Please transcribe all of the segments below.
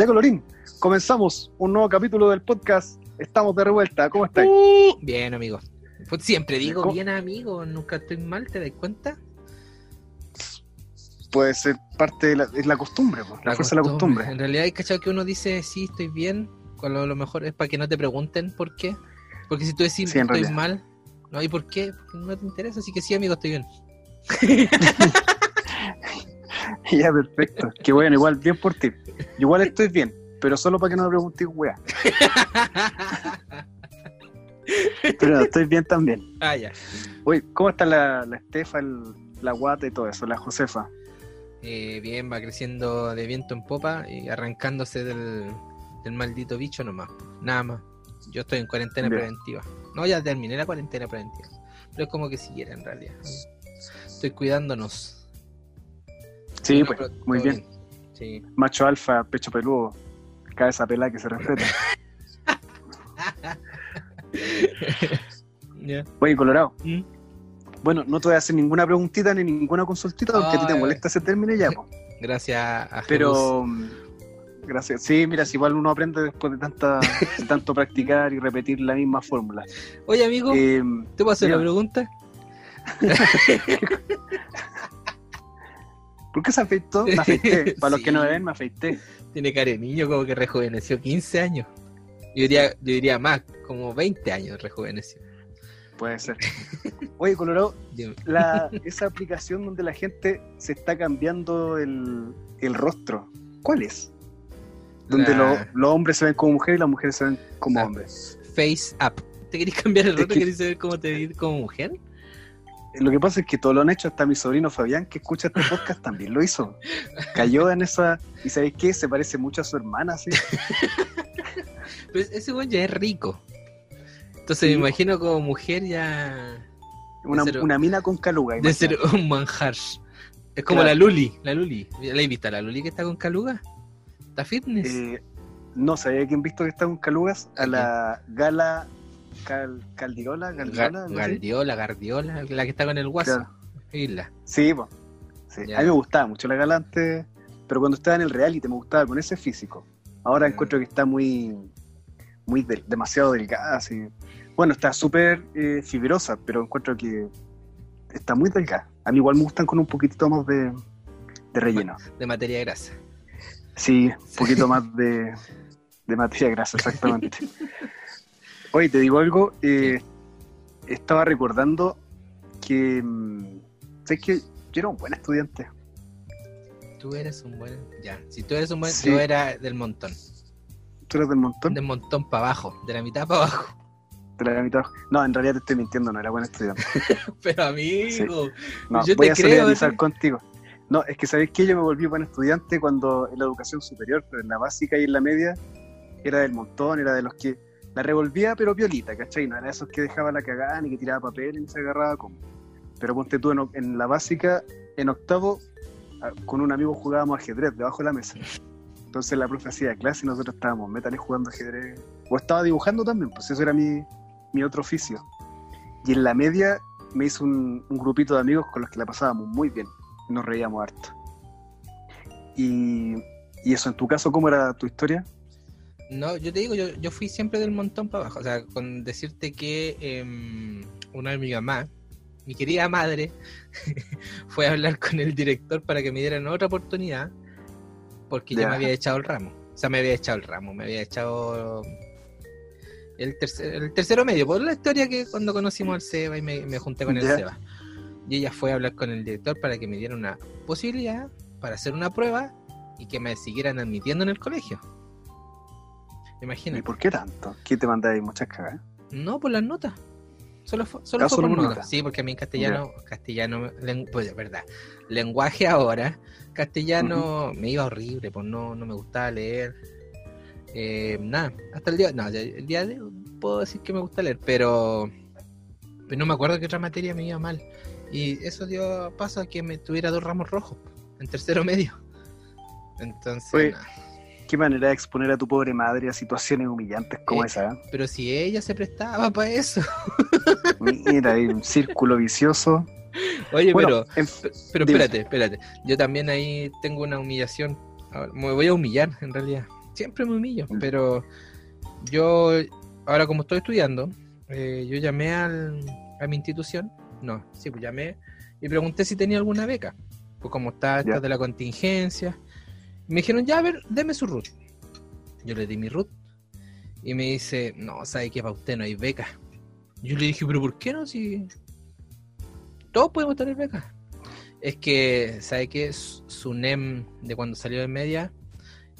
Ya colorín, comenzamos un nuevo capítulo del podcast. Estamos de revuelta. ¿Cómo estáis? Uh, bien, amigo. Pues siempre digo ¿Cómo? bien, amigo. Nunca estoy mal, ¿te das cuenta? Puede ser parte de la, la costumbre, po, la, fuerza de la costumbre. En realidad, hay cachado que uno dice, sí, estoy bien. Cuando lo mejor es para que no te pregunten por qué. Porque si tú decís, Sí, estoy realidad. mal, ¿no? ¿Y por qué? Porque no te interesa. Así que sí, amigo, estoy bien. ya, perfecto. Que bueno, igual, bien por ti. Igual estoy bien, pero solo para que no me preguntes, weá. Pero no, estoy bien también. ah, ya. Oye, ¿cómo está la, la Estefa, el- la Guata y todo eso, la Josefa? Eh, bien, va creciendo de viento en popa y arrancándose del, del maldito bicho nomás. Nada más. Yo estoy en cuarentena Bien. preventiva. No, ya terminé la cuarentena preventiva. Pero es como que siguiera en realidad. Estoy cuidándonos. Sí, pues, muy bien. Sí. Macho alfa, pecho peludo, cabeza pelada que se respeta. Oye, Colorado. ¿Mm? Bueno, no te voy a hacer ninguna preguntita ni ninguna consultita porque a ti te Ay. molesta ese término ya, po. Gracias a. Pero gracias. Sí, mira, si igual uno aprende después de tanta de tanto practicar y repetir la misma fórmula. Oye, amigo, Eh, ¿te puedo hacer una pregunta? ¿Por qué se afeitó? Me afeité. Para los Sí. que no me ven, me afeité. Tiene cara de niño, como que rejuveneció 15 años. Yo diría, yo diría más, como 20 años rejuveneció. Puede ser. Oye, Colorado, la, esa aplicación donde la gente se está cambiando el, el rostro, ¿cuál es? Donde La- lo- los hombres se ven como mujeres y las mujeres se ven como hombres. Face Up. ¿Te querés cambiar el rostro? que- ¿Querés saber cómo te ves como mujer? Lo que pasa es que todo lo han hecho, hasta mi sobrino Fabián, que escucha este podcast, también lo hizo. Cayó en esa. ¿Y sabéis qué? Se parece mucho a su hermana, sí. Pero ese güey ya es rico. Entonces Sí, me imagino como mujer ya Una, ser- una mina con caluga. de ser un manjar. Es como Claro. la Luli, la Luli. ¿La he visto la Luli que está con caluga? ¿Está fitness? Eh, no sabía quién visto que está con calugas. A la Gala Cal, Caldirola. Ga- Galdiola, algo así. Gardiola, Gardiola, la que está con el guaso. Claro. Sí. A mí me gustaba mucho la Gala antes, pero cuando estaba en el reality me gustaba con ese físico. Ahora Mm. encuentro que está muy, muy demasiado delgada. Así. Bueno, está súper eh, fibrosa, pero encuentro que está muy delgada. A mí igual me gustan con un poquitito más de, de relleno. De materia grasa. Sí, un poquito más de, de materia grasa, exactamente. Oye, te digo algo. eh, estaba recordando que. mm, ¿Sabes que Yo era un buen estudiante. Tú eres un buen. Ya. Si tú eres un buen. Sí. Yo era del montón. ¿Tú eres del montón? Del montón para abajo. De la mitad para abajo. De la mitad. No, en realidad te estoy mintiendo, no era buen estudiante. Pero amigo. No, Yo voy te a creo, solidarizar ¿sí? contigo. No, es que sabéis que yo me volví buen estudiante cuando en la educación superior, pero en la básica y en la media, era del montón, era de los que la revolvía, pero violita, ¿cachai? No era esos que dejaba la cagada ni que tiraba papel ni se agarraba como. Pero ponte tú en, la básica, en octavo, a- con un amigo jugábamos ajedrez debajo de la mesa. Entonces la profe hacía clase y nosotros estábamos metales jugando ajedrez. O estaba dibujando también, pues eso era mi, mi otro oficio. Y en la media me hizo un, un grupito de amigos con los que la pasábamos muy bien. Nos reíamos harto. Y, y eso, en tu caso, ¿cómo era tu historia? No, yo te digo, yo, yo fui siempre del montón para abajo. O sea, con decirte que em, una vez mi mamá, mi querida madre, fue a hablar con el director para que me dieran otra oportunidad porque ya Ya. me había echado el ramo. O sea, me había echado el ramo, me había echado el, tercer- el tercero medio, por la historia que cuando conocimos al Seba y me, me junté con el Ya. Seba. Y ella fue a hablar con el director para que me diera una posibilidad para hacer una prueba y que me siguieran admitiendo en el colegio. ¿Y Imagínate. por qué tanto? ¿Qué te mandáis muchas cagas? No, por las notas. Solo fue, solo fue por notas. notas. Sí, porque a mí en castellano, castellano, pues es verdad, lenguaje ahora, castellano me iba horrible, pues no, no me gustaba leer. Eh, nada, hasta el día, no, el día de hoy puedo decir que me gusta leer, pero, pero no me acuerdo qué otra materia me iba mal. Y eso dio paso a que me tuviera dos ramos rojos en tercero medio. Entonces, Oye. ¿Qué manera de exponer a tu pobre madre a situaciones humillantes como Eh, esa? ¿eh? pero si ella se prestaba para eso. Mira, hay un círculo vicioso. Oye, Bueno, pero en- Pero espérate, espérate. Yo también ahí tengo una humillación. Ahora, Me voy a humillar, en realidad. Siempre me humillo, pero yo, ahora como estoy estudiando, eh, yo llamé al, a mi institución, no, sí, pues llamé y pregunté si tenía alguna beca, pues como está esta Ya. de la contingencia. Me dijeron, ya, a ver, deme su root. Yo le di mi root y me dice, no, sabe que para usted no hay beca. Yo le dije, pero ¿por qué no? Si todos podemos tener beca. Es que, ¿sabe qué? Su su NEM de cuando salió de media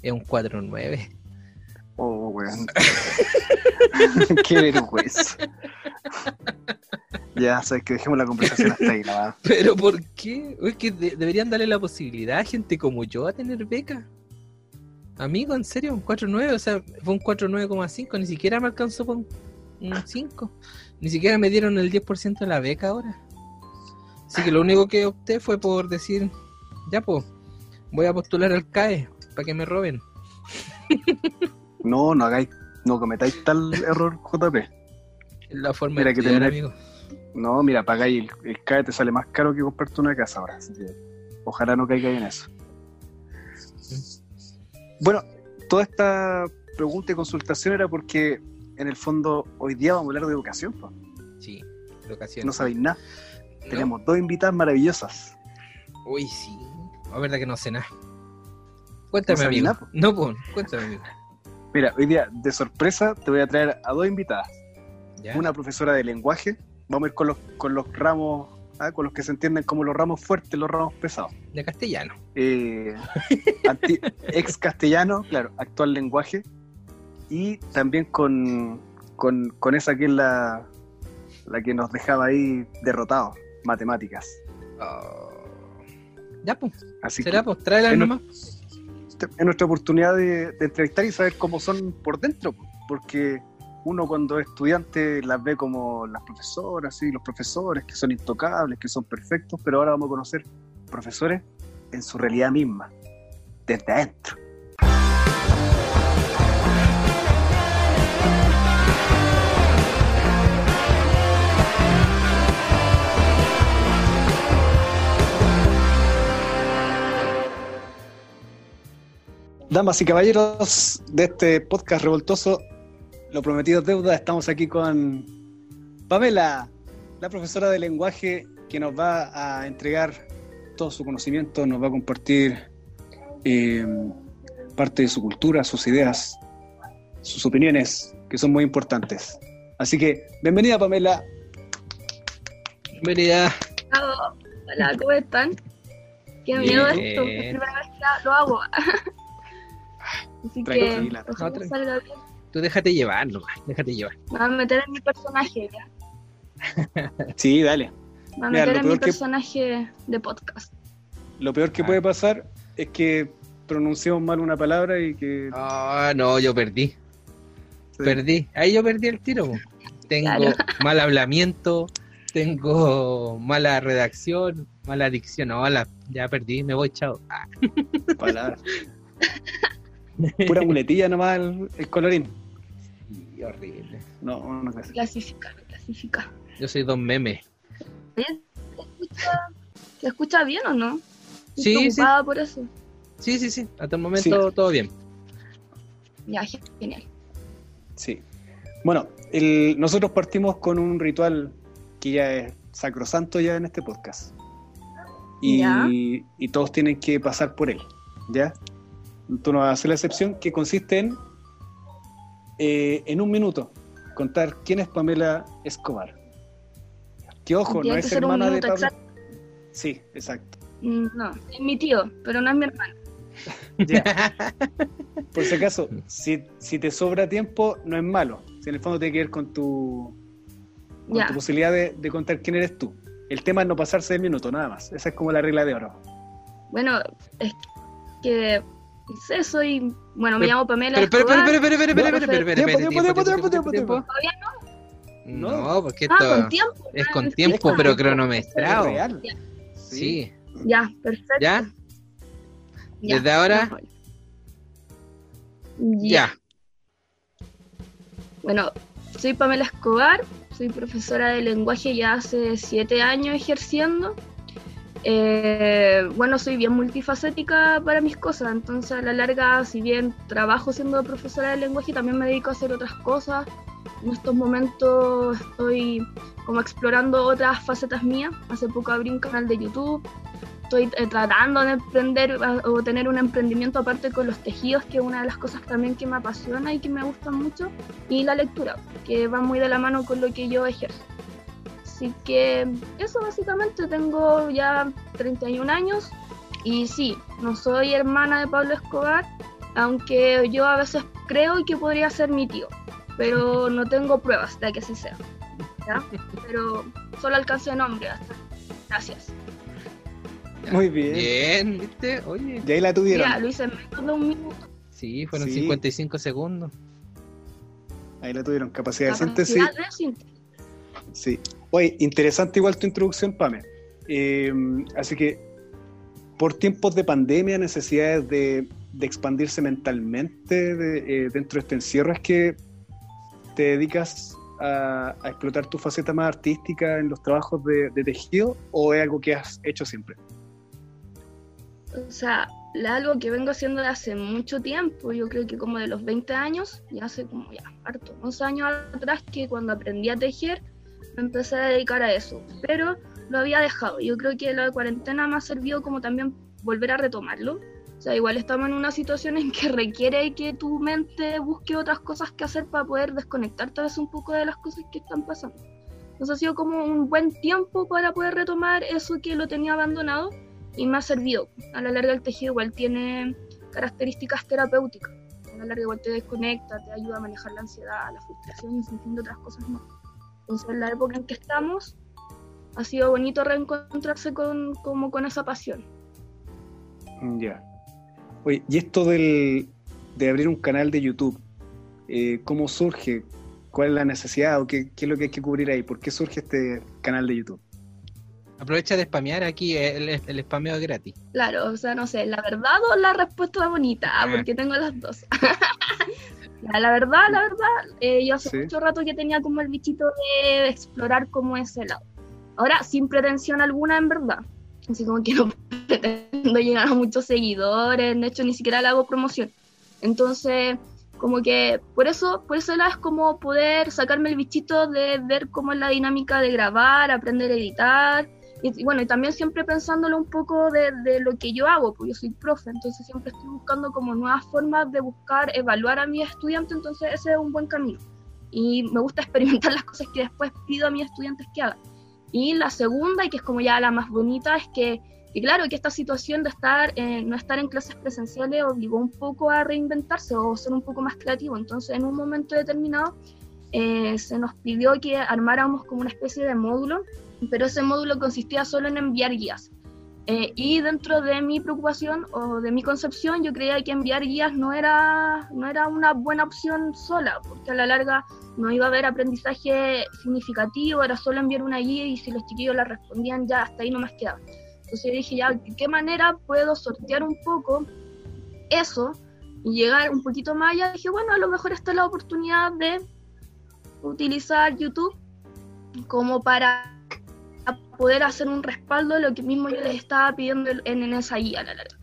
es un 4.9. Oh, weón. Qué vergüenza. Ya, sabes que dejemos la conversación hasta ahí, nada más. ¿Pero por qué? Es que de- deberían darle la posibilidad a gente como yo a tener beca. Amigo, en serio, un 4.9, o sea, fue un 4.9,5, ni siquiera me alcanzó con un 5. Ni siquiera me dieron el 10% de la beca ahora. Así que lo único que opté fue por decir, ya pues, voy a postular al CAE para que me roben. No, no hagáis, no cometáis tal error, JP. Es la forma Mira de que tener- amigo. No, mira, pagáis el, el CAE te sale más caro que comprarte una casa ahora. Así que ojalá no caigáis en eso. Bueno, toda esta pregunta y consultación era porque en el fondo hoy día vamos a hablar de educación. po. Sí, educación. No sabéis nada. No. Tenemos dos invitadas maravillosas. Uy, sí. La verdad que no sé nada. Cuéntame, sabes amigo. nada, po? No, pues, cuéntame, amigo. Mira, hoy día de sorpresa te voy a traer a dos invitadas. ¿Ya? Una profesora de lenguaje. Vamos a ir con los, con los ramos, ah, con los que se entienden como los ramos fuertes, los ramos pesados. De castellano. eh, anti- ex castellano, claro, actual lenguaje, y también con, con, con esa que es la, la que nos dejaba ahí derrotados, matemáticas. Oh. Ya, pues. Así Será, pues, tráela en- nomás. es nuestra oportunidad de, de entrevistar y saber cómo son por dentro, porque uno cuando es estudiante las ve como las profesoras y los profesores que son intocables, que son perfectos, pero ahora vamos a conocer profesores en su realidad misma, desde adentro. Damas y caballeros de este podcast revoltoso, lo prometido es deuda, estamos aquí con Pamela, la profesora de lenguaje que nos va a entregar todo su conocimiento, nos va a compartir eh, parte de su cultura, sus ideas, sus opiniones, que son muy importantes. Así que, bienvenida Pamela. Bienvenida. Hola, hola, ¿cómo están? Qué miedo Bien. esto, es la primera vez que lo hago. Así que Tranquila. ojalá tranqui- salga bien. Tú déjate llevar nomás. Déjate llevar. Me voy a meter en mi personaje ya. Sí, dale. Me voy a meter en mi que- personaje de podcast. Lo peor que Ah. puede pasar es que pronunciemos mal una palabra y que... Ah, no, yo perdí. Sí. Perdí. Ahí yo perdí el tiro. Tengo Claro. mal hablamiento, tengo mala redacción, mala dicción. No, la- ya perdí, me voy, chao. Ah, palabras. Pura muletilla nomás el, el colorín. sí, horrible. No, no sé. Clasifica, clasifica. Yo soy don meme. ¿Se escucha, ¿Se escucha bien o no? Sí, sí. por eso. Sí, sí, sí. Hasta el momento todo bien. Ya, genial. Sí. Bueno, el- nosotros partimos con un ritual que ya es sacrosanto ya en este podcast. Y, y todos tienen que pasar por él, ¿ya? Tú nos vas a hacer la excepción que consiste en, eh, en un minuto, contar quién es Pamela Escobar. Que ojo, Tiene no que es ser un hermana de Pablo. exacto. Sí, exacto. Mm, No, es mi tío, pero no es mi hermano. Ya. Por si acaso, si, si te sobra tiempo, no es malo. Si en el fondo tiene que ver con tu, con Ya. tu posibilidad de, de contar quién eres tú. El tema es no pasarse de minuto, nada más. Esa es como la regla de oro. Bueno, es que soy. Bueno, me Pero- llamo Pamela. Pero, pero, pero, Escobar. pero, pero, pero, pero, pero, pero, pero, Tiempo, tiempo, ¿Todavía. No. No, porque Ah, esto con tiempo. es con tiempo, pero cronometrado. Sí. Ya, perfecto. ¿Ya? ¿Desde ahora? Ya. Ya. Bueno, soy Pamela Escobar, soy profesora de lenguaje ya hace siete años ejerciendo eh, bueno, soy bien multifacética para mis cosas, entonces a la larga, si bien trabajo siendo profesora de lenguaje, también me dedico a hacer otras cosas. En estos momentos estoy como explorando otras facetas mías. Hace poco abrí un canal de YouTube. Estoy eh, tratando de emprender o tener un emprendimiento aparte con los tejidos, que es una de las cosas también que me apasiona y que me gusta mucho. Y la lectura, que va muy de la mano con lo que yo ejerzo. Así que eso básicamente, tengo ya 31 años y sí, no soy hermana de Pablo Escobar, aunque yo a veces creo que podría ser mi tío, pero no tengo pruebas de que así sea. ¿ya? Pero solo alcance de nombre. Hasta. Gracias. Muy bien. Bien, ¿viste? Oye. Y ahí la tuvieron. Mira, lo hice en menos de un minuto. Sí, fueron Sí. 55 segundos. Ahí la tuvieron. Capacidad de síntesis. Capacidad de síntesis. Sí. Oye, interesante igual tu introducción, Pame. Eh, así que, por tiempos de pandemia, necesidades de, expandirse mentalmente de- eh, dentro de este encierro, es que te dedicas a, explotar tu faceta más artística en los trabajos de, de tejido o es algo que has hecho siempre? O sea, es algo que vengo haciendo de hace mucho tiempo, yo creo que como de los 20 años, ya hace como ya harto, 11 años atrás que cuando aprendí a tejer me empecé a dedicar a eso, pero lo había dejado. Yo creo que la cuarentena me ha servido como también volver a retomarlo. O sea, igual estamos en una situación en que requiere que tu mente busque otras cosas que hacer para poder desconectarte a veces un poco de las cosas que están pasando. Entonces ha sido como un buen tiempo para poder retomar eso que lo tenía abandonado y me ha servido. A la larga el tejido igual tiene características terapéuticas. A la larga igual te desconecta, te ayuda a manejar la ansiedad, la frustración y un sinfín de otras cosas más. Entonces en la época en que estamos ha sido bonito reencontrarse con, como con esa pasión. Ya. Oye, y esto del, de abrir un canal de YouTube, eh, ¿cómo surge? ¿Cuál es la necesidad o qué, qué es lo que hay que cubrir ahí? ¿Por qué surge este canal de YouTube? Aprovecha de spamear aquí, el, el spameo es gratis. Claro, o sea, no sé, la verdad o la respuesta bonita, Ah. porque tengo las dos. La verdad, la verdad, eh, yo hace Sí. mucho rato que tenía como el bichito de explorar como ese lado. Ahora, sin pretensión alguna, en verdad. Así como que no pretendo llegar a muchos seguidores, de hecho ni siquiera le hago promoción. Entonces, como que por eso, por eso es como poder sacarme el bichito de ver cómo es la dinámica de grabar, aprender a editar. Y, y bueno, y también siempre pensándolo un poco de, de lo que yo hago, porque yo soy profe, entonces siempre estoy buscando como nuevas formas de buscar evaluar a mi estudiante, entonces ese es un buen camino. Y me gusta experimentar las cosas que después pido a mis estudiantes que hagan. Y la segunda, y que es como ya la más bonita, es que, que claro, que esta situación de estar, eh, no estar en clases presenciales obligó un poco a reinventarse o ser un poco más creativo. Entonces, en un momento determinado, eh, se nos pidió que armáramos como una especie de módulo, pero ese módulo consistía solo en enviar guías. Eh, y dentro de mi preocupación o de mi concepción, yo creía que enviar guías no era, no era una buena opción sola, porque a la larga no iba a haber aprendizaje significativo, era solo enviar una guía y si los chiquillos la respondían ya hasta ahí no más quedaba. Entonces dije, ya, ¿de qué manera puedo sortear un poco eso y llegar un poquito más allá? Dije, bueno, a lo mejor esta es la oportunidad de utilizar YouTube como para poder hacer un respaldo de lo que mismo yo les estaba pidiendo en, en esa guía, la.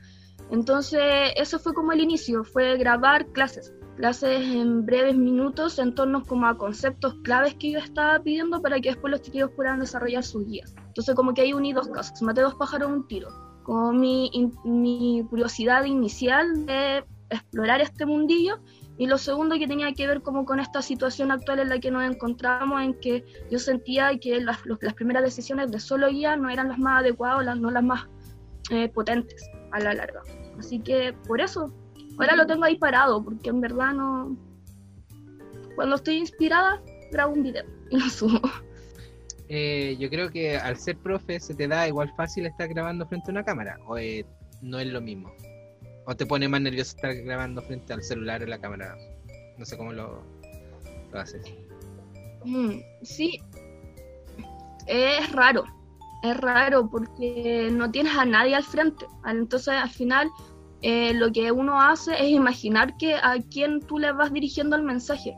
Entonces, eso fue como el inicio, fue grabar clases, clases en breves minutos en torno como a conceptos claves que yo estaba pidiendo para que después los chiquillos puedan desarrollar sus guías. Entonces, como que ahí uní dos cosas, maté dos pájaros un tiro, como mi, in- mi curiosidad inicial de explorar este mundillo y lo segundo que tenía que ver como con esta situación actual en la que nos encontramos, en que yo sentía que las, las primeras decisiones de solo guía no eran las más adecuadas, las, no las más eh, potentes a la larga. Así que por eso, ahora lo tengo ahí parado, porque en verdad no... Cuando estoy inspirada, grabo un video y lo subo. Eh, yo creo que al ser profe se te da igual fácil estar grabando frente a una cámara, o eh, no es lo mismo. O te pone más nervioso estar grabando frente al celular o la cámara. No sé cómo lo, lo haces. Mm, sí, es raro, es raro porque no tienes a nadie al frente. Entonces al final eh, lo que uno hace es imaginar que a quién tú le vas dirigiendo el mensaje.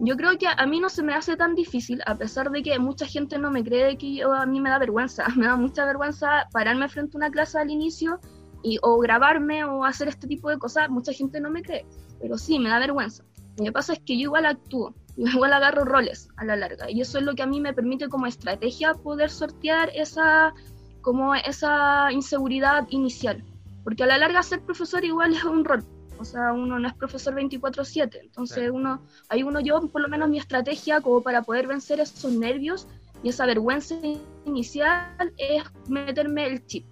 yo creo que a mí no se me hace tan difícil, a pesar de que mucha gente no me cree que yo, a mí me da vergüenza, me da mucha vergüenza pararme frente a una clase al inicio y, o grabarme o hacer este tipo de cosas, mucha gente no me cree, pero sí, me da vergüenza. Lo que pasa es que yo igual actúo, yo igual agarro roles a la larga, y eso es lo que a mí me permite como estrategia poder sortear esa, como esa inseguridad inicial, porque a la larga ser profesor igual es un rol, o sea, uno no es profesor 24/7, entonces uno, hay uno yo, por lo menos mi estrategia como para poder vencer esos nervios y esa vergüenza inicial es meterme el chip.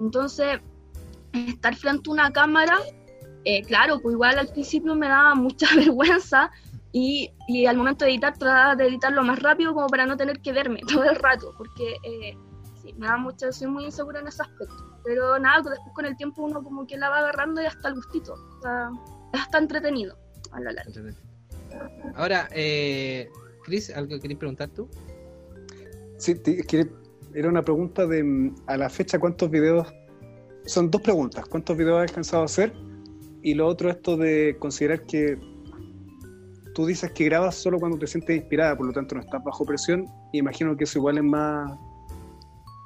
Entonces, estar frente a una cámara, eh, claro, pues igual al principio me daba mucha vergüenza y, y, al momento de editar trataba de editar lo más rápido como para no tener que verme todo el rato, porque eh, sí, me da mucha, soy muy insegura en ese aspecto. Pero nada, pues después con el tiempo uno como que la va agarrando y hasta el gustito. O sea, es hasta entretenido a la larga. Ahora, eh, Chris, ¿algo querías preguntar tú? Sí, era una pregunta de mm, a la fecha cuántos videos, son dos preguntas, ¿cuántos videos has alcanzado a hacer? Y lo otro esto de considerar que tú dices que grabas solo cuando te sientes inspirada, por lo tanto no estás bajo presión, y imagino que eso igual es más,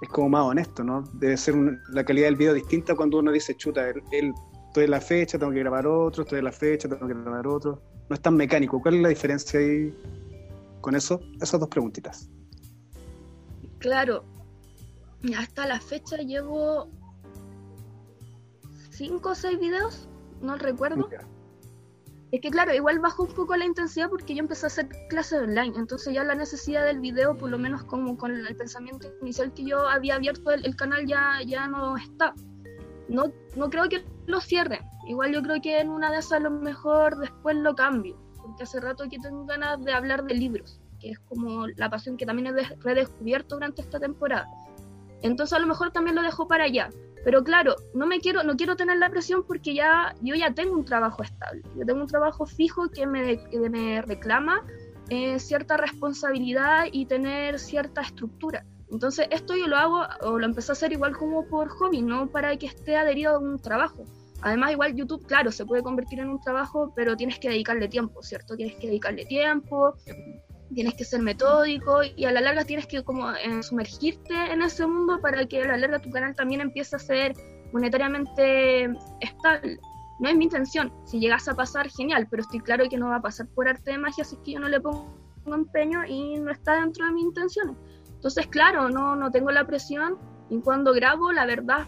es como más honesto, ¿no? Debe ser la calidad del video distinta cuando uno dice, chuta, él, estoy en la fecha, tengo que grabar otro, estoy en la fecha, tengo que grabar otro. No es tan mecánico. ¿Cuál es la diferencia ahí con eso? Esas dos preguntitas. Claro. Hasta la fecha llevo cinco o seis videos, no recuerdo. Es que claro, igual bajó un poco la intensidad porque yo empecé a hacer clases online, entonces ya la necesidad del video, por lo menos como con el pensamiento inicial que yo había abierto el, canal ya, ya no está. No, no creo que lo cierre, igual yo creo que en una de esas a lo mejor después lo cambio, porque hace rato que tengo ganas de hablar de libros, que es como la pasión que también he redescubierto durante esta temporada. Entonces a lo mejor también lo dejo para allá, pero claro, no me quiero, no quiero tener la presión porque ya yo ya tengo un trabajo estable. Yo tengo un trabajo fijo que me, me reclama eh, cierta responsabilidad y tener cierta estructura. Entonces esto yo lo hago o lo empecé a hacer igual como por hobby, no para que esté adherido a un trabajo. Además, igual YouTube, claro, se puede convertir en un trabajo, pero tienes que dedicarle tiempo, ¿cierto? Tienes que dedicarle tiempo, tienes que ser metódico y a la larga tienes que como eh, sumergirte en ese mundo para que a la larga tu canal también empiece a ser monetariamente estable. No es mi intención, si llegas a pasar, genial, pero estoy claro que no va a pasar por arte de magia, así que yo no le pongo empeño y no está dentro de mis intenciones. Entonces, claro, no, no tengo la presión y cuando grabo, la verdad,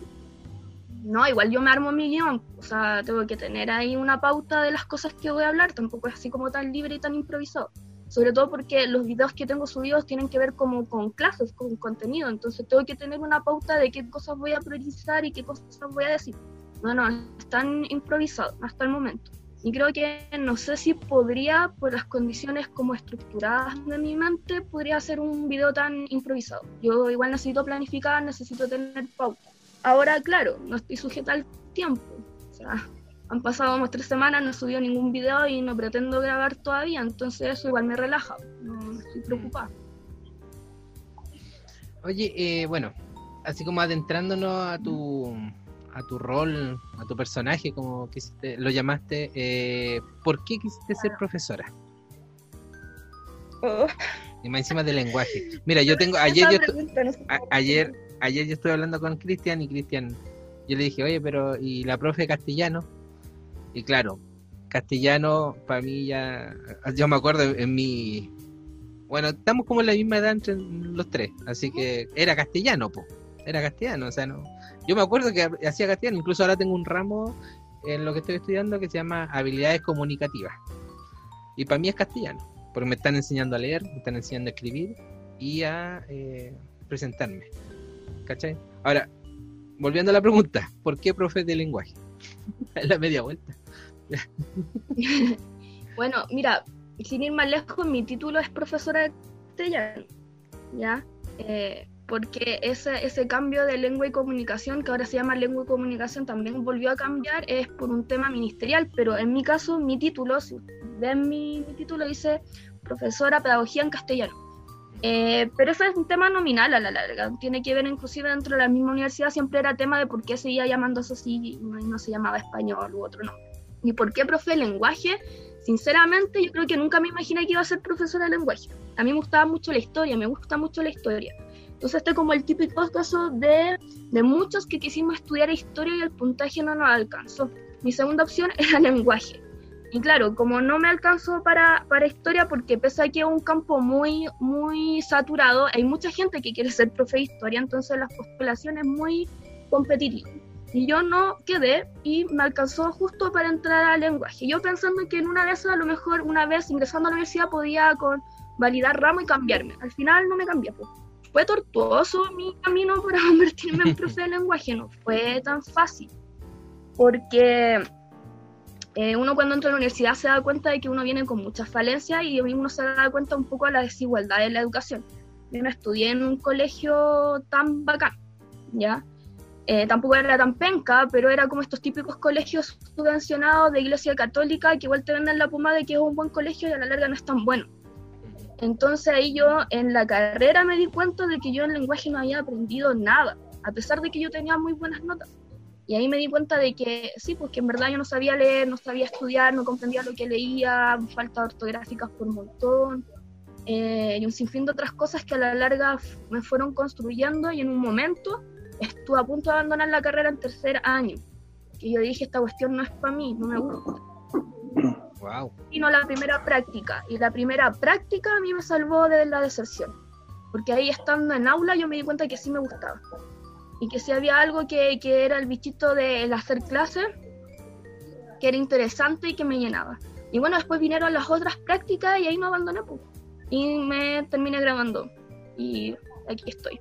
no, igual yo me armo mi guion, o sea, tengo que tener ahí una pauta de las cosas que voy a hablar, tampoco es así como tan libre y tan improvisado sobre todo porque los videos que tengo subidos tienen que ver como con clases, con contenido, entonces tengo que tener una pauta de qué cosas voy a priorizar y qué cosas voy a decir. No, no, están improvisados hasta el momento. Y creo que no sé si podría, por las condiciones como estructuradas de mi mente, podría hacer un video tan improvisado. Yo igual necesito planificar, necesito tener pauta. Ahora, claro, no estoy sujeta al tiempo. O sea, han pasado como tres semanas, no he subido ningún video y no pretendo grabar todavía, entonces eso igual me relaja, no, estoy preocupada. Oye, eh, bueno, así como adentrándonos a tu a tu rol, a tu personaje, como quisiste, lo llamaste, eh, ¿por qué quisiste ser profesora? Oh. Y más encima del lenguaje. Mira, yo tengo, ayer yo, ayer, ayer yo estuve hablando con Cristian y Cristian, yo le dije, oye, pero ¿y la profe castellano? Y claro, castellano para mí ya, yo me acuerdo en mi, bueno, estamos como en la misma edad entre los tres, así que era castellano, po, era castellano, o sea, no, yo me acuerdo que hacía castellano, incluso ahora tengo un ramo en lo que estoy estudiando que se llama habilidades comunicativas, y para mí es castellano, porque me están enseñando a leer, me están enseñando a escribir y a eh, presentarme, ¿cachai? Ahora, volviendo a la pregunta, ¿por qué profe de lenguaje? la media vuelta. bueno, mira, sin ir más lejos, mi título es profesora de castellano, ¿ya? Eh, porque ese, ese cambio de lengua y comunicación, que ahora se llama lengua y comunicación, también volvió a cambiar, es por un tema ministerial, pero en mi caso, mi título, si ven mi, mi título, dice profesora pedagogía en castellano. Eh, pero eso es un tema nominal a la larga, tiene que ver inclusive dentro de la misma universidad, siempre era tema de por qué seguía llamándose así y no, se llamaba español u otro nombre. ¿Y por qué profe de lenguaje? sinceramente, yo creo que nunca me imaginé que iba a ser profesora de lenguaje. A mí me gustaba mucho la historia, me gusta mucho la historia. Entonces, este es como el típico caso de, de muchos que quisimos estudiar historia y el puntaje no nos alcanzó. Mi segunda opción era lenguaje. Y claro, como no me alcanzó para, para historia, porque pese a que es un campo muy, muy saturado, hay mucha gente que quiere ser profe de historia, entonces las postulaciones muy competitivas. Y yo no quedé y me alcanzó justo para entrar al lenguaje. Yo pensando que en una de esas, a lo mejor una vez ingresando a la universidad, podía con validar ramo y cambiarme. Al final no me cambié. Fue tortuoso mi camino para convertirme en profe de lenguaje, no fue tan fácil. Porque eh, uno cuando entra a la universidad se da cuenta de que uno viene con muchas falencias y uno se da cuenta un poco de la desigualdad en la educación. Yo no estudié en un colegio tan bacán, ¿ya? Eh, tampoco era tan penca, pero era como estos típicos colegios subvencionados de iglesia católica que igual te venden la puma de que es un buen colegio y a la larga no es tan bueno. Entonces ahí yo en la carrera me di cuenta de que yo en lenguaje no había aprendido nada, a pesar de que yo tenía muy buenas notas. Y ahí me di cuenta de que sí, pues que en verdad yo no sabía leer, no sabía estudiar, no comprendía lo que leía, falta ortográficas por montón, eh, y un sinfín de otras cosas que a la larga me fueron construyendo y en un momento estuve a punto de abandonar la carrera en tercer año. Y yo dije, esta cuestión no es para mí, no me gusta. Wow. Vino la primera práctica, y la primera práctica a mí me salvó de la deserción. Porque ahí estando en aula yo me di cuenta que sí me gustaba y que si había algo que, que era el bichito del hacer clase, que era interesante y que me llenaba. Y bueno, después vinieron las otras prácticas y ahí me abandoné pues. y me terminé grabando y aquí estoy.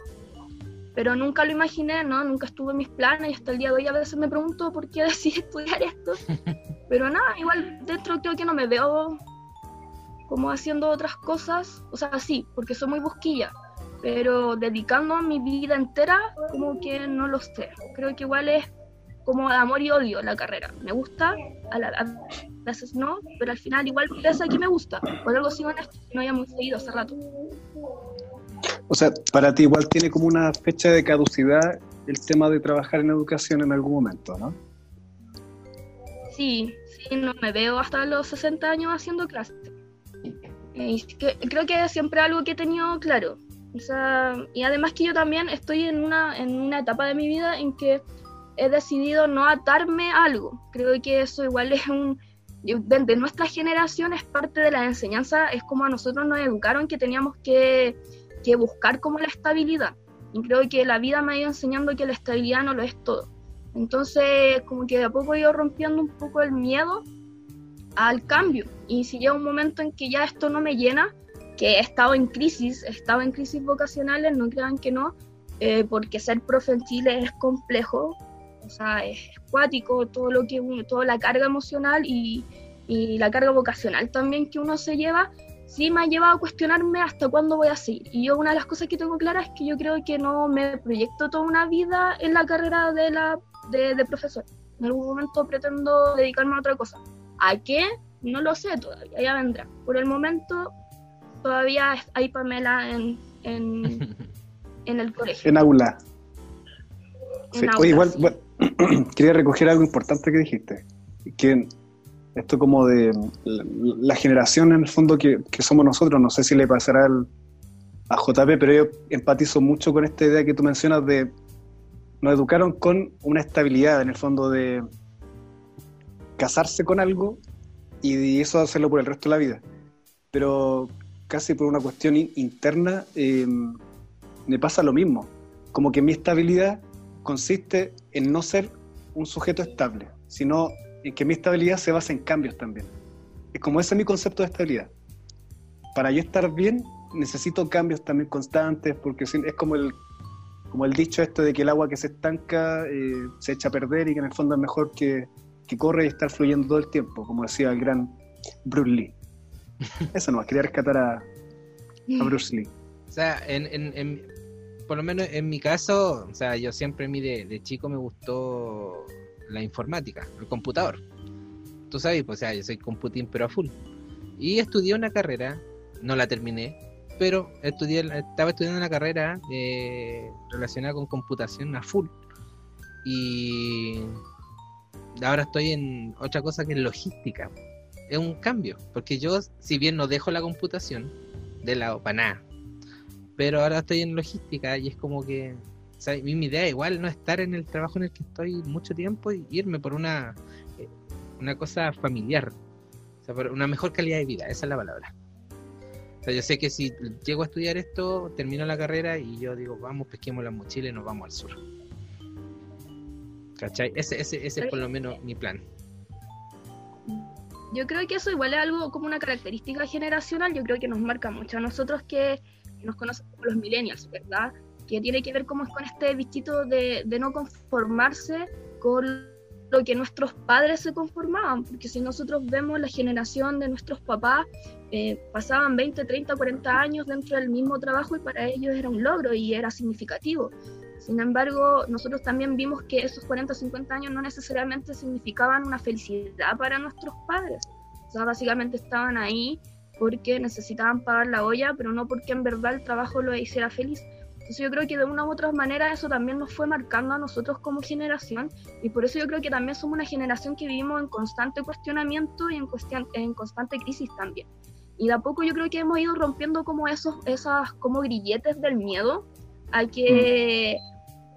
Pero nunca lo imaginé, ¿no? Nunca estuve en mis planes y hasta el día de hoy a veces me pregunto por qué decidí estudiar esto. Pero nada, igual dentro creo que no me veo como haciendo otras cosas. O sea, sí, porque soy muy busquilla pero dedicando mi vida entera, como que no lo sé. Creo que igual es como amor y odio la carrera. Me gusta, a, la, veces no, pero al final igual pesa que me gusta. Por algo sigo en esto, no había muy seguido hace rato. O sea, para ti igual tiene como una fecha de caducidad el tema de trabajar en educación en algún momento, ¿no? Sí, sí, no me veo hasta los 60 años haciendo clases. Creo que es siempre algo que he tenido claro. O sea, y además que yo también estoy en una, en una etapa de mi vida en que he decidido no atarme a algo. Creo que eso igual es un... De, nuestra generación es parte de la enseñanza, es como a nosotros nos educaron que teníamos que, que buscar como la estabilidad. Y creo que la vida me ha ido enseñando que la estabilidad no lo es todo. Entonces, como que de a poco he ido rompiendo un poco el miedo al cambio. Y si llega un momento en que ya esto no me llena, que he estado en crisis, he estado en crisis vocacionales, no crean que no, eh, porque ser profe es complejo, o sea, es cuático todo lo que toda la carga emocional y, y, la carga vocacional también que uno se lleva, sí me ha llevado a cuestionarme hasta cuándo voy a seguir. Y yo una de las cosas que tengo clara es que yo creo que no me proyecto toda una vida en la carrera de, la, de, de profesor. En algún momento pretendo dedicarme a otra cosa. ¿A qué? No lo sé todavía, ya vendrá. Por el momento todavía hay Pamela en, en, el colegio. En aula. igual, quería recoger algo importante que dijiste, que esto como de la, generación en el fondo que, somos nosotros, no sé si le pasará a JP, pero yo empatizo mucho con esta idea que tú mencionas de nos educaron con una estabilidad en el fondo de casarse con algo y eso hacerlo por el resto de la vida. Pero casi por una cuestión interna, em, me pasa lo mismo. Como que mi estabilidad consiste en no ser un sujeto estable, sino en que mi estabilidad se basa en cambios también. Es como ese es mi concepto de estabilidad. Para yo estar bien, necesito cambios también constantes, porque es como el, como el dicho esto de que el agua que se estanca eh, se echa a perder y que en el fondo es mejor que, que corre y estar fluyendo todo el tiempo, como decía el gran Bruce Lee. Eso no, quería rescatar a, Bruce Lee. O sea, en, por lo menos en mi caso, o sea, yo siempre a mí de, chico me gustó la informática, el computador. Tú sabes, pues, o sea, yo soy computín pero a full. Y estudié una carrera, no la terminé, pero estudié, estaba estudiando una carrera eh, relacionada con computación a full. Y ahora estoy en otra cosa que es logística es un cambio, porque yo, si bien no dejo la computación de lado para nada, pero ahora estoy en logística y es como que, mi idea igual no estar en el trabajo en el que estoy mucho tiempo y irme por una, eh, una cosa familiar, o sea, por una mejor calidad de vida, esa es la palabra. O sea, yo sé que si llego a estudiar esto, termino la carrera y yo digo, vamos, pesquemos la mochila y nos vamos al sur. ¿Cachai? Ese, ese, ese es por lo menos mi plan. Yo creo que eso igual es algo como una característica generacional, yo creo que nos marca mucho a nosotros que nos conocemos como los millennials, ¿verdad? Que tiene que ver como es con este bichito de, de no conformarse con lo que nuestros padres se conformaban, porque si nosotros vemos la generación de nuestros papás, eh, pasaban 20, 30, 40 años dentro del mismo trabajo y para ellos era un logro y era significativo. Sin embargo, nosotros también vimos que esos 40 o 50 años no necesariamente significaban una felicidad para nuestros padres. O sea, básicamente estaban ahí porque necesitaban pagar la olla, pero no porque en verdad el trabajo lo hiciera feliz. Entonces yo creo que de una u otra manera eso también nos fue marcando a nosotros como generación y por eso yo creo que también somos una generación que vivimos en constante cuestionamiento y en, cuestión, en constante crisis también. Y de a poco yo creo que hemos ido rompiendo como esos esas como grilletes del miedo hay que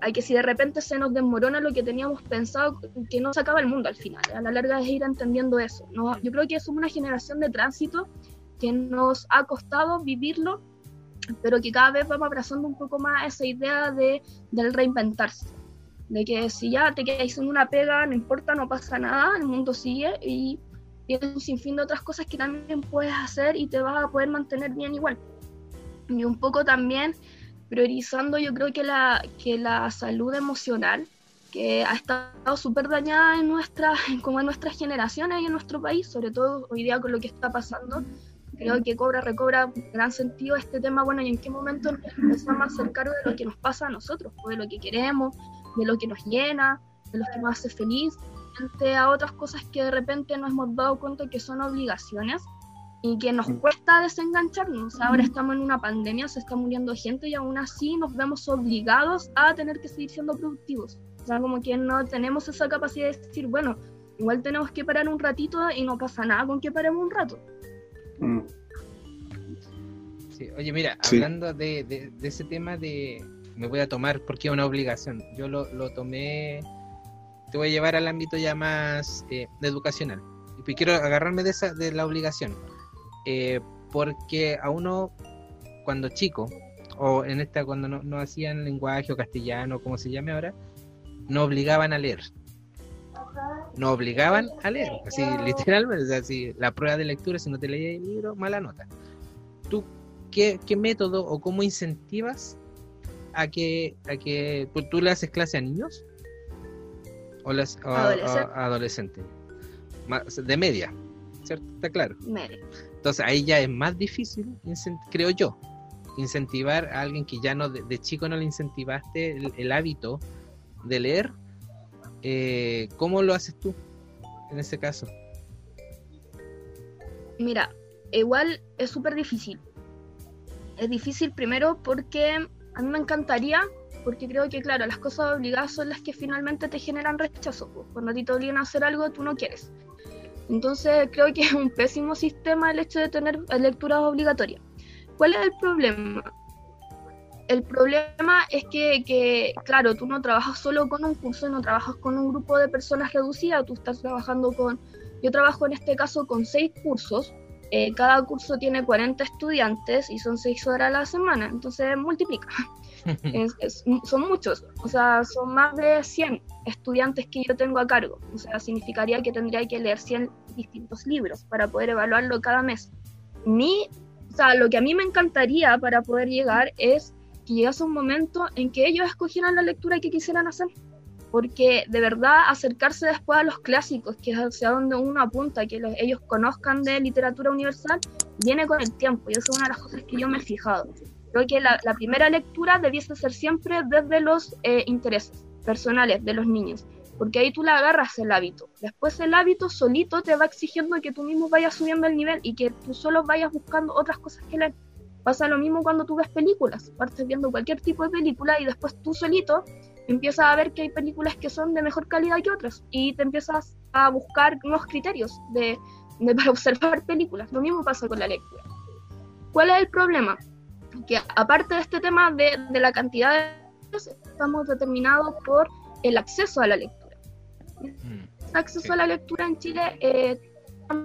hay que si de repente se nos desmorona lo que teníamos pensado, que no se acaba el mundo al final. A la larga es ir entendiendo eso. ¿no? Yo creo que somos una generación de tránsito que nos ha costado vivirlo, pero que cada vez vamos abrazando un poco más esa idea de, del reinventarse. De que si ya te quedas en una pega, no importa, no pasa nada, el mundo sigue y tienes un sinfín de otras cosas que también puedes hacer y te vas a poder mantener bien igual. Y un poco también priorizando yo creo que la, que la salud emocional, que ha estado súper dañada en, nuestra, como en nuestras generaciones y en nuestro país, sobre todo hoy día con lo que está pasando, creo que cobra, recobra gran sentido este tema, bueno, y en qué momento empezamos a hacer cargo de lo que nos pasa a nosotros, de lo que queremos, de lo que nos llena, de lo que nos hace feliz, frente a otras cosas que de repente nos hemos dado cuenta que son obligaciones y que nos cuesta desengancharnos. Ahora estamos en una pandemia, se está muriendo gente y aún así nos vemos obligados a tener que seguir siendo productivos. O sea, como que no tenemos esa capacidad de decir, bueno, igual tenemos que parar un ratito y no pasa nada con que paremos un rato. Mm. Sí, oye, mira, hablando de, de, ese tema de me voy a tomar porque es una obligación, yo lo, lo tomé, te voy a llevar al ámbito ya más eh, educacional. Y quiero agarrarme de, esa, de la obligación eh, porque a uno cuando chico, o en esta cuando no, hacían lenguaje o castellano, como se llame ahora, no obligaban a leer. No obligaban a leer, así literalmente, así, la prueba de lectura, si no te leías el libro, mala nota. ¿Tú qué, método o cómo incentivas a que, a que pues, tú le haces clase a niños? O, las, a, adolescentes. De media, ¿cierto? Está claro. Media. Entonces ahí ya es más difícil, creo yo, incentivar a alguien que ya no de, chico no le incentivaste el, hábito de leer. Eh, ¿Cómo lo haces tú en ese caso? Mira, igual es súper difícil. Es difícil primero porque a mí me encantaría, porque creo que, claro, las cosas obligadas son las que finalmente te generan rechazo. Cuando a ti te obligan a hacer algo, tú no quieres. Entonces creo que es un pésimo sistema el hecho de tener lecturas obligatorias. ¿Cuál es el problema? El problema es que, claro, tú no trabajas solo con un curso, no trabajas con un grupo de personas reducidas, tú estás trabajando con, yo trabajo en este caso con seis cursos, eh, cada curso tiene 40 estudiantes y son seis horas a la semana, entonces multiplica. son muchos, o sea, son más de 100 estudiantes que yo tengo a cargo, o sea, significaría que tendría que leer 100 distintos libros para poder evaluarlo cada mes. Mi, o sea, lo que a mí me encantaría para poder llegar es que llegase un momento en que ellos escogieran la lectura que quisieran hacer, porque de verdad acercarse después a los clásicos, que es hacia donde uno apunta, que ellos conozcan de literatura universal, viene con el tiempo, y eso es una de las cosas que yo me he fijado. Creo que la, primera lectura debiese ser siempre desde los eh, intereses personales de los niños, porque ahí tú le agarras el hábito. Después el hábito solito te va exigiendo que tú mismo vayas subiendo el nivel y que tú solo vayas buscando otras cosas que leer. Pasa lo mismo cuando tú ves películas, partes viendo cualquier tipo de película y después tú solito empiezas a ver que hay películas que son de mejor calidad que otras y te empiezas a buscar nuevos criterios de, de, para observar películas. Lo mismo pasa con la lectura. ¿Cuál es el problema? Que aparte de este tema de, de la cantidad de estamos determinados por el acceso a la lectura. Mm, el acceso a la lectura en Chile eh,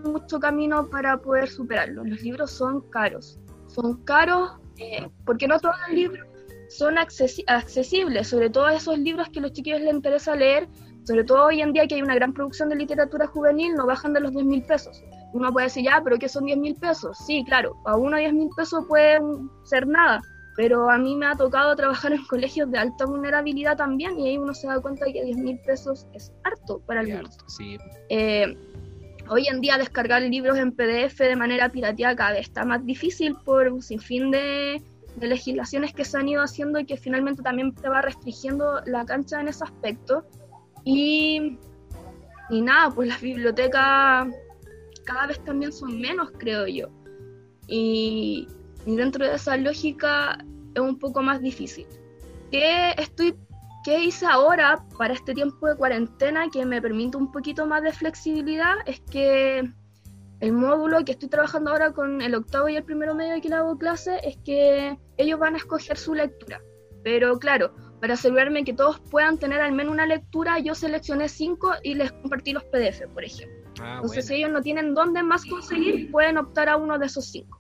mucho camino para poder superarlo. Los libros son caros. Son caros eh, porque no todos los libros son accesibles, sobre todo esos libros que a los chiquillos les interesa leer, sobre todo hoy en día que hay una gran producción de literatura juvenil, no bajan de los 10 mil pesos. Uno puede decir, ya, pero ¿qué son 10 mil pesos? Sí, claro, a uno 10 mil pesos pueden ser nada, pero a mí me ha tocado trabajar en colegios de alta vulnerabilidad también y ahí uno se da cuenta que 10 mil pesos es harto para algunos. Sí. Eh, hoy en día descargar libros en PDF de manera pirateada cada vez está más difícil por un sinfín de, de legislaciones que se han ido haciendo y que finalmente también te va restringiendo la cancha en ese aspecto. Y, y nada, pues las bibliotecas cada vez también son menos, creo yo. Y, y dentro de esa lógica es un poco más difícil. ¿Qué estoy ¿Qué hice ahora para este tiempo de cuarentena que me permite un poquito más de flexibilidad? Es que el módulo que estoy trabajando ahora con el octavo y el primero medio que le hago clase es que ellos van a escoger su lectura. Pero claro, para asegurarme que todos puedan tener al menos una lectura, yo seleccioné cinco y les compartí los PDF, por ejemplo. Ah, Entonces, si ellos no tienen dónde más conseguir, pueden optar a uno de esos cinco.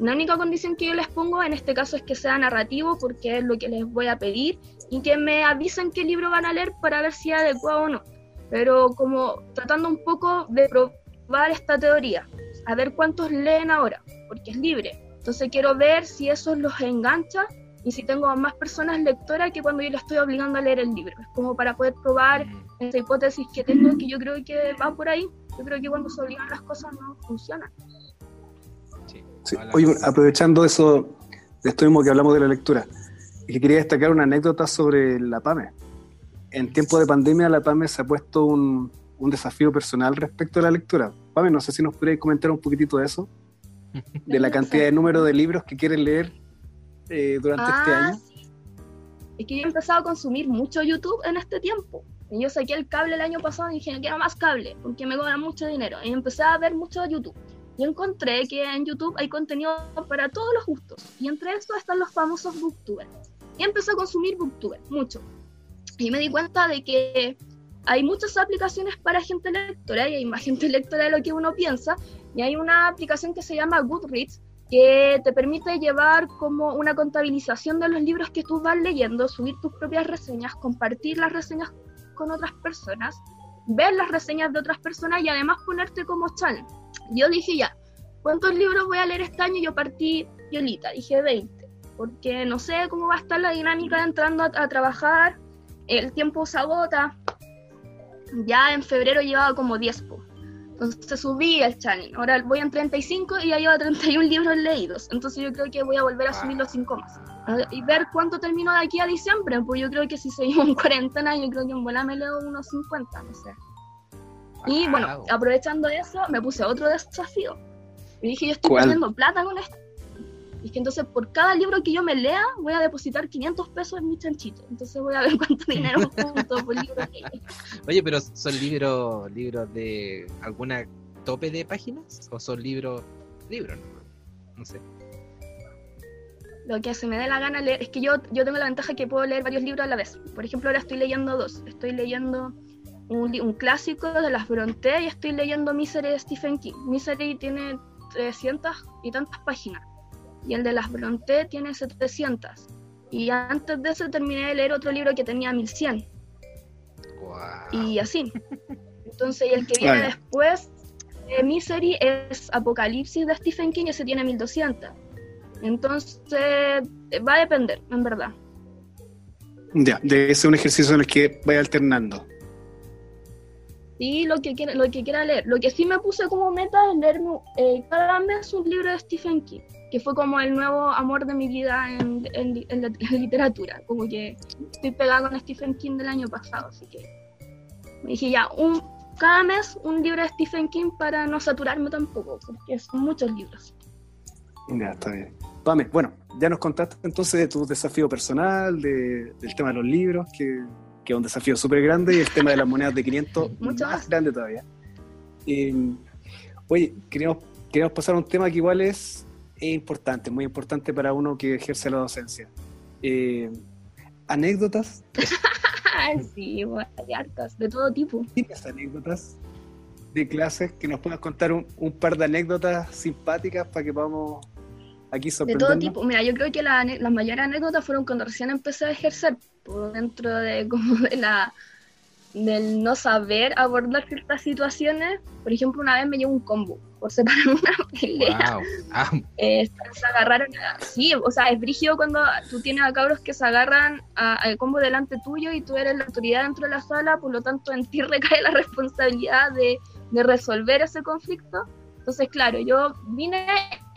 La única condición que yo les pongo en este caso es que sea narrativo, porque es lo que les voy a pedir, y que me avisen qué libro van a leer para ver si es adecuado o no. Pero como tratando un poco de probar esta teoría, a ver cuántos leen ahora, porque es libre. Entonces quiero ver si eso los engancha y si tengo más personas lectoras que cuando yo les estoy obligando a leer el libro. Es como para poder probar mm. esa hipótesis que tengo, que yo creo que va por ahí. Yo creo que cuando se obligan las cosas no funcionan. Oye, aprovechando eso, de esto mismo que hablamos de la lectura, y quería destacar una anécdota sobre la PAME. En tiempo de pandemia, la PAME se ha puesto un, un desafío personal respecto a la lectura. PAME, no sé si nos podrías comentar un poquitito de eso, de la cantidad de número de libros que quieren leer eh, durante este ah, año. Es que yo he empezado a consumir mucho YouTube en este tiempo. Yo saqué el cable el año pasado y dije, no quiero más cable, porque me cobran mucho dinero. Y empecé a ver mucho YouTube y encontré que en YouTube hay contenido para todos los gustos. Y entre estos están los famosos booktubers. Y empecé a consumir booktuber, mucho. Y me di cuenta de que hay muchas aplicaciones para gente lectora y hay más gente lectora de lo que uno piensa. Y hay una aplicación que se llama Goodreads que te permite llevar como una contabilización de los libros que tú vas leyendo, subir tus propias reseñas, compartir las reseñas con otras personas, ver las reseñas de otras personas y además ponerte como channel yo dije ya, ¿cuántos libros voy a leer este año? Yo partí violita, dije 20, porque no sé cómo va a estar la dinámica de entrando a, trabajar, el tiempo se agota, ya en febrero llevaba como 10 entonces subí el channel. Ahora voy en 35 y ya llevo 31 libros leídos. Entonces yo creo que voy a volver a subir los 5 más. Y ver cuánto termino de aquí a diciembre. Pues yo creo que si seguimos en cuarentena, yo creo que en buena me leo unos 50, no sé. Y bueno, aprovechando eso, me puse otro desafío. Y dije, yo estoy perdiendo plata con esto. Y que entonces por cada libro que yo me lea, voy a depositar 500 pesos en mi chanchito. Entonces voy a ver cuánto dinero junto por libro que Oye, pero ¿son libros libros de alguna tope de páginas? ¿O son libros, libros? No, no sé lo que se me dé la gana leer. Es que yo, yo tengo la ventaja que puedo leer varios libros a la vez. Por ejemplo, ahora estoy leyendo dos. Estoy leyendo un, clásico de las Bronte y estoy leyendo Misery de Stephen King. Misery tiene 300 y tantas páginas y el de las Bronte tiene 700. Y antes de eso terminé de leer otro libro que tenía 1100. Y así. Entonces, y el que viene después de Misery es Apocalipsis de Stephen King y ese tiene 1200. Entonces, va a depender, en verdad. Ya, debe ser un ejercicio en el que vaya alternando. Sí, lo que, quiera, lo que quiera leer. Lo que sí me puse como meta es leerme eh, cada mes un libro de Stephen King, que fue como el nuevo amor de mi vida en, en, la, literatura. Como que estoy pegada con Stephen King del año pasado, así que me dije ya, un, cada mes un libro de Stephen King para no saturarme tampoco, porque son muchos libros. Ya, está bien. Pame, bueno, ya nos contaste entonces de tu desafío personal, de, del tema de los libros, que que es un desafío súper grande, y el tema de las monedas de 500 más grande todavía. oye, Oye, queríamos, queríamos pasar a un tema que igual es, es importante, muy importante para uno que ejerce la docencia. Eh, ¿Anécdotas? sí, bueno, hay hartas, de todo tipo. ¿Tienes anécdotas de clases que nos puedas contar un, un par de anécdotas simpáticas para que podamos aquí De todo sorprendernos? tipo. Mira, yo creo que la las mayores anécdotas fueron cuando recién empecé a ejercer, por dentro de como de la del no saber abordar ciertas situaciones. Por ejemplo, una vez me llevó un combo por separar una pelea. Wow. Ah, Eh, se agarraron, a- sí, o sea, es brígido cuando tú tienes a cabros que se agarran al combo delante tuyo y tú eres la autoridad dentro de la sala, por lo tanto en ti recae la responsabilidad de, de resolver ese conflicto. Entonces, claro, yo vine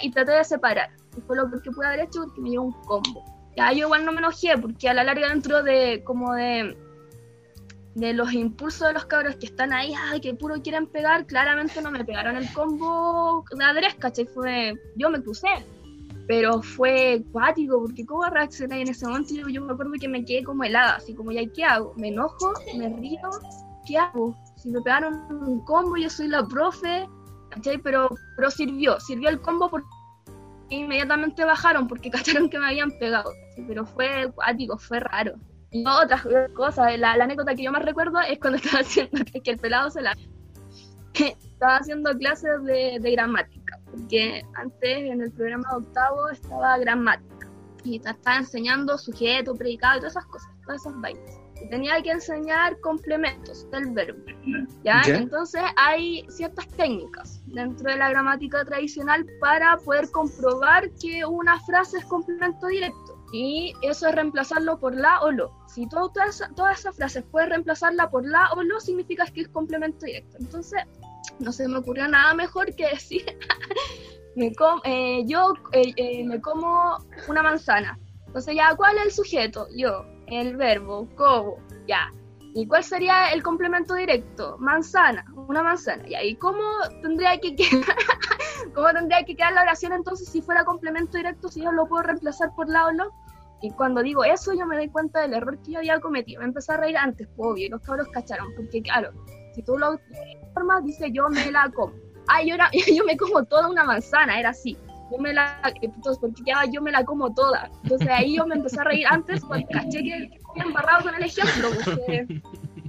y traté de separar. Y fue lo que pude haber hecho porque me llevó un combo. Ya yo igual no me enojé porque a la larga dentro de como de de los impulsos de los cabros que están ahí, que puro quieren pegar, claramente no me pegaron el combo de adres, ¿cachai? Fue, yo me crucé, pero fue cuático, porque cómo reaccioné en ese momento, yo, me acuerdo que me quedé como helada, así como, ya, ¿qué hago? ¿Me enojo? ¿Me río? ¿Qué hago? Si me pegaron un combo, yo soy la profe, ¿cachai? Pero, pero sirvió, sirvió el combo porque inmediatamente bajaron porque cacharon que me habían pegado, pero fue cuático, fue raro. Y otras cosas, la, la anécdota que yo más recuerdo es cuando estaba haciendo, que, que el pelado se la... estaba haciendo clases de, de gramática, porque antes en el programa de octavo estaba gramática, y te estaba enseñando sujeto, predicado y todas esas cosas, todas esas vainas. Y tenía que enseñar complementos del verbo, ¿ya? Ya. Entonces hay ciertas técnicas dentro de la gramática tradicional para poder comprobar que una frase es complemento directo. Y eso es reemplazarlo por la o lo. Si todas esa- todas esas frases puedes reemplazarla por la o lo, significa que es complemento directo. Entonces, no se me ocurrió nada mejor que decir, me com- eh, yo eh, eh, me como una manzana. Entonces, ya, ¿cuál es el sujeto? Yo, el verbo, como, ya. ¿Y cuál sería el complemento directo? Manzana, una manzana. Ya, ¿y cómo tendría que quedar? ¿Cómo tendría que quedar la oración entonces si fuera complemento directo, si yo lo puedo reemplazar por la o lo? Y cuando digo eso, yo me doy cuenta del error que yo había cometido. Me empecé a reír antes, pues, obvio, y los cabros cacharon, porque claro, si tú lo formas, dice yo me la como. Ah, yo, era, yo me como toda una manzana, era así. Yo me la, entonces, porque quedaba yo me la como toda. Entonces ahí yo me empecé a reír antes cuando caché que que embarrado con el ejemplo, porque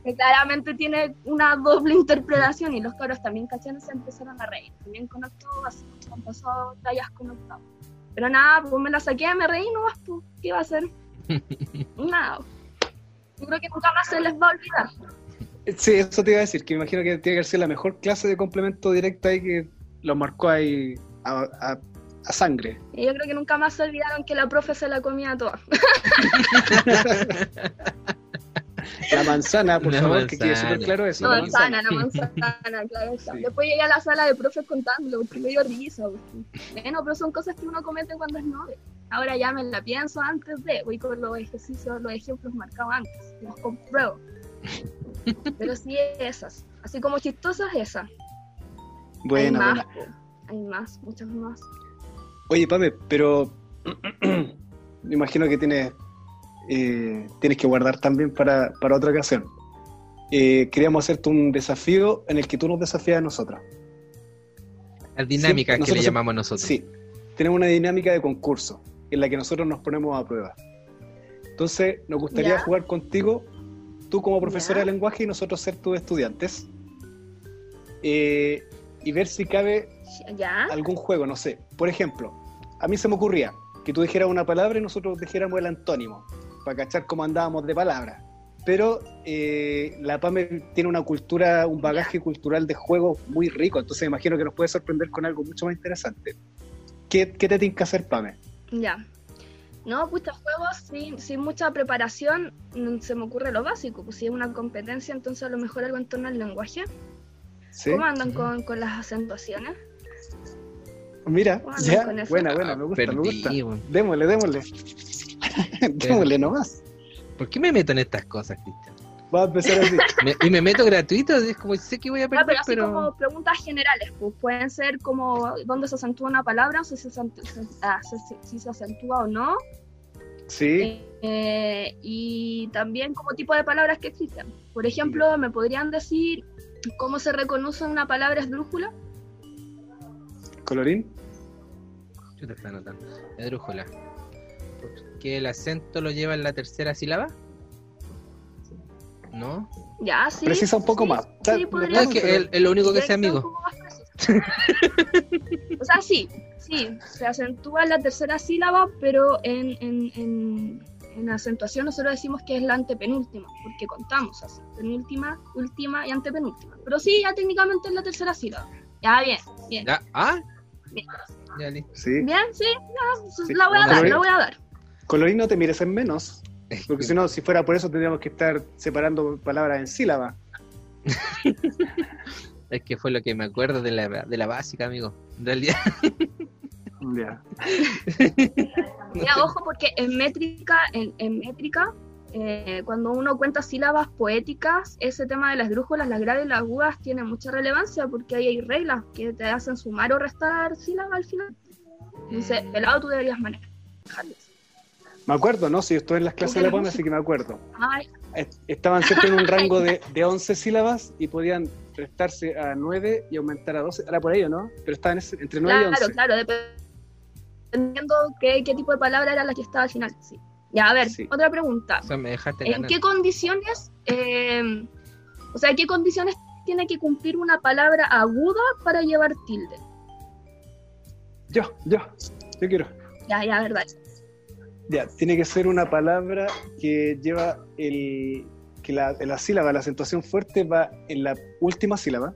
que claramente tiene una doble interpretación y los cabros también cacharon se empezaron a reír. También con así, han pasado tallas con octavo. Pero nada, pues me la saqué, me reí, no vas, pues, ¿qué va a hacer? Nada. Yo creo que nunca más se les va a olvidar. Sí, eso te iba a decir, que me imagino que tiene que ser la mejor clase de complemento directo ahí que lo marcó ahí a, a- a sangre. Y yo creo que nunca más se olvidaron que la profe se la comía toda. La manzana, por La favor, que quede súper claro eso. La la manzana, la manzana, claro. Sí. Después llegué a la sala de profes contándolo, porque me dio risa. porque- Bueno, pero son cosas que uno comete cuando es noble. Ahora ya me la pienso antes de, voy con los ejercicios, los ejemplos marcados antes, los compruebo. Pero sí esas, así como chistosas esas. Hay más, po. hay más, muchas más. Oye, Pame, pero me imagino que tienes, eh, tienes que guardar también para, para otra ocasión. Eh, queríamos hacerte un desafío en el que tú nos desafías a nosotros. Las dinámicas que le llamamos nosotros. Sí, tenemos una dinámica de concurso en la que nosotros nos ponemos a prueba. Entonces, nos gustaría Ya. jugar contigo, tú como profesora Ya. de lenguaje y nosotros ser tus estudiantes, eh, y ver si cabe ¿Ya? algún juego, no sé. Por ejemplo, a mí se me ocurría que tú dijeras una palabra y nosotros dijéramos el antónimo, para cachar cómo andábamos de palabras. Pero eh, la PAME tiene una cultura, un bagaje cultural de juego muy rico, entonces me imagino que nos puede sorprender con algo mucho más interesante. ¿Qué, qué te tiene que hacer, PAME? Ya. No, pues juegos sin, sin mucha preparación mm, se me ocurre lo básico. Pues si es una competencia, entonces a lo mejor algo en torno al lenguaje. ¿Sí? ¿Cómo andan con, con las acentuaciones? Mira, ¿Cómo andan ya, buena, buena, me gusta, me Perdí, gusta. weón. Démosle, démosle. démosle nomás. ¿Por qué me meto en estas cosas, Cristian? Va a empezar así. Me- y me meto gratuito, es como sé que voy a Ah, perder, pero así pero... como preguntas generales, pues pueden ser como dónde se acentúa una palabra, o si se, acent- se- ah, si se acentúa o no, Sí, eh, y también como tipo de palabras que existen. Por ejemplo, ¿me podrían decir cómo se reconoce una palabra esdrújula? ¿Colorín? Yo te está anotando. Esdrújula. ¿Que el acento lo lleva en la tercera sílaba? ¿No? Ya, sí. Precisa un poco sí, más. Sí, No, podría es que lo único que un amigo. poco más preciso. o sea, sí, sí, se acentúa en la tercera sílaba, pero en, en, en, en acentuación nosotros decimos que es la antepenúltima, porque contamos así, penúltima, última y antepenúltima. Pero sí, ya técnicamente es la tercera sílaba. Ya, bien, bien. ¿Ya? ¿Ah? Bien. Ya, listo. Sí. Bien, sí, ya, Sí. la voy a dar, Colorín. la voy a dar. Colorín no te mires en menos. Porque si no, si fuera por eso, tendríamos que estar separando palabras en sílaba. Es que fue lo que me acuerdo de la, de la básica, amigo. En realidad. Ya. Ya, ojo, porque en métrica, en, en métrica, eh, cuando uno cuenta sílabas poéticas, ese tema de las drújulas, las graves y las agudas tiene mucha relevancia porque ahí hay reglas que te hacen sumar o restar sílabas al final. Entonces, Mm. pelado tú deberías manejarlas. Me acuerdo, ¿no? Si yo estuve en las clases de la PAME, así que me acuerdo. Ay, Est- Estaban siempre en un rango de, de 11 sílabas y podían restarse a 9 y aumentar a 12. Era por ello, ¿no? Pero estaban entre 9 y claro, 11. claro, dependiendo qué, qué tipo de palabra era la que estaba al final. Sí. Ya, a ver, Sí. otra pregunta. O sea, me dejaste ¿En ganar. qué condiciones, eh, o sea, qué condiciones tiene que cumplir una palabra aguda para llevar tilde? Yo, yo, yo quiero. Ya, ya, verdad. Ya, tiene que ser una palabra que lleva el. que la, la sílaba, la acentuación fuerte va en la última sílaba.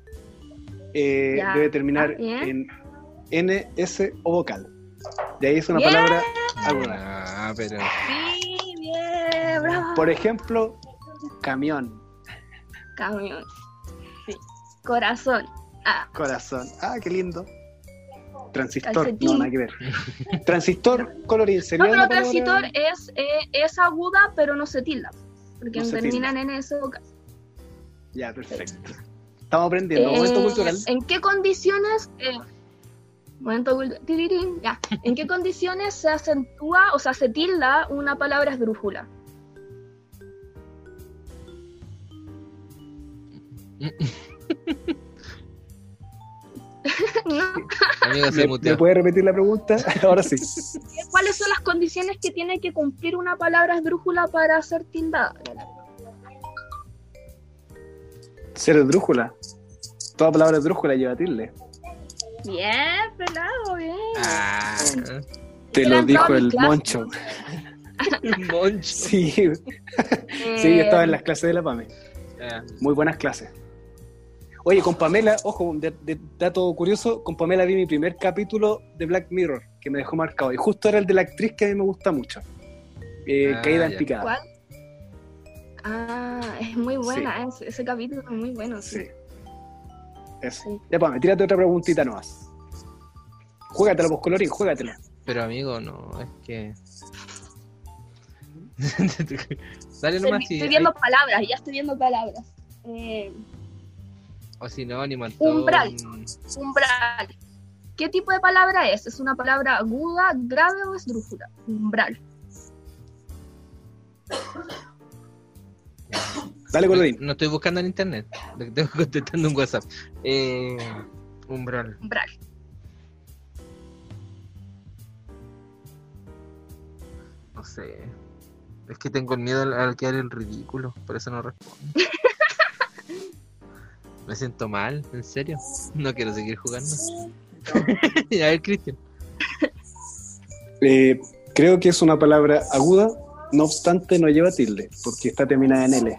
Eh, Ya, debe terminar ah, bien. en N, S o vocal. De ahí es una palabra aguda. Ah, pero. Sí, bien, bravo. Por ejemplo, camión, Camión. Sí. Corazón. Ah, corazón. Ah, qué lindo. Transistor, Calcetín. no, nada que ver. Transistor, colorín, sería no, pero transitor es, eh, es aguda, pero no se tilda. Porque No terminan en ese vocal. Ya, perfecto. Estamos aprendiendo. Eh, Momento cultural. ¿En qué condiciones? eh, momento tirirín, ya. ¿En qué condiciones se acentúa o sea, se tilda una palabra esdrújula? ¿Me, me puede repetir la pregunta? Ahora sí. ¿Cuáles son las condiciones que tiene que cumplir una palabra esdrújula para ser tildada? Ser esdrújula. Toda palabra esdrújula lleva tilde. Bien, pelado, bien. Ah, Te lo dijo toda mi el clase. Moncho. moncho. Sí, sí, yo estaba en las clases de la PAME. Muy buenas clases. Oye, con Pamela, ojo, de, de- dato curioso, con Pamela vi mi primer capítulo de Black Mirror, que me dejó marcado. Y justo era el de la actriz que a mí me gusta mucho. Eh, Ah, caída en picada. ¿Cuál? Ah, es muy buena, ese, ese capítulo es muy bueno. Sí. Sí. Eso. Sí. Ya, Pame, tírate otra preguntita nomás. Juégatela, pues, colorín, juégatela. Pero amigo, no, es que. Dale Estoy, nomás si estoy hay- viendo palabras, ya estoy viendo palabras. Eh, O sinónimo, Umbral. Antón. umbral. ¿Qué tipo de palabra es? ¿Es una palabra aguda, grave o esdrújula? Umbral. Dale, colorín. No estoy buscando en internet. Te Estoy contestando un WhatsApp. Eh, umbral. Umbral. No sé. Es que tengo el miedo al, al quedar en ridículo. Por eso no respondo. Me siento mal, en serio. No quiero seguir jugando. a ver, Cristian. Eh, creo que es una palabra aguda, no obstante no lleva tilde, porque está terminada en L.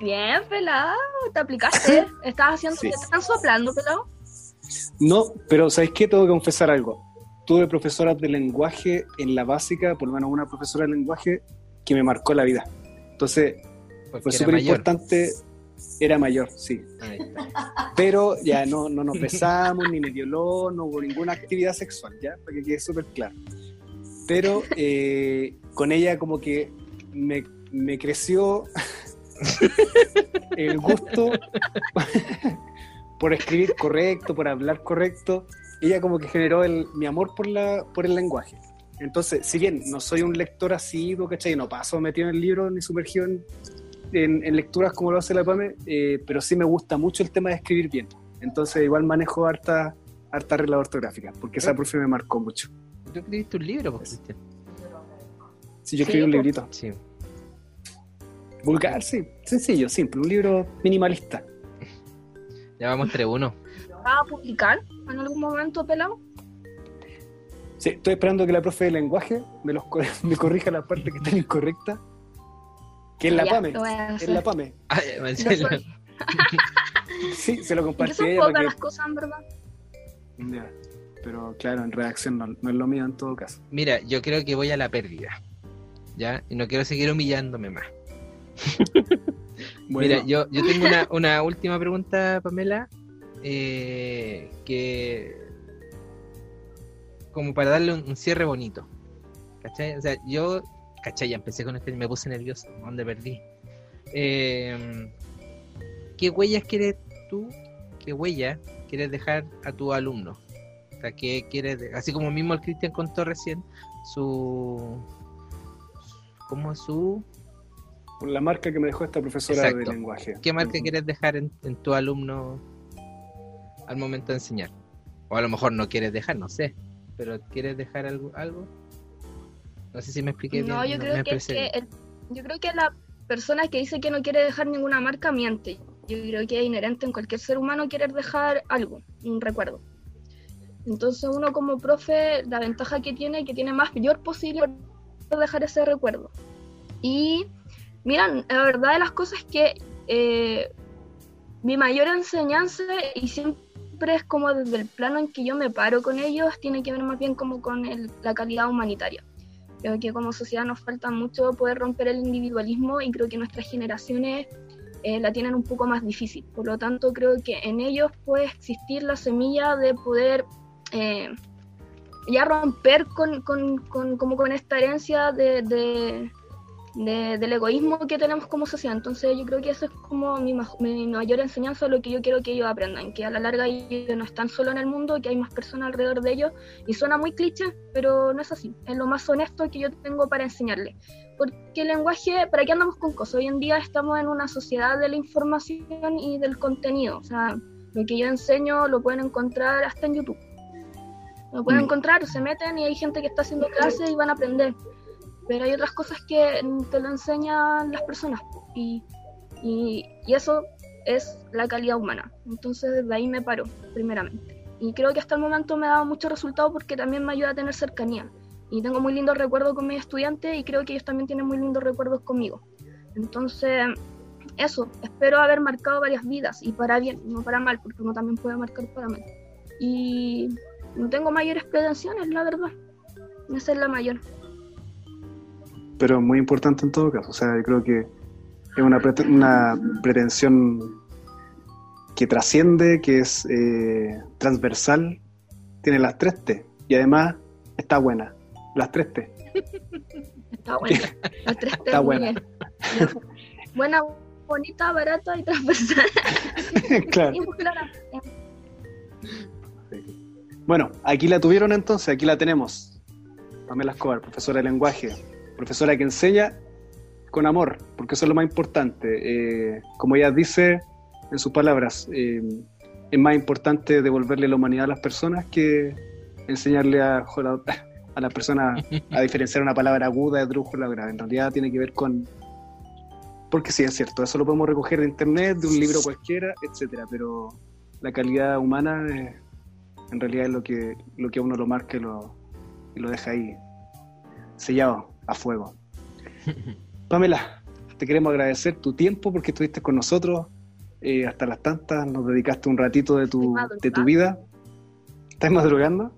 Bien, pelado, te aplicaste. ¿Estás haciendo Sí. te están soplando, pelado? No, pero ¿sabes qué? Tengo que confesar algo. Tuve profesoras de lenguaje en la básica, por lo menos una profesora de lenguaje que me marcó la vida. Entonces, Porque fue súper importante. Era mayor, sí. Ahí está. Pero ya no, no nos besamos, ni me violó, no hubo ninguna actividad sexual, ¿ya? Para que quede súper claro. Pero eh, con ella como que me, me creció el gusto por escribir correcto, por hablar correcto. Ella como que generó el, mi amor por, la, por el lenguaje. Entonces, si bien no soy un lector asiduo, ¿cachai? No paso metido en el libro ni sumergido en, en- en lecturas como lo hace la PAME, eh, pero sí me gusta mucho el tema de escribir bien. Entonces, igual manejo harta, harta regla ortográfica, porque esa profe me marcó mucho. Tú escribiste un libro, pues, Cristian. Si yo Sí, escribí un po. librito. Sí. Vulgar, sí. Sencillo, simple. Un libro minimalista. Ya vamos 3-1. ¿Va a publicar en algún momento, pelado? Sí, estoy esperando que la profe de lenguaje me, los, me corrija la parte que está incorrecta. Que es la Ya, PAME. Es la PAME. Sí, se lo Porque compartí son pocas para las cosas, en verdad. Ya. Pero claro, en redacción no, no es lo mío en todo caso. Mira, yo creo que voy a la pérdida. ¿Ya? Y no quiero seguir humillándome más. Bueno, Mira, yo, yo tengo una, una última pregunta, Pamela. eh, que. Como para darle un, un cierre bonito. ¿Cachai? O sea, yo. ¿Cachai? Ya empecé con esto y me puse nervioso. ¿Dónde perdí? Eh, ¿Qué huellas quieres tú? ¿Qué huella quieres dejar a tu alumno? O sea, ¿qué quieres de- Así como mismo el Cristian contó recién, su. ¿Cómo es su.? La marca que me dejó esta profesora Exacto. de lenguaje. ¿Qué marca quieres dejar en, en tu alumno al momento de enseñar? O a lo mejor no quieres dejar, no sé. Pero ¿quieres dejar algo? algo? No sé si me expliqué No, bien. yo creo que, expresé que el- yo creo que la persona que dice que no quiere dejar ninguna marca miente. Yo creo que es inherente en cualquier ser humano querer dejar algo, un recuerdo. Entonces uno como profe, la ventaja que tiene, que tiene mayor posibilidad de dejar ese recuerdo. Y miran, la verdad de las cosas es que eh, mi mayor enseñanza, y siempre es como desde el plano en que yo me paro con ellos, tiene que ver más bien como con la calidad humanitaria. Creo que como sociedad nos falta mucho poder romper el individualismo y creo que nuestras generaciones eh, la tienen un poco más difícil. Por lo tanto, creo que en ellos puede existir la semilla de poder eh, ya romper con, como con esta herencia de- de- del egoísmo que tenemos como sociedad. Entonces yo creo que eso es como mi, mi mayor enseñanza, lo que yo quiero que ellos aprendan, que a la larga ellos no están solo en el mundo, que hay más personas alrededor de ellos y suena muy cliché, pero no es así. Es lo más honesto que yo tengo para enseñarle. Porque el lenguaje, ¿para qué andamos con cosas? Hoy en día estamos en una sociedad de la información y del contenido. O sea, lo que yo enseño lo pueden encontrar hasta en YouTube. Lo pueden Mm. encontrar, se meten y hay gente que está haciendo clases y van a aprender. Pero hay otras cosas que te lo enseñan las personas. Y, y, y eso es la calidad humana. Entonces, desde ahí me paro, primeramente. Y creo que hasta el momento me ha dado mucho resultado porque también me ayuda a tener cercanía. Y tengo muy lindos recuerdos con mis estudiantes y creo que ellos también tienen muy lindos recuerdos conmigo. Entonces, eso, espero haber marcado varias vidas y para bien, no para mal, porque uno también puede marcar para mal. Y no tengo mayores pretensiones, la verdad. Esa es la mayor. Pero muy importante en todo caso. O sea, yo creo que es una, una pretensión que trasciende, que es eh, transversal, tiene las tres T y además está buena. Las tres T. Está buena. Las tres T, Está buena. Buena, bonita, barata y transversal. claro. Y muy clara. Bueno, aquí la tuvieron entonces, aquí la tenemos. Pamela Escobar, profesora de lenguaje, profesora que enseña con amor, porque eso es lo más importante. Eh, como ella dice en sus palabras, eh, es más importante devolverle la humanidad a las personas que enseñarle a, las personas a diferenciar una palabra aguda de drújula grave. En realidad tiene que ver con... Porque sí, es cierto, eso lo podemos recoger de internet, de un libro cualquiera, etcétera, pero la calidad humana en realidad es lo que, lo que a uno lo marca y lo, y lo deja ahí sellado a fuego. Pamela, te queremos agradecer tu tiempo porque estuviste con nosotros eh, hasta las tantas, nos dedicaste un ratito de tu, de tu vida. ¿Estás madrugando?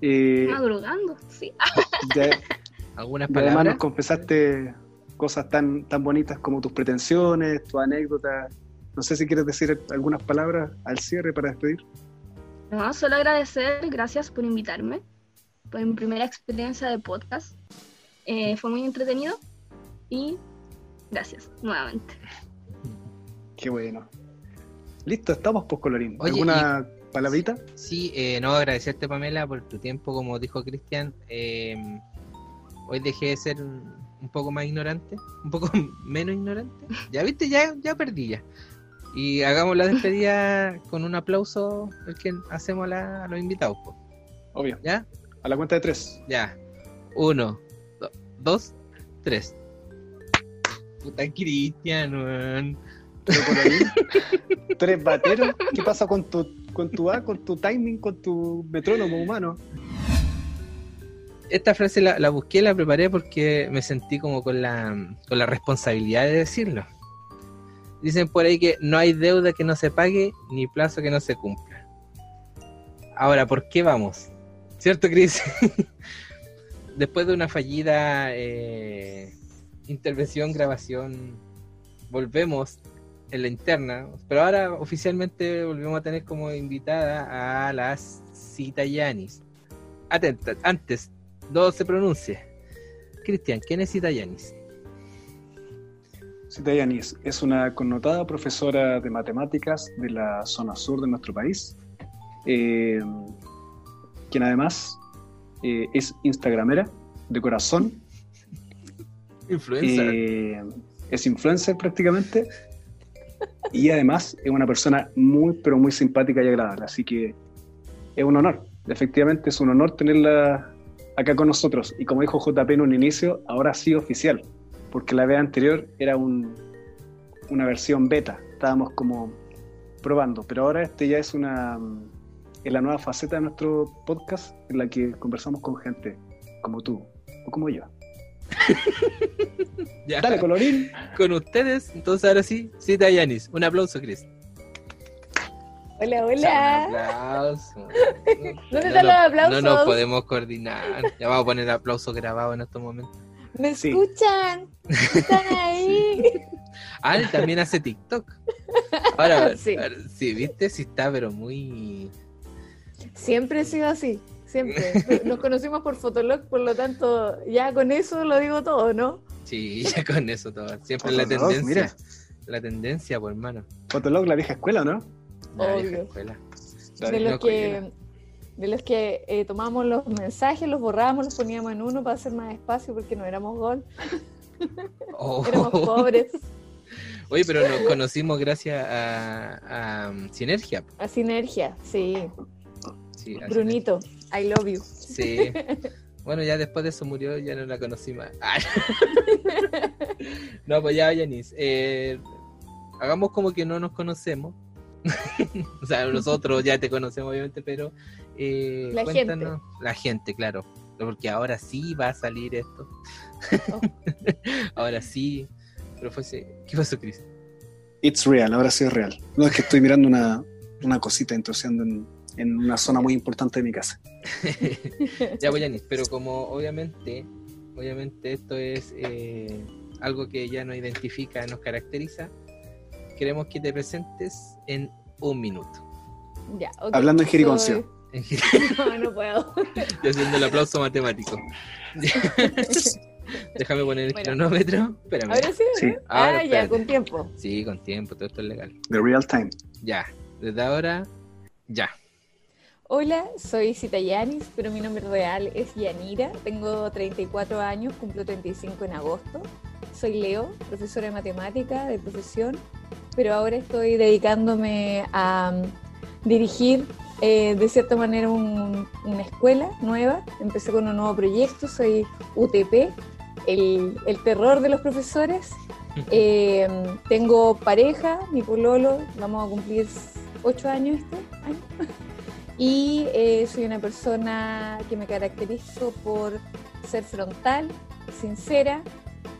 Eh, Madrugando, sí. ya- ¿Algunas y además nos palabras? confesaste cosas tan, tan bonitas como tus pretensiones, tus anécdotas. No sé si quieres decir algunas palabras al cierre para despedir. No, solo agradecer, gracias por invitarme. Fue mi primera experiencia de podcast. Eh, fue muy entretenido y gracias nuevamente. Qué bueno. Listo, estamos, pues, Colorín. Oye, ¿Alguna palabrita? Sí, eh, no, agradecerte Pamela por tu tiempo, como dijo Cristian. eh, hoy dejé de ser un, un poco más ignorante, un poco menos ignorante. Ya viste, ya, ya perdí ya. Y hagamos la despedida con un aplauso el que hacemos a, la- a los invitados. po. Obvio. ¿Ya? A la cuenta de tres. Ya. Uno, dos, tres. Puta Cristian, weón. Pero por ahí, tres bateros. ¿Qué pasa con tu, con tu A, con tu timing, con tu metrónomo humano? Esta frase la, la busqué, la preparé porque me sentí como con la, con la responsabilidad de decirlo. Dicen por ahí que no hay deuda que no se pague ni plazo que no se cumpla. Ahora, ¿por qué vamos? ¿Cierto, Cris? Después de una fallida eh, intervención, grabación, volvemos en la interna, pero ahora oficialmente volvemos a tener como invitada a la Cita Yanis. Atenta, antes, no se pronuncie. Cristian, ¿quién es Cita Yanis? Cita Yanis es una connotada profesora de matemáticas de la zona sur de nuestro país, eh, quien además eh, es instagramera de corazón, Influencer. eh, es influencer prácticamente. Y además es una persona muy pero muy simpática y agradable, así que es un honor, efectivamente es un honor tenerla acá con nosotros. Y como dijo JP en un inicio, ahora sí oficial, porque la vez anterior era un, una versión beta, estábamos como probando, pero ahora este ya es una es la nueva faceta de nuestro podcast en la que conversamos con gente como tú o como yo. Ya. Dale, colorín. Con ustedes, entonces ahora sí, Cita Yanis. Un aplauso, Cris. Hola, Un hola. aplauso. ¿Dónde No están los aplausos? No nos podemos coordinar. Ya vamos a poner aplauso grabado en estos momentos. ¿Me Sí. escuchan? ¿Están ahí? Ah, él también hace TikTok. Ahora, Sí. ahora, sí, viste, sí está, pero muy. Siempre he sido así, siempre. Nos conocimos por Fotolog, por lo tanto, ya con eso lo digo todo, ¿no? Sí, ya con eso todo. Siempre la tendencia. mira. La tendencia, pues, hermano. Fotolog, la vieja escuela, ¿no? La Obvio. vieja escuela. La De los que, de los que eh, tomamos los mensajes, los borrábamos, los poníamos en uno para hacer más espacio porque no éramos gol, Oh. éramos pobres. Oye, pero nos conocimos gracias a, a, um, Sinergia. A sinergia, sí. Sí, Brunito, I love you. Sí. Bueno, ya después de eso murió, ya no la conocí más. Ah. No, pues ya, Yanis. eh, hagamos como que no nos conocemos. o sea, nosotros ya te conocemos, obviamente, pero. eh, La cuéntanos- La gente, claro. Porque ahora sí va a salir esto. Oh. ahora sí. Pero fue ese- ¿Qué pasó, Chris? It's real, ahora sí es real. No, es que estoy mirando una, una cosita introduciendo en, en una zona muy importante de mi casa. ya voy, Yanis, pero como obviamente, obviamente esto es eh, algo que ya nos identifica, nos caracteriza, queremos que te presentes en un minuto. Ya, ok. Hablando en jerigoncio. Soy- No, no puedo. Estoy haciendo el aplauso matemático. Déjame poner el Bueno. cronómetro. Espérame. Ahora sí. Sí. Ah, Ahora, ya, espérate. con tiempo. Sí, con tiempo, todo esto es legal. The real time. Ya, desde ahora, ya. Hola, soy Cita Yanis, pero mi nombre real es Yanira. Tengo 34 años, cumplo 35 en agosto. Soy Leo, profesora de matemática de profesión, pero ahora estoy dedicándome a mm, dirigir eh, de cierta manera un- una escuela nueva. Empecé con un nuevo proyecto, soy UTP, el, el terror de los profesores. Eh, tengo pareja, mi pololo, vamos a cumplir ocho años este año. Y eh, soy una persona que me caracterizo por ser frontal, sincera,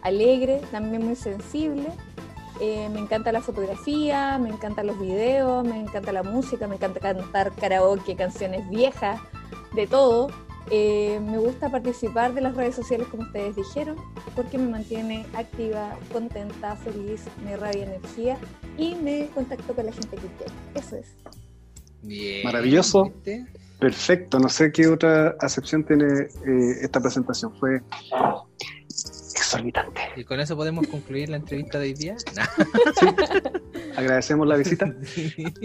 alegre, también muy sensible. Eh, me encanta la fotografía, me encantan los videos, me encanta la música, me encanta cantar karaoke, canciones viejas, de todo. Eh, me gusta participar de las redes sociales como ustedes dijeron, porque me mantiene activa, contenta, feliz, me irradia energía y me contacto con la gente que quiero. Eso es. Bien. Maravilloso. ¿viste? Perfecto. No sé qué otra acepción tiene eh, esta presentación. Fue exorbitante. ¿Y con eso podemos concluir la entrevista de hoy día? Agradecemos la visita.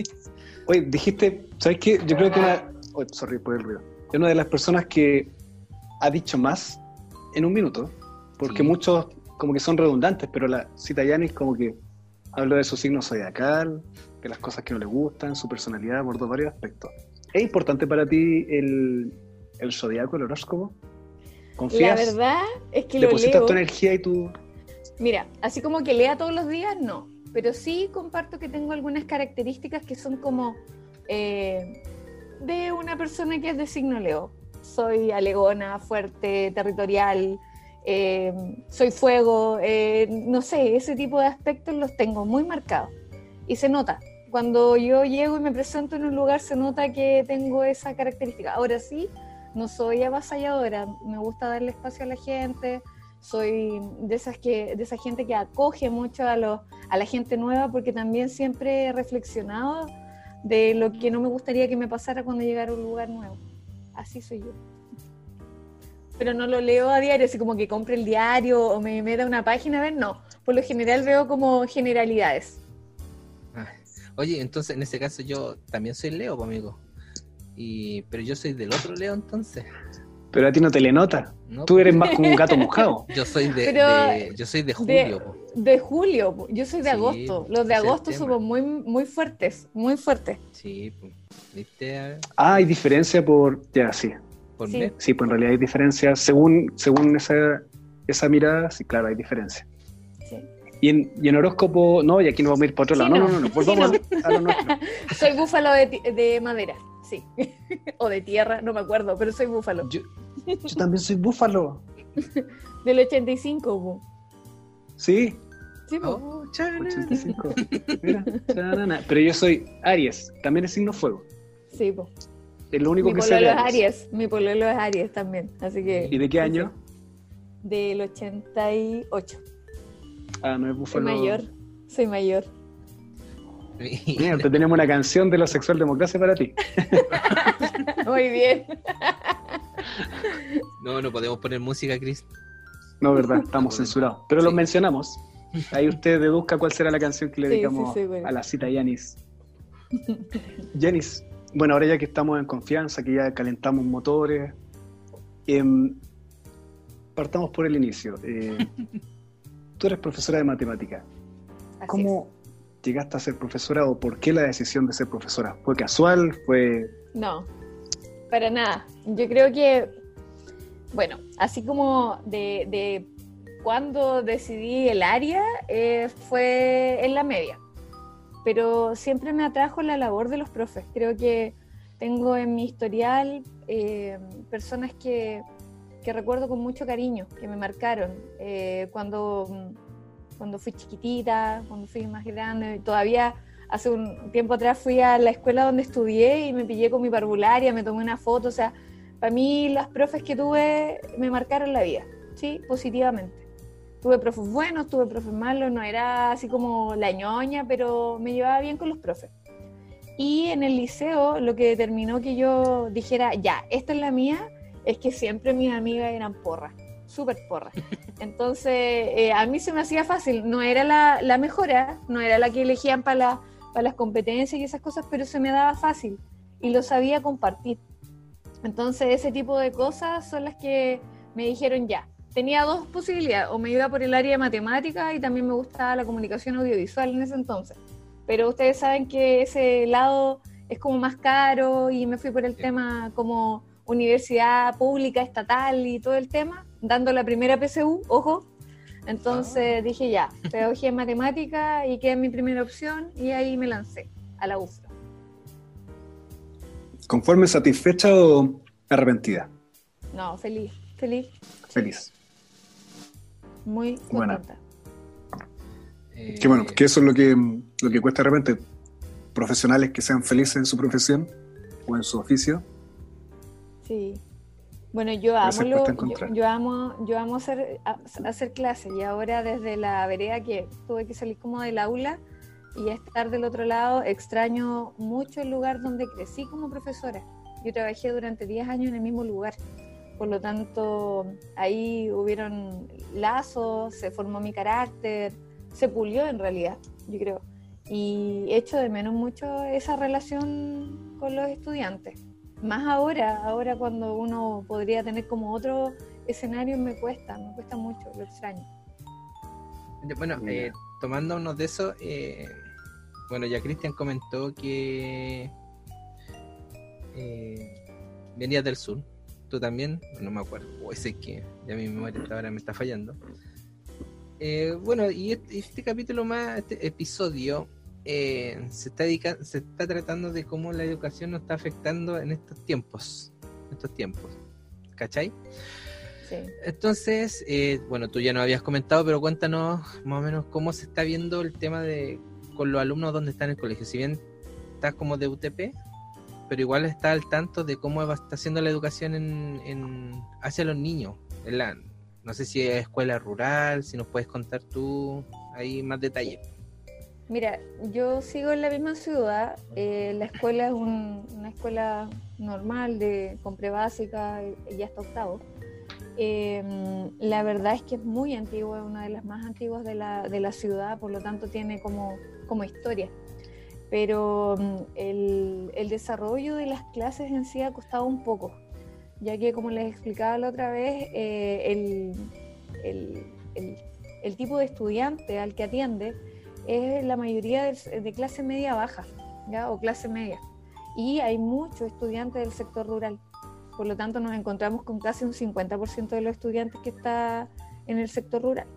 Oye, dijiste, ¿sabes qué? Yo creo que una. Oh, sorry por el ruido. Es una de las personas que ha dicho más en un minuto, porque Sí. muchos como que son redundantes, pero la cita Yanis como que Hablo de su signo zodiacal, de las cosas que no le gustan, su personalidad, dos varios aspectos. ¿Es importante para ti el, el zodiaco, el horóscopo? ¿Confías? La verdad es que lo ¿Depositas leo. tu energía y tu... Mira, así como que lea todos los días, no. Pero sí comparto que tengo algunas características que son como eh, de una persona que es de signo Leo. Soy alegona, fuerte, territorial, eh, soy fuego, eh, no sé, ese tipo de aspectos los tengo muy marcados. Y se nota. Cuando yo llego y me presento en un lugar, se nota que tengo esa característica. Ahora sí, no soy avasalladora, me gusta darle espacio a la gente, soy de esas que de esa gente que acoge mucho a los a la gente nueva porque también siempre he reflexionado de lo que no me gustaría que me pasara cuando llegara a un lugar nuevo. Así soy yo. Pero no lo leo a diario, así como que compre el diario o me meta una página a ver, no. Por lo general veo como generalidades. Oye, entonces en ese caso yo también soy Leo, pues, amigo. Y, pero yo soy del otro Leo entonces. Pero a ti no te le nota. ¿no? Tú eres más como un gato mojado. Yo soy de, Pero de- yo soy de julio. De julio, yo soy de Sí, agosto. Los de agosto somos muy, muy fuertes, muy fuertes. Sí. ¿viste? Ah, hay diferencia por... Ya, sí. Por Sí. mes. Sí, pues en realidad hay diferencia. Según, según esa, esa mirada, sí, claro, hay diferencia. Y en, y en horóscopo, no, y aquí no vamos a ir para otro Sí, lado. No, no. no, no, no, Sí, volvamos a- a lo nuestro. Soy búfalo de, madera, sí. o de tierra, no me acuerdo, pero soy búfalo. Yo, yo también soy búfalo. Del 85, po. Sí, Sí, po. Oh, chana. 85. Mira. Pero yo soy Aries, también es signo fuego. Sí, po. Es lo único Mi que sé pololo de es Aries. Aries, mi pololo es Aries también, así que... ¿Y de qué año? Del 88. Ah, no es Soy mayor, soy mayor. Mira, te tenemos una canción de la sexual democracia para ti. Muy bien. No, no podemos poner música, Chris. No, verdad, estamos censurados. Pero los Sí. mencionamos. Ahí usted deduzca cuál será la canción que le Sí, dedicamos sí, sí, bueno. a la cita Yanis. Yanis, bueno, ahora ya que estamos en confianza, que ya calentamos motores, em, partamos por el inicio. Eh, tú eres profesora de matemática. Así ¿Cómo llegaste a ser profesora o por qué la decisión de ser profesora? ¿Fue casual? ¿Fue. No, para nada. Yo creo que, bueno, así como de, de cuando decidí el área, eh, fue en la media. Pero siempre me atrajo la labor de los profes. Creo que tengo en mi historial eh, personas que, que recuerdo con mucho cariño, que me marcaron. Eh, cuando, mm, cuando fui chiquitita, cuando fui más grande, todavía hace un tiempo atrás fui a la escuela donde estudié y me pillé con mi parvularia, me tomé una foto, o sea, para mí las profes que tuve me marcaron la vida, ¿sí? Positivamente. Tuve profes buenos, tuve profes malos, no era así como la ñoña, pero me llevaba bien con los profes. Y en el liceo lo que determinó que yo dijera, ya, esta es la mía, es que siempre mis amigas eran porras, súper porras. Entonces, eh, a mí se me hacía fácil, no era la, la mejora, no era la que elegían para la- para las competencias y esas cosas, pero se me daba fácil y lo sabía compartir. Entonces, ese tipo de cosas son las que me dijeron ya. Tenía dos posibilidades, o me iba por el área de matemática y también me gustaba la comunicación audiovisual en ese entonces. Pero ustedes saben que ese lado es como más caro y me fui por el tema como universidad pública, estatal y todo el tema, dando la primera PSU, ojo. Entonces dije ya, pedagogía en matemática y que es mi primera opción y ahí me lancé a la UFRO. conforme, satisfecha o arrepentida? No, feliz, feliz, Feliz. muy contenta. Eh, Que bueno, que eso es lo que, lo que cuesta de repente. Profesionales que sean felices en su profesión o en su oficio. Sí. Bueno, yo amo, lo- yo, amo, yo amo hacer, hacer clases y ahora desde la vereda que tuve que salir como del aula y estar del otro lado, extraño mucho el lugar donde crecí como profesora. Yo trabajé durante 10 años en el mismo lugar. Por lo tanto, ahí hubieron lazos, se formó mi carácter, se pulió en realidad, yo creo. Y echo de menos mucho esa relación con los estudiantes. Más ahora, ahora cuando uno podría tener como otro escenario, me cuesta, me cuesta mucho, lo extraño. Bueno, eh, tomándonos de eso, eh, bueno, ya Cristian comentó que eh, venías del sur. Tú también, no me acuerdo. O ese que ya mi memoria ahora me está fallando. Eh, bueno, y este, este, capítulo más, este episodio, eh, se, está se está tratando de cómo la educación nos está afectando en estos tiempos. Estos tiempos. ¿Cachai? Sí. Entonces, eh, bueno, tú ya no habías comentado, pero cuéntanos más o menos cómo se está viendo el tema de con los alumnos donde están en el colegio. Si bien estás como de UTP, pero igual está al tanto de cómo está haciendo la educación en, hacia los niños. En la, no sé si es escuela rural, si nos puedes contar tú ahí más detalles. Mira, yo sigo en la misma ciudad. Eh, la escuela es una escuela normal de con básica y hasta octavo. Em, la verdad es que es muy antigua, es una de las más antiguas de la, de la ciudad, por lo tanto tiene como, como historia. Pero mm, el, el, desarrollo de las clases en sí ha costado un poco, ya que como les explicaba la otra vez, eh, el, el, el, tipo de estudiante al que atiende es la mayoría de, de clase media baja ¿ya? o clase media. Y hay muchos estudiantes del sector rural. Por lo tanto, nos encontramos con casi un 50% de los estudiantes que está en el sector rural.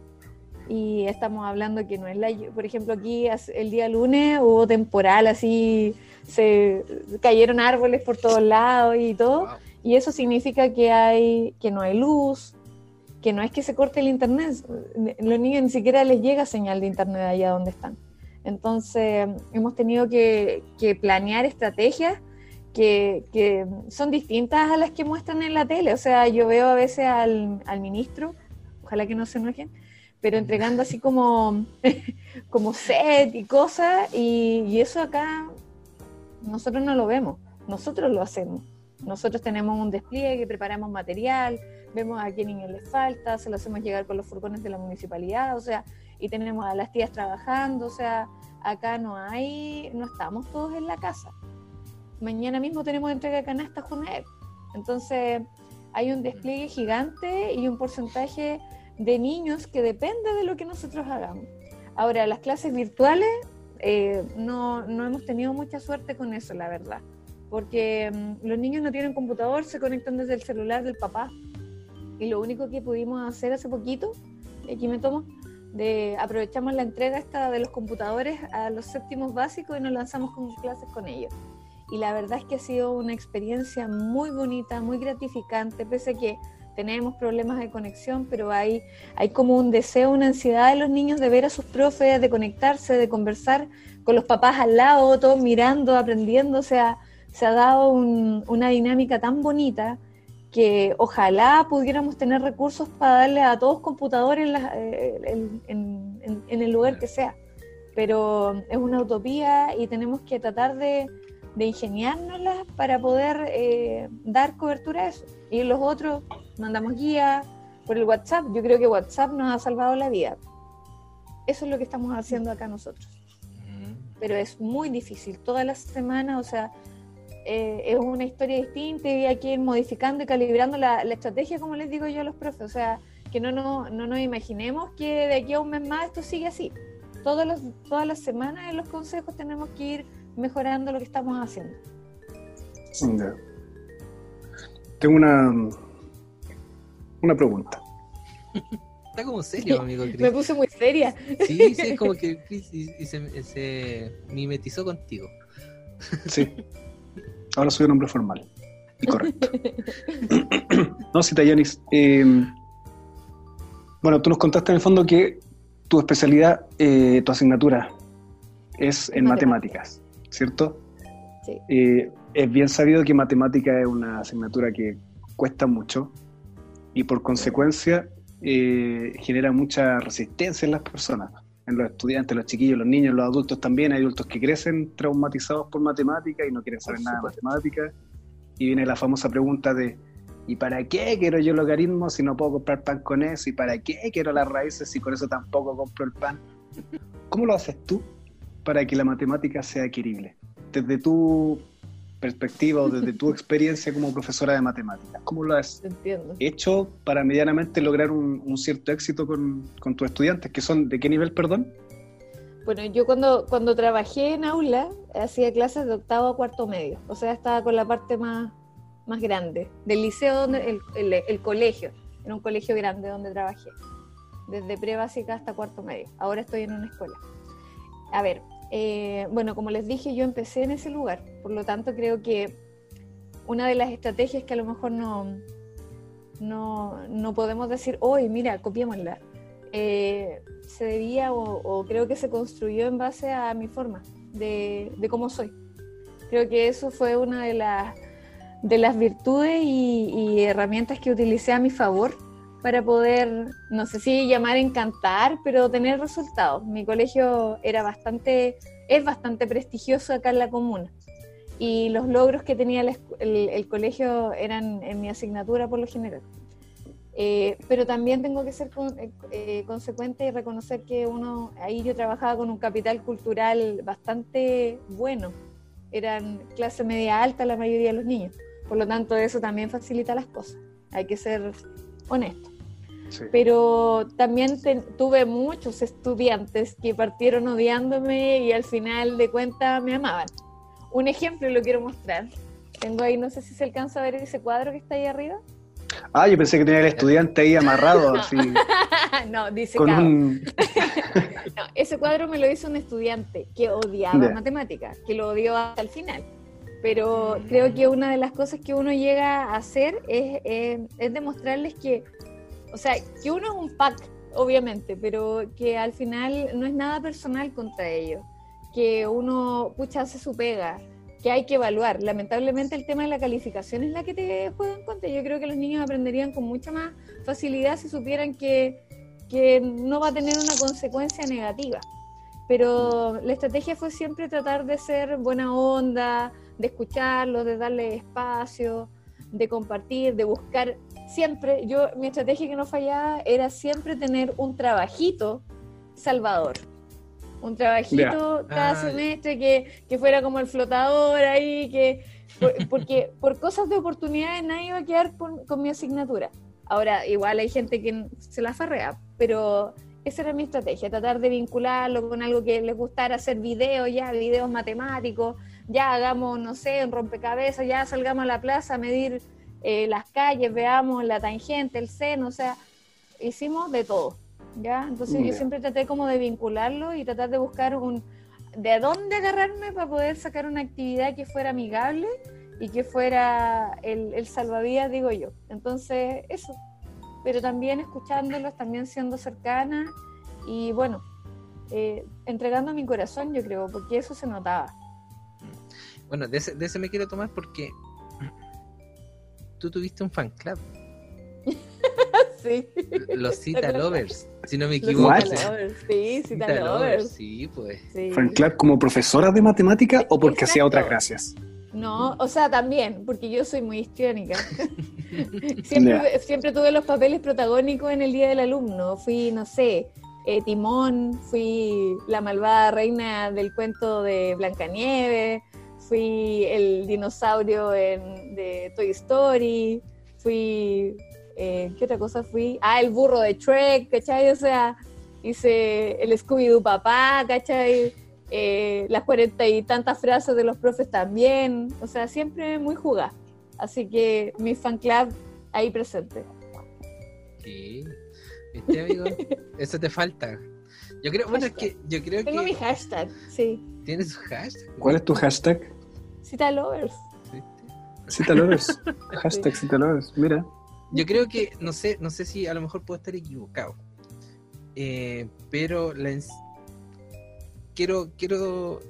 Y estamos hablando que no es la... Por ejemplo, aquí el día lunes hubo temporal, así se cayeron árboles por todos lados y todo. Y eso significa que, hay, que no hay luz, que no es que se corte el internet. Los niños ni siquiera les llega señal de internet allá donde están. Entonces, hemos tenido que, planear estrategias que, son distintas a las que muestran en la tele. O sea, yo veo a veces al, ministro, ojalá que no se enojen, pero entregando así como, como set y cosas, y, eso acá nosotros no lo vemos, nosotros lo hacemos. Nosotros tenemos un despliegue, preparamos material, vemos a qué niños les falta, se lo hacemos llegar con los furgones de la municipalidad, o sea, y tenemos a las tías trabajando, o sea, acá no hay, no estamos todos en la casa mañana mismo tenemos entrega de canastas JUNAEP. Entonces, hay un despliegue gigante y un porcentaje de niños que depende de lo que nosotros hagamos. Ahora, las clases virtuales, eh, no, no, hemos tenido mucha suerte con eso, la verdad, porque mm, los niños no tienen computador, se conectan desde el celular del papá. Y lo único que pudimos hacer hace poquito, aquí me tomo, de aprovechamos la entrega esta de los computadores a los séptimos básicos y nos lanzamos con clases con ellos y la verdad es que ha sido una experiencia muy bonita, muy gratificante, pese a que tenemos problemas de conexión, pero hay, hay como un deseo, una ansiedad de los niños de ver a sus profes, de conectarse, de conversar con los papás al lado, todos mirando, aprendiendo, o sea, se ha dado una dinámica tan bonita que ojalá pudiéramos tener recursos para darle a todos computadores en, en, en el lugar que sea, pero es una utopía y tenemos que tratar de de ingeniárnoslas para poder eh, dar cobertura a eso. Y los otros mandamos guía por el WhatsApp. Yo creo que WhatsApp nos ha salvado la vida. Eso es lo que estamos haciendo acá nosotros. Pero es muy difícil. Todas las semanas, o sea, eh, es una historia distinta y hay que ir modificando y calibrando la, estrategia, como les digo yo a los profes. O sea, que no, no, no nos imaginemos que de aquí a un mes más esto sigue así. Todos los, todas las semanas en los consejos tenemos que ir mejorando lo que estamos haciendo. Tengo una, una pregunta. Está como serio, amigo. Me puse muy seria. Sí, sí, es como que se, mimetizó contigo. Sí. Ahora soy un hombre formal. correcto. no, si Tayanis. Eh, bueno, tú nos contaste en el fondo que tu especialidad, eh, tu asignatura es en matemáticas. ¿cierto? Sí. Eh, es bien sabido que matemática es una asignatura que cuesta mucho y por consecuencia eh, genera mucha resistencia en las personas, en los estudiantes, los chiquillos, los niños, los adultos también. Hay adultos que crecen traumatizados por matemática y no quieren saber nada de matemática. Y viene la famosa pregunta de, ¿y para qué quiero yo logaritmos si no puedo comprar pan con eso? ¿Y para qué quiero las raíces si con eso tampoco compro el pan? ¿Cómo lo haces tú? para que la matemática sea querible? Desde tu perspectiva o desde tu experiencia como profesora de matemáticas, ¿cómo lo has hecho para medianamente lograr un, cierto éxito con, tus estudiantes? ¿Que son de qué nivel, perdón? Bueno, yo cuando, cuando trabajé en aula, hacía clases de octavo a cuarto medio, o sea, estaba con la parte más, más grande del liceo, donde, el, el, el colegio, en un colegio grande donde trabajé, desde pre-básica hasta cuarto medio. Ahora estoy en una escuela. A ver, eh, bueno, como les dije, yo empecé en ese lugar, por lo tanto creo que una de las estrategias que a lo mejor no, no, no podemos decir, hoy, mira, copiémosla, eh, se debía o, creo que se construyó en base a mi forma de, de cómo soy. Creo que eso fue una de las, de las virtudes y, y, herramientas que utilicé a mi favor para poder, no sé si llamar encantar, pero tener resultados. Mi colegio era bastante, es bastante prestigioso acá en la comuna y los logros que tenía el, el, colegio eran en mi asignatura por lo general. Eh, pero también tengo que ser eh, eh, consecuente y reconocer que uno, ahí yo trabajaba con un capital cultural bastante bueno. Eran clase media alta la mayoría de los niños. Por lo tanto, eso también facilita las cosas. Hay que ser honesto. Sí. Pero también te, tuve muchos estudiantes que partieron odiándome y al final de cuentas me amaban. Un ejemplo lo quiero mostrar. Tengo ahí, no sé si se alcanza a ver ese cuadro que está ahí arriba. Ah, yo pensé que tenía el estudiante ahí amarrado, así. no, dice con un... no, ese cuadro me lo hizo un estudiante que odiaba yeah. matemáticas, que lo odió hasta el final. Pero creo que una de las cosas que uno llega a hacer es, es, es demostrarles que, o sea, que uno es un pack, obviamente, pero que al final no es nada personal contra ellos. Que uno, pucha, hace su pega, que hay que evaluar. Lamentablemente el tema de la calificación es la que te juega en contra. Yo creo que los niños aprenderían con mucha más facilidad si supieran que, que no va a tener una consecuencia negativa. Pero la estrategia fue siempre tratar de ser buena onda, de escucharlos, de darle espacio, de compartir, de buscar siempre. Yo, mi estrategia que no fallaba era siempre tener un trabajito salvador un trabajito yeah. cada ah, semestre que, que, fuera como el flotador ahí, que porque por cosas de oportunidades nadie iba a quedar con, con, mi asignatura. Ahora, igual hay gente que se la farrea, pero esa era mi estrategia, tratar de vincularlo con algo que les gustara, hacer videos ya, videos matemáticos, ya hagamos, no sé, un rompecabezas, ya salgamos a la plaza a medir eh, las calles, veamos la tangente, el seno, o sea, hicimos de todo. ¿ya? Entonces yo siempre traté como de vincularlo y tratar de buscar un de dónde agarrarme para poder sacar una actividad que fuera amigable y que fuera el, el salvavidas, digo yo. Entonces, eso. Pero también escuchándolos, también siendo cercana y bueno, eh, entregando mi corazón, yo creo, porque eso se notaba. Bueno, de ese, de ese me quiero tomar porque tú tuviste un fan club. sí. Los Cita Lovers, si no me equivoco. Sí, Cita, Cita Lovers. Sí, pues. Sí. ¿Fan club como profesora de matemática o porque Exacto. hacía otras gracias? No, o sea, también, porque yo soy muy histriónica. siempre, yeah. siempre tuve los papeles protagónicos en el Día del Alumno. Fui, no sé, eh, Timón, fui la malvada reina del cuento de Blancanieves, fui el dinosaurio en, de Toy Story, fui eh, ¿qué otra cosa fui? Ah, el burro de Trek, ¿cachai? O sea, hice el Scooby-Doo papá, ¿cachai? Eh, las cuarenta y tantas frases de los profes también, o sea, siempre muy jugada. Así que mi fan club ahí presente. Sí, ¿viste, amigo? Eso te falta. Yo creo, bueno, es que yo creo Tengo que... mi hashtag, sí. ¿Tienes hashtag? ¿Cuál es tu hashtag? Cita Lovers. Cita Lovers. hashtag Cita Lovers, mira yo creo que, no sé, no sé si a lo mejor puedo estar equivocado. Eh, pero la quiero, quiero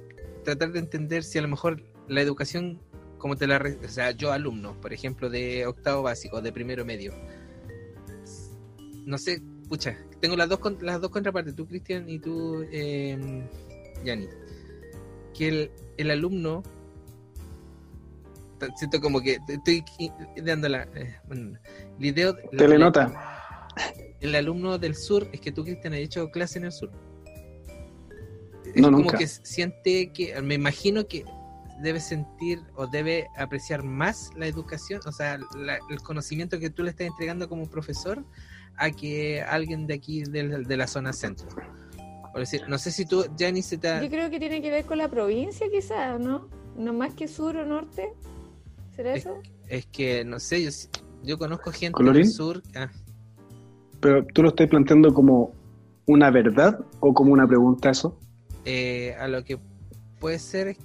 tratar de entender si a lo mejor la educación, como te la. O sea, yo alumno, por ejemplo, de octavo básico, de primero medio. No sé, pucha, tengo las dos, las dos contrapartes, tú, Cristian, y tú, eh, Yanni. Que el, el alumno siento como que estoy dando la, eh, bueno, idea, Telenota. el alumno del sur es que tú, Cristian, has hecho clase en el sur. Es no, como nunca. que siente que, me imagino que debe sentir o debe apreciar más la educación, o sea, la, el conocimiento que tú le estás entregando como profesor a que alguien de aquí de, de la zona centro. Por decir, no sé si tú, Jenny, se te ha- Yo creo que tiene que ver con la provincia, quizás, ¿no? No más que sur o norte. ¿Será Es- eso? Es que, no sé, yo, yo conozco gente ¿Colorín? del sur. ah, Pero tú lo estás planteando como una verdad o como una pregunta eso. eh, a lo que puede ser es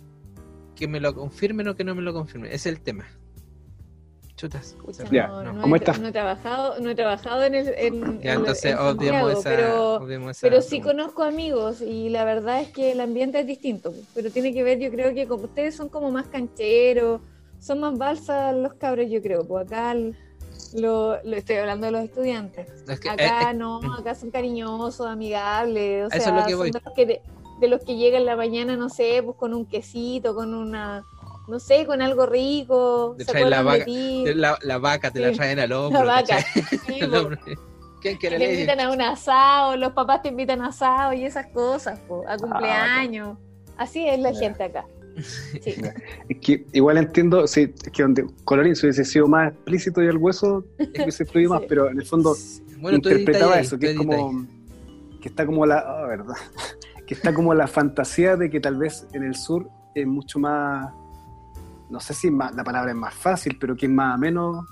que me lo confirmen o que no me lo confirmen. Ese es el tema. Chutas. Pucha, no, no ¿cómo he, estás? no he trabajado, no he trabajado en el en, Ya, en- entonces en Santiago, esa, pero, esa pero sí pregunta. conozco amigos y la verdad es que el ambiente es distinto. Pero tiene que ver, yo creo que como ustedes son como más cancheros, son más balsas los cabros, yo creo. Pues acá lo, lo estoy hablando de los estudiantes. Es que, eh, Acá eh, no, acá son cariñosos, amigables, o sea, es lo que son de los que, de, de los que llegan en la mañana, no sé, pues con un quesito, con una, no sé, con algo rico, Te se traen la vaca, te- la, la vaca te la Sí. traen al hombro. la vaca. ¿Quién quiere te invitan a un asado, los papás te invitan a asado y esas cosas, po, Ah, a cumpleaños, así es la gente acá. Sí. Es que igual entiendo, sí, es que donde Colorín se hubiese sido más explícito y al hueso, hubiese fluido más, Sí. pero en el fondo Bueno, interpretaba ahí, eso, que es como que está como la, ah, verdad, que está como la fantasía de que tal vez en el sur es mucho más, no sé si más, la palabra es más fácil, pero que es más menos,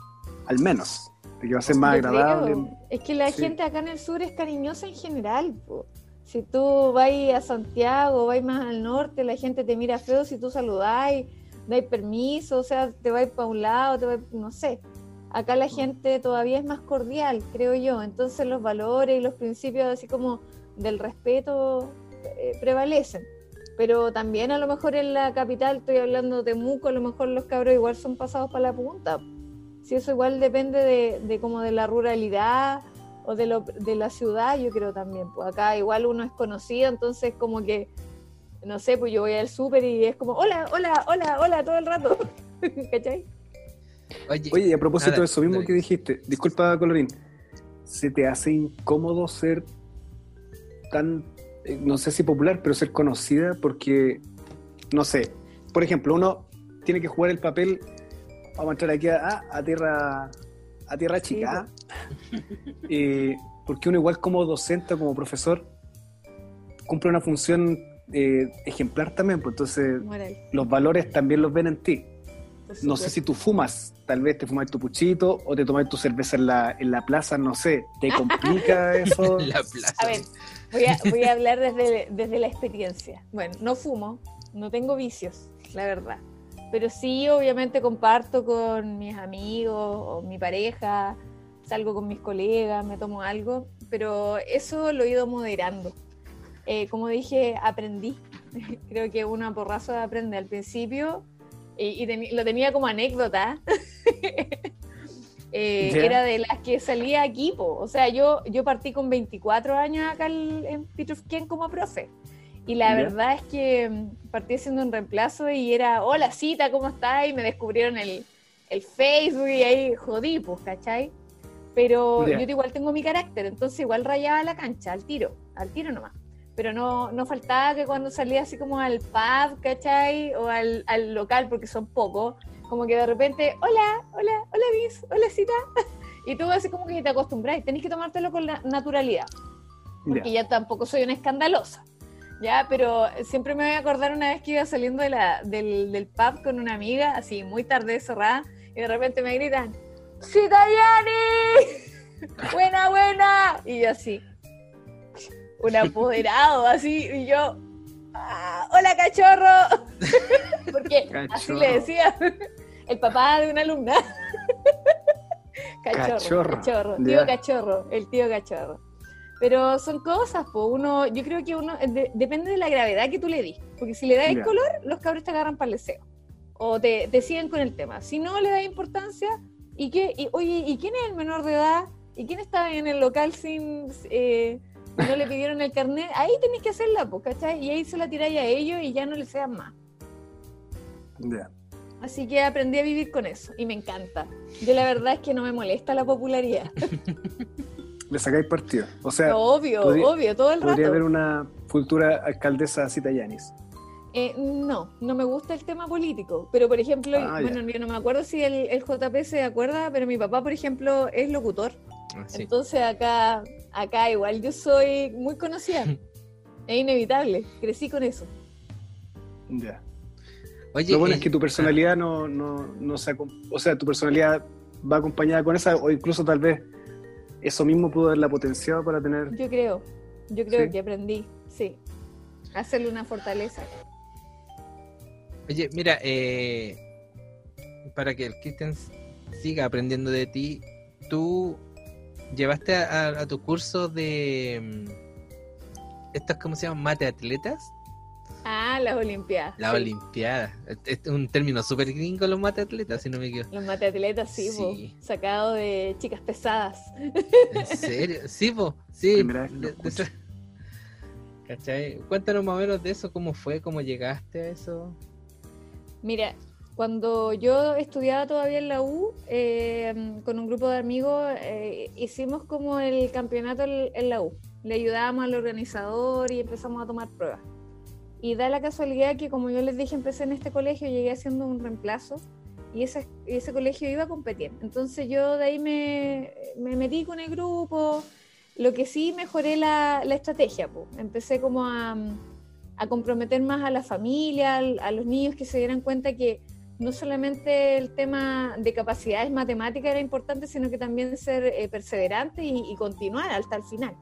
al menos, de que va a ser más Yo agradable. creo. Es que la Sí. gente acá en el sur es cariñosa en general. po. Si tú vas a Santiago, vas más al norte, la gente te mira feo si tú saludáis, dais permiso, o sea, te vais para un lado, te vais, no sé. Acá la gente todavía es más cordial, creo yo. Entonces los valores y los principios así como del respeto eh, prevalecen. Pero también a lo mejor en la capital, estoy hablando de Temuco, a lo mejor los cabros igual son pasados para la punta. Si eso igual depende de, de como de la ruralidad o de, lo, de la ciudad, yo creo también. Pues acá igual uno es conocido, entonces como que, no sé, pues yo voy al súper y es como, hola, hola, hola, hola, todo el rato. ¿Cachai? Oye, Oye, y a propósito de eso mismo que dijiste, disculpa Colorín, ¿se te hace incómodo ser tan, eh, no sé si popular, pero ser conocida porque, no sé, por ejemplo, uno tiene que jugar el papel, vamos a entrar aquí a, a- a tierra a tierra Sí, chica, eh, porque uno igual como docente, o como profesor, cumple una función eh, ejemplar también, pues entonces Moral. los valores también los ven en ti. No sé si tú fumas, tal vez te fumas tu puchito o te tomas tu cerveza en la, en la plaza, no sé. ¿Te complica eso? la plaza. A ver, voy a, voy a hablar desde, desde la experiencia. Bueno, no fumo, no tengo vicios, la verdad. Pero sí, obviamente comparto con mis amigos o mi pareja, salgo con mis colegas, me tomo algo, pero eso lo he ido moderando. Eh, como dije, aprendí. Creo que uno a porrazo aprende al principio y, y teni- lo tenía como anécdota. Eh. Era de las que salía aquí, po. o sea, yo, yo partí con 24 años acá en Pitrufquén como profe. Y la verdad es que mm, partí haciendo un reemplazo y era, hola cita, ¿cómo estás? Y me descubrieron el, el Facebook y ahí jodí, pues, ¿cachai? Pero Ya. yo igual tengo mi carácter, entonces igual rayaba la cancha, al tiro, al tiro nomás. Pero no, no faltaba que cuando salía así como al pub, ¿cachai? O al, al local, porque son pocos, como que de repente, hola, hola, hola Miss, hola cita. Y tú así como que te acostumbras, tenés que tomártelo con la naturalidad porque Ya. ya tampoco soy una escandalosa. Ya, pero siempre me voy a acordar una vez que iba saliendo de la, del, del pub con una amiga, así muy tarde cerrada, y de repente me gritan, ¡Citayani! ¡Buena, buena! Y yo así, un apoderado, así, y yo, "Ah, ¡Hola, cachorro! Porque así le decía el papá de una alumna. Cachorro, Cachorro, cachorro, tío ya. cachorro, el tío cachorro. Pero son cosas, pues uno, yo creo que uno, de- depende de la gravedad que tú le dis. Porque si le das el color, los cabros te agarran para el deseo. O te, te siguen con el tema. Si no le das importancia, ¿y qué? Y, oye, ¿y quién es el menor de edad? ¿Y quién está en el local sin... eh, no le pidieron el carnet? Ahí tenés que hacerla, pues, ¿cachai? Y ahí se la tiráis a ellos y ya no le sean más. Ya. Así que aprendí a vivir con eso y me encanta. Yo la verdad es que no me molesta la popularidad. Le sacáis partido. O sea, obvio, podría- obvio, todo el rato. podría haber una futura alcaldesa Cita Yanis. Eh, no, no me gusta el tema político, pero por ejemplo, Ah, bueno, yo no me acuerdo si el, el JP se acuerda, pero mi papá, por ejemplo, es locutor. Ah, sí. Entonces acá, acá igual yo soy muy conocida. Es inevitable, crecí con eso. Ya. Oye, Lo bueno eh, es que tu personalidad no, no, no se o sea, tu personalidad va acompañada con esa, o incluso tal vez eso mismo pudo haberla potenciado para tener. Yo creo, yo creo Sí. que aprendí, sí, hacerle una fortaleza. Oye, mira, eh, para que el Cristian siga aprendiendo de ti, tú llevaste a, a- a tu curso de mm, estos, ¿cómo se llaman? Mate atletas, Ah, las Olimpiadas. la sí. Olimpiada. Es un término súper gringo los mate atletas, si no me equivoco. Los mateatletas, sí, po, Sí. sacado de chicas pesadas. ¿En serio? Sí, po, sí. De- de ¿Cachai? Cuéntanos más o menos de eso, cómo fue, cómo llegaste a eso. Mira, cuando yo estudiaba todavía en la U, eh, con un grupo de amigos, eh, hicimos como el campeonato en, la U. Le ayudábamos al organizador y empezamos a tomar pruebas. Y da la casualidad que, como yo les dije, empecé en este colegio, llegué haciendo un reemplazo y ese, ese colegio iba a competir. Entonces yo de ahí me, me metí con el grupo. Lo que sí mejoré la, la estrategia, empecé como a, a comprometer más a la familia, a los niños que se dieran cuenta que no solamente el tema de capacidades matemáticas era importante, sino que también ser eh, perseverante y, y continuar hasta el final.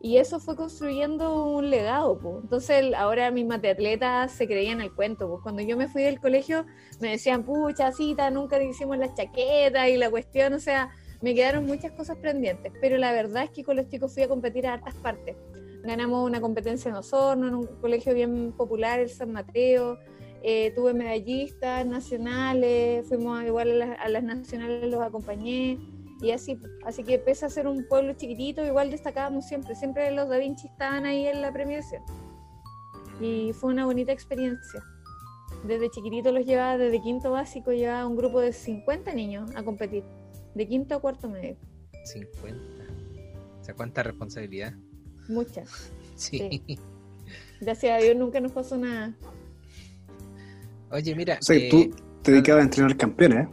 Y eso fue construyendo un legado. po. Entonces ahora mis mateatletas se creían el cuento. Cuando yo me fui del colegio me decían, pucha, cita, nunca hicimos las chaquetas y la cuestión, o sea, me quedaron muchas cosas pendientes. Pero la verdad es que con los chicos fui a competir a hartas partes ganamos una competencia en Osorno, en un colegio bien popular, el San Mateo. Eh, tuve medallistas nacionales, fuimos igual a las, nacionales, los acompañé. Y así, así que pese a ser un pueblo chiquitito, igual destacábamos siempre. Siempre los Da Vinci estaban ahí en la premiación. Y fue una bonita experiencia. Desde chiquitito los llevaba, desde quinto básico, llevaba un grupo de 50 niños a competir, de quinto a cuarto medio. 50. O sea, cuánta responsabilidad. Muchas. Sí. Gracias a Dios nunca nos pasó nada. Oye, mira. O sea, eh, tú te dedicabas a entrenar campeones, ¿eh?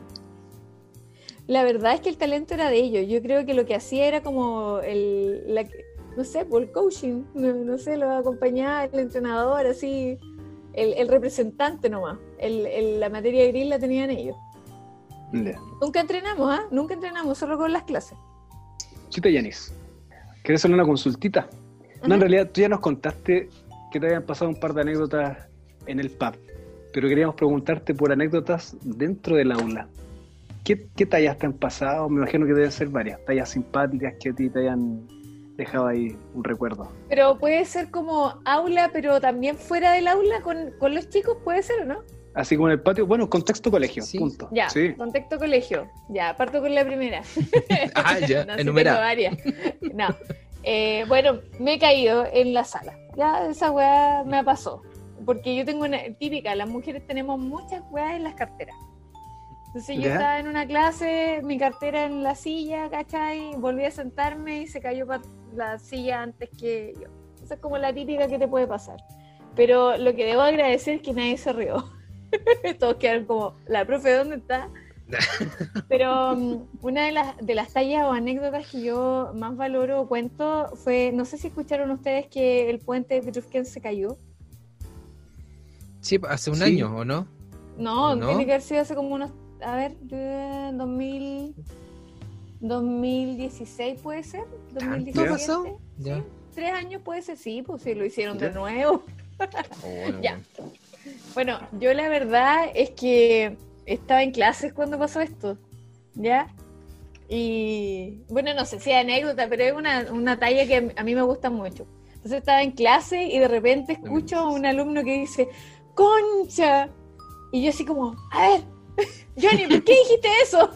La verdad es que el talento era de ellos. Yo creo que lo que hacía era como el, la- no sé, por el coaching, no, no sé, lo acompañaba el entrenador, así, el, el representante nomás. El, el- la materia gris la tenían ellos. Nunca entrenamos, ¿ah? Nunca entrenamos, solo con las clases. Chita Yanis, ¿quieres hacer una consultita? No, en realidad tú ya nos contaste que te habían pasado un par de anécdotas en el pub, pero queríamos preguntarte por anécdotas dentro del aula. ¿Qué, qué tallas te han pasado? Me imagino que deben ser varias, tallas simpáticas que a ti te hayan dejado ahí un recuerdo. Pero puede ser como aula, pero también fuera del aula con, con los chicos, puede ser, ¿o no? Así como en el patio, bueno, contexto colegio, Sí. punto. Ya, Sí. contexto colegio. Ya, parto con la primera. Ah, ya, No, enumera. tengo varias. No. Eh, bueno, me he caído en la sala. Ya, esa weá me pasó. Porque yo tengo una típica, las mujeres tenemos muchas weas en las carteras. Entonces yo Ya. estaba en una clase, mi cartera en la silla, ¿cachai? Volví a sentarme y se cayó la silla antes que yo. Esa es como la típica que te puede pasar. Pero lo que debo agradecer es que nadie se rió. Todos quedaron como, ¿la profe dónde está? Pero mm, una de las, de las tallas o anécdotas que yo más valoro o cuento fue, no sé si escucharon ustedes que el puente de Petrusquén se cayó. Sí, hace un Sí. año, ¿o no? No, ¿No? tiene que haber sido hace como unos, a ver, eh, 2000, 2016 puede ser, ¿Tanto 2017. pasó? ¿sí? Ya. Tres años puede ser, sí, pues sí, lo hicieron Ya. de nuevo. Oh, Ya. Bueno, yo la verdad es que estaba en clases cuando pasó esto, ¿ya? Y bueno, no sé si es anécdota, pero es una, una talla que a mí me gusta mucho. Entonces estaba en clase y de repente escucho a un alumno que dice, ¡Concha! Y yo así como, a ver, Johnny, ¿por qué dijiste eso?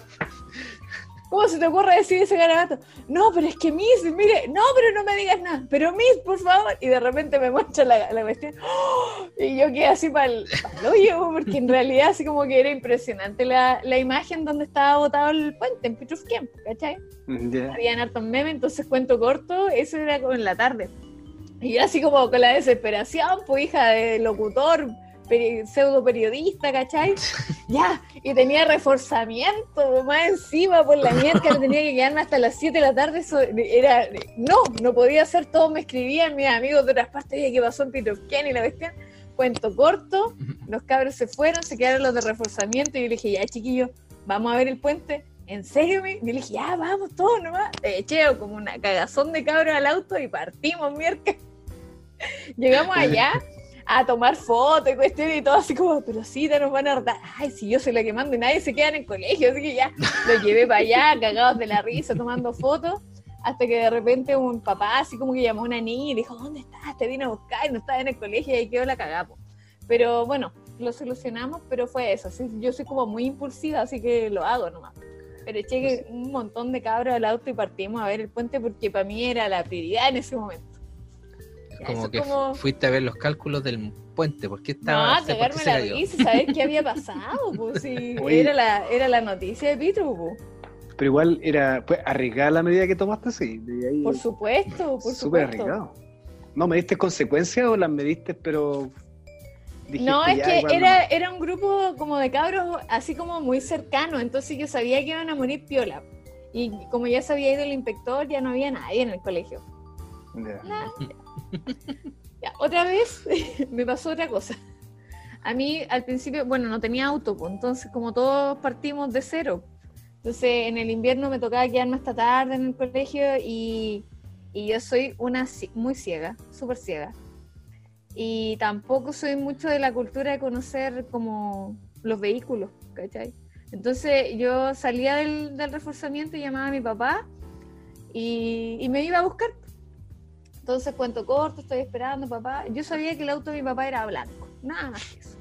¿Cómo se te ocurre decir ese garabato? No, pero es que Miss, mire, no, pero no me digas nada, pero Miss, por favor. Y de repente me muestra la, la cuestión. ¡Oh! Y yo quedé así para el hoyo, porque en realidad así como que era impresionante la, la imagen donde estaba botado el puente en Petrusquén, ¿cachai? Ya. Habían hartos memes, entonces cuento corto, eso era como en la tarde. Y yo así como con la desesperación, pues hija de locutor, peri- pseudo periodista, ¿cachai? Ya, y tenía reforzamiento más encima por la mierda, tenía que quedarme hasta las 7 de la tarde. Eso era, no, no podía hacer todo, me escribían mis amigos de otras partes, oye, ¿qué pasó en Pitocán y la bestia? Cuento corto, los cabros se fueron, se quedaron los de reforzamiento y yo le dije, ya chiquillos, vamos a ver el puente. ¿En serio? mi? Yo le dije, ya, vamos todos nomás. Eché como una cagazón de cabros al auto y partimos miércoles. Llegamos allá a tomar fotos y cuestiones y todo así como, pero sí, te nos van a hartar. Ay, si yo soy la que mando y nadie se queda en el colegio, así que ya lo llevé para allá, cagados de la risa, tomando fotos, hasta que de repente un papá así como que llamó a una niña y le dijo, ¿dónde estás? Te vine a buscar y no estaba en el colegio y ahí quedó la cagada. po. Pero bueno, lo solucionamos, pero fue eso. así, yo soy como muy impulsiva, así que lo hago nomás. Pero eché que un montón de cabros al auto y partimos a ver el puente porque para mí era la prioridad en ese momento. Como que como- fuiste a ver los cálculos del puente, ¿por qué No, estaba? a ¿por qué cagarme la risa, saber qué había pasado, pues sí, era la, era la noticia de Pitru, pues. Pero igual era pues, arriesgada la medida que tomaste, sí. De ahí, por supuesto, por súper supuesto. arriesgado. ¿No mediste consecuencias o las mediste, pero. dijiste, No, es que era, era un grupo como de cabros así como muy cercano, entonces yo sabía que iban a morir piola. Y como ya se había ido el inspector, ya no había nadie en el colegio. no? Otra vez me pasó otra cosa. A mí al principio, bueno, no tenía auto, pues, entonces como todos partimos de cero. Entonces en el invierno me tocaba quedarme hasta tarde en el colegio y, y yo soy una muy ciega, súper ciega. Y tampoco soy mucho de la cultura de conocer como los vehículos, ¿cachai? Entonces yo salía del, del reforzamiento y llamaba a mi papá y me iba a buscar. Entonces, cuento corto, estoy esperando, papá. Yo sabía que el auto de mi papá era blanco, nada más que eso.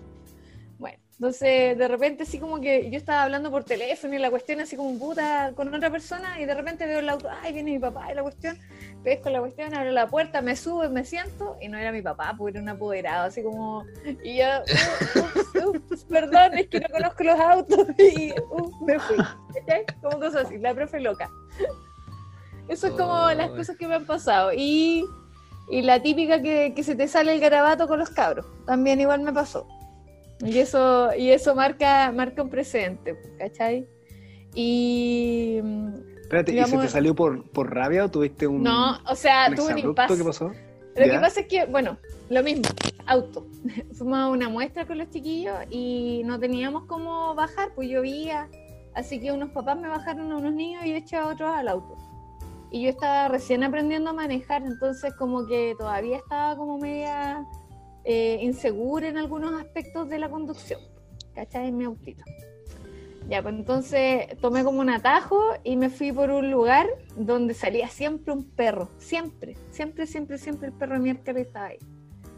Bueno, entonces de repente así como que yo estaba hablando por teléfono y la cuestión así como puta con otra persona y de repente veo el auto, ay, viene mi papá y la cuestión, pesco la cuestión, abro la puerta, me subo, me siento y no era mi papá, porque era un apoderado, así como, y yo, "Uh, ups, ups, perdón, es que no conozco los autos y me fui. ¿Cachai? Como cosas así, la profe loca. Eso es como las Oh. cosas que me han pasado. Y, y la típica que, que se te sale el garabato con los cabros. También igual me pasó. Y eso, y eso marca, marca un precedente, ¿cachai? Y Espérate, ¿y se te salió por, por rabia o tuviste un, no, o sea, un tuve un impasse. ¿Qué pasó? Lo ¿Ya? que pasa es que, bueno, lo mismo, auto. Fuimos a una muestra con los chiquillos y no teníamos cómo bajar, pues llovía. Así que unos papás me bajaron a unos niños y eché a otros al auto. Y yo estaba recién aprendiendo a manejar, entonces como que todavía estaba como media eh, insegura en algunos aspectos de la conducción. ¿Cachai? En mi autito. Ya, pues entonces tomé como un atajo y me fui por un lugar donde salía siempre un perro. Siempre, siempre, siempre, siempre el perro de miércoles estaba ahí.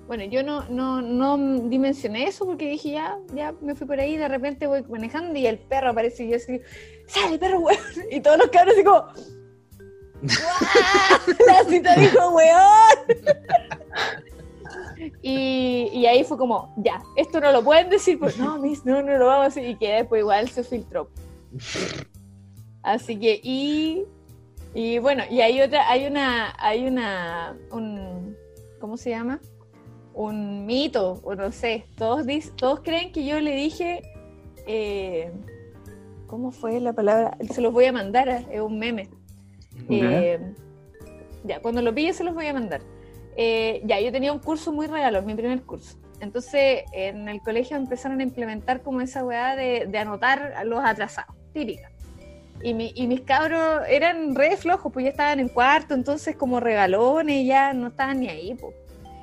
Bueno, yo no, no, no dimensioné eso porque dije ya, ya me fui por ahí, de repente voy manejando y el perro aparece y yo así, sale perro, weón. Y todos los cabros así como. La cita dijo, weón. Y, y ahí fue como, ya, esto no lo pueden decir, pues no, mis, no, no lo vamos a decir. Y que después igual se filtró. Así que, y, y bueno, y hay otra, hay una, hay una, un, ¿cómo se llama? Un mito, o no sé, todos, dis- todos creen que yo le dije, eh, ¿cómo fue la palabra? Se los voy a mandar, eh, es un meme. Eh, ya, cuando lo pille se los voy a mandar. Eh, ya, yo tenía un curso muy regalo, mi primer curso. Entonces, en el colegio empezaron a implementar como esa weá de, anotar a los atrasados, típica. Y, mi- y mis cabros eran re flojos, pues ya estaban en cuarto, entonces como regalones ya no estaban ni ahí, pues.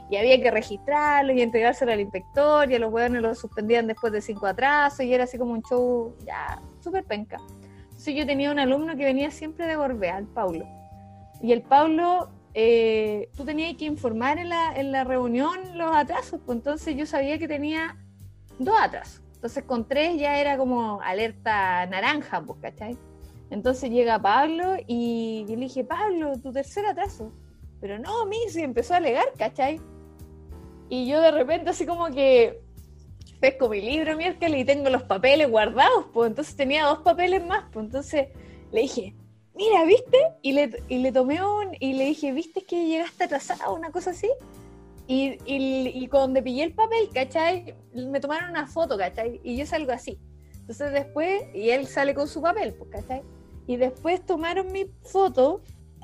Y había que registrarlo y entregárselo al inspector, y a los hueones los suspendían después de cinco atrasos, y era así como un show ya súper penca. Yo tenía un alumno que venía siempre de Gorbea, el Paulo. Y el Paulo, eh, tú tenías que informar en la, en la reunión los atrasos, pues entonces yo sabía que tenía dos atrasos. Entonces con tres ya era como alerta naranja, pues, ¿cachai? Entonces llega Pablo y yo le dije, Pablo, tu tercer atraso. Pero no, Missy, empezó a alegar, ¿cachai? Y yo de repente así como que pesco mi libro miércoles y tengo los papeles guardados, pues entonces tenía dos papeles más, pues entonces le dije, mira, ¿viste? Y le, y le tomé un, y le dije, ¿viste que llegaste atrasado? Una cosa así. Y, y, y cuando pillé el papel, ¿cachai? Me tomaron una foto, ¿cachai? Y yo salgo así. Entonces después, y él sale con su papel, pues, ¿cachai? Y después tomaron mi foto,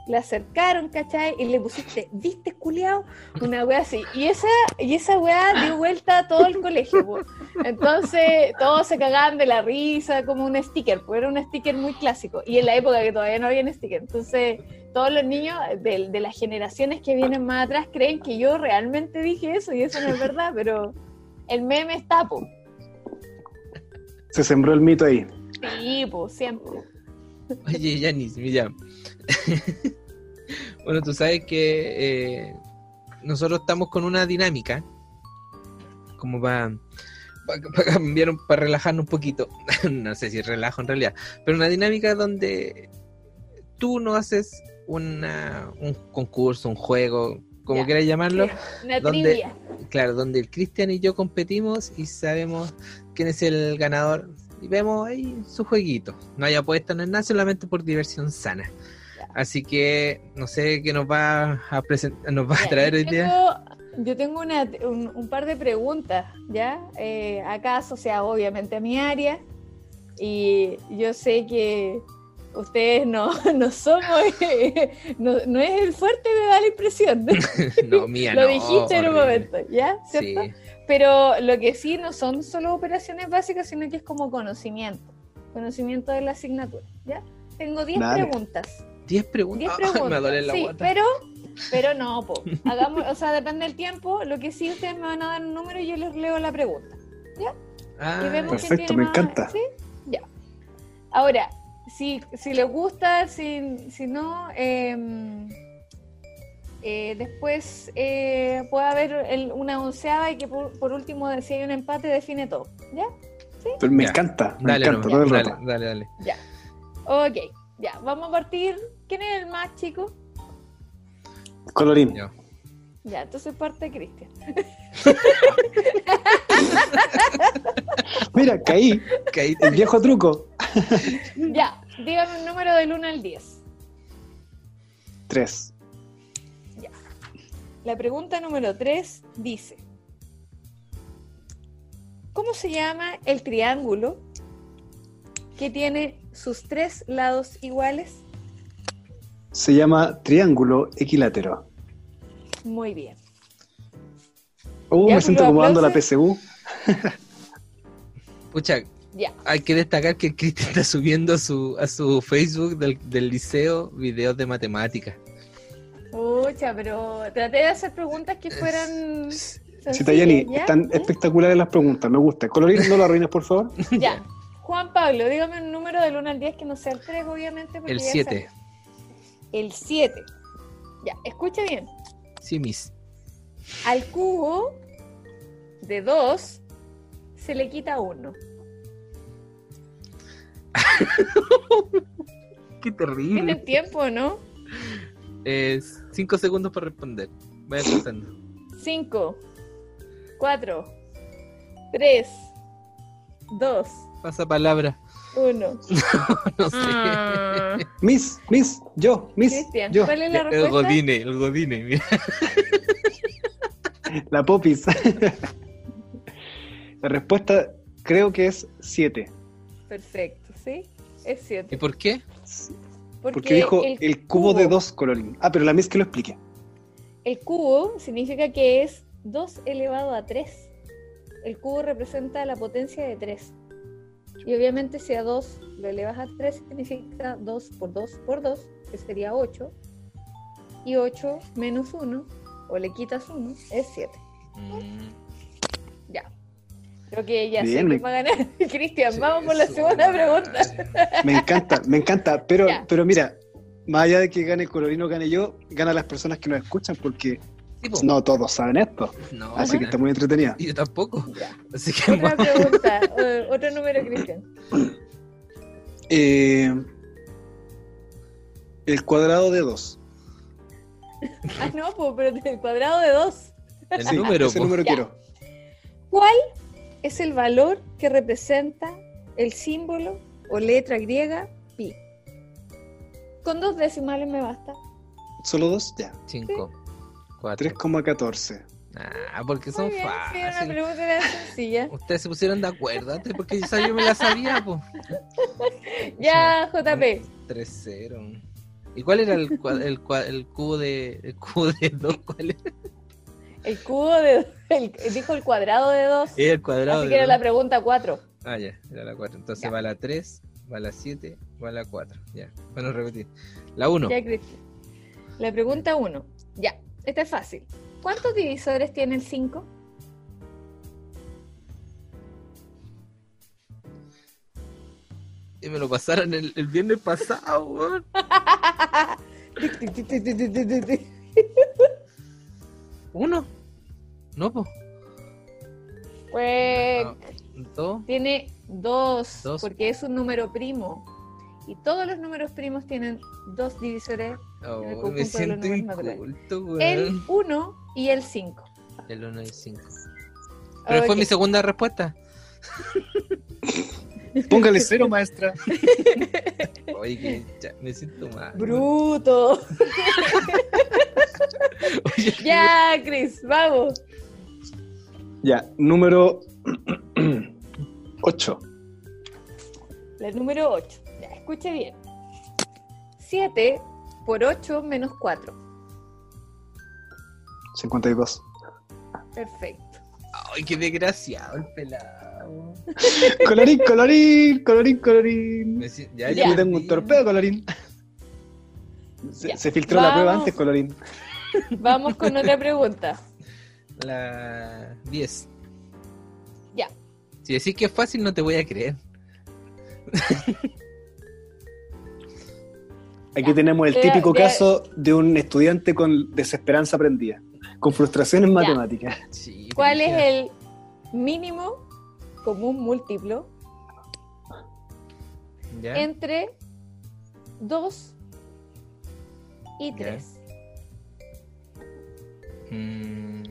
la acercaron, ¿cachai? Y le pusiste, ¿viste, culiao? Una wea así. Y esa, y esa wea dio vuelta a todo el colegio, pues. Entonces todos se cagaban de la risa, como un sticker, pues era un sticker muy clásico. Y en la época que todavía no había sticker. Entonces todos los niños de, de las generaciones que vienen más atrás creen que yo realmente dije eso y eso no es verdad, pero el meme está, pues. Se sembró el mito ahí. Sí, pues, siempre. Oye, Yanis, mira. bueno, tú sabes que eh, nosotros estamos con una dinámica, como para cambiar, para relajarnos un poquito. no sé si relajo en realidad, pero una dinámica donde tú no haces una, un concurso, un juego, como quieras llamarlo, Una trivia. claro, donde el Cristian y yo competimos y sabemos quién es el ganador y vemos ahí su jueguito. No hay apuesta, no es nada, solamente por diversión sana. Ya. Así que no sé qué nos va a presentar, nos va a traer hoy día. yo tengo una- un, un par de preguntas, ¿ya? Eh, acá asociado obviamente a mi área. Y yo sé que ustedes no, no somos, no, no es el fuerte, me da la impresión. No, mía, Lo no, dijiste en un momento, ¿ya? ¿Cierto? Sí. Pero lo que sí no son solo operaciones básicas, sino que es como conocimiento. Conocimiento de la asignatura, ¿ya? Tengo 10 Dale. preguntas. 10 preguntas. 10 Ay, preguntas. me duele la sí, guata. pero, pero no, po. Hagamos, o sea, depende del tiempo. Lo que sí, ustedes me van a dar un número y yo les leo la pregunta. Ah, y vemos quién Perfecto, tiene me más- encanta. ¿Sí? Ya. Ahora, si, si les gusta, si, si no, eh, eh, después eh, puede haber el- una onceada y que por, por último, si hay un empate, define todo. ¿Ya? Pero me Ya. encanta, me dale, encanta no, todo el dale, rato. dale, dale. Ya. Ok, ya. Vamos a partir. ¿Quién es el más chico? Colorín. Ya. Ya, entonces parte Cristian. Mira, caí. Caí- El viejo truco. Ya, dígame un número del 1 al 10. Tres. La pregunta número 3 dice: ¿Cómo se llama el triángulo que tiene sus tres lados iguales? Se llama triángulo equilátero. Muy bien. Uh, me siento los como dando la. PSU. Pucha, Ya. hay que destacar que Cristian está subiendo a su, a su Facebook del, del liceo videos de matemáticas. Pucha, pero traté de hacer preguntas que fueran. Si Tayani, ¿ya? están espectaculares las preguntas, me gusta. Colorín, no lo arruines, por favor. Ya. Juan Pablo, dígame un número del 1 al 10 que no sea el 3, obviamente. porque El ya 7. sabes. El 7. Ya, escucha bien. Sí, mis. Al cubo de 2 se le quita 1. Qué terrible. tiempo, ¿no? Es 5 segundos para responder. Vaya contando. 5, 4, 3, 2, Pasa palabra. 1. No sé. Ah. Miss, Miss, yo, Miss, Cristian, yo, ¿cuál es la El respuesta? Godine, el Godine, mira. la popis. la respuesta creo que es 7. Perfecto, ¿sí? Es ¿Y 7. por qué? Porque, Porque dijo el, cubo, de 2, Colorín. Ah, pero la que lo explique. El cubo significa que es 2 elevado a 3. El cubo representa la potencia de 3. Y obviamente si a 2 lo elevas a 3 significa 2 por 2 por 2, que sería 8. Y 8 menos 1, o le quitas 1, es 7. Mm. Creo que ya Bien, sé me- que va a ganar. Cristian, sí, vamos por la segunda madre. pregunta. Me encanta, me encanta. Pero, Ya. pero mira, más allá de que gane Colorín o gane yo, gana las personas que nos escuchan porque Sí, no todos saben esto. No, Así que está muy entretenida. yo tampoco. Ya. Así que Otra pregunta, otro número, Cristian. Eh, el cuadrado de 2. Ah, no, po, pero el cuadrado de 2. el Sí, número, ese po. número Ya. quiero. ¿Cuál es el valor que representa el símbolo o letra griega pi? Con dos decimales me basta. ¿Solo dos? Ya. 5, 4, 3,14. Ah, porque son bien, sí, una fáciles. pregunta era sencilla. Ustedes se pusieron de acuerdo antes porque esa yo me la sabía, pues. Ya, JP. 3-0. ¿Y cuál era el, el, el cubo de el cubo de 2? ¿Cuál era? El cubo de. el- dijo el cuadrado de 2. Era el cuadrado Así de que era dos. la pregunta 4. Ah, ya, era la 4. Entonces Ya. va la 3, va la 7, va la 4. Ya, bueno, repetir. La 1. Ya, Cristian. La pregunta 1. Ya, esta es fácil. ¿Cuántos divisores tiene el 5? Y me lo pasaron el, el viernes pasado, weón. ¿Uno? No, pues. Pues ¿Dos? tiene 2, Dos. porque es un número primo. Y todos los números primos tienen dos divisores, Oh, el me conjunto de los siento inculto, el 1 y el 5. El 1 y el 5. Pero fue mi segunda respuesta. Póngale cero, maestra. Oye, que ya me siento mal. Bruto. Oye, ya, Chris, vamos. Ya, número 8. La número 8. Ya, escuche bien. 7 por 8 menos 4. 52. Perfecto. Ay, qué desgraciado el pelado. Colorín, colorín, colorín, colorín. Me ya, Ya. Yo tengo un torpedo, colorín. Se, Ya. se filtró la prueba Vamos. antes, colorín. Vamos con otra pregunta. La 10. Ya. Si decís que es fácil, no te voy a creer. Aquí Ya. tenemos el Ya, típico ya. caso de un estudiante con desesperanza aprendida, con frustración en matemáticas. Sí, ¿Cuál es el mínimo común múltiplo ¿Ya? entre 2 y Ya. 3? Mm.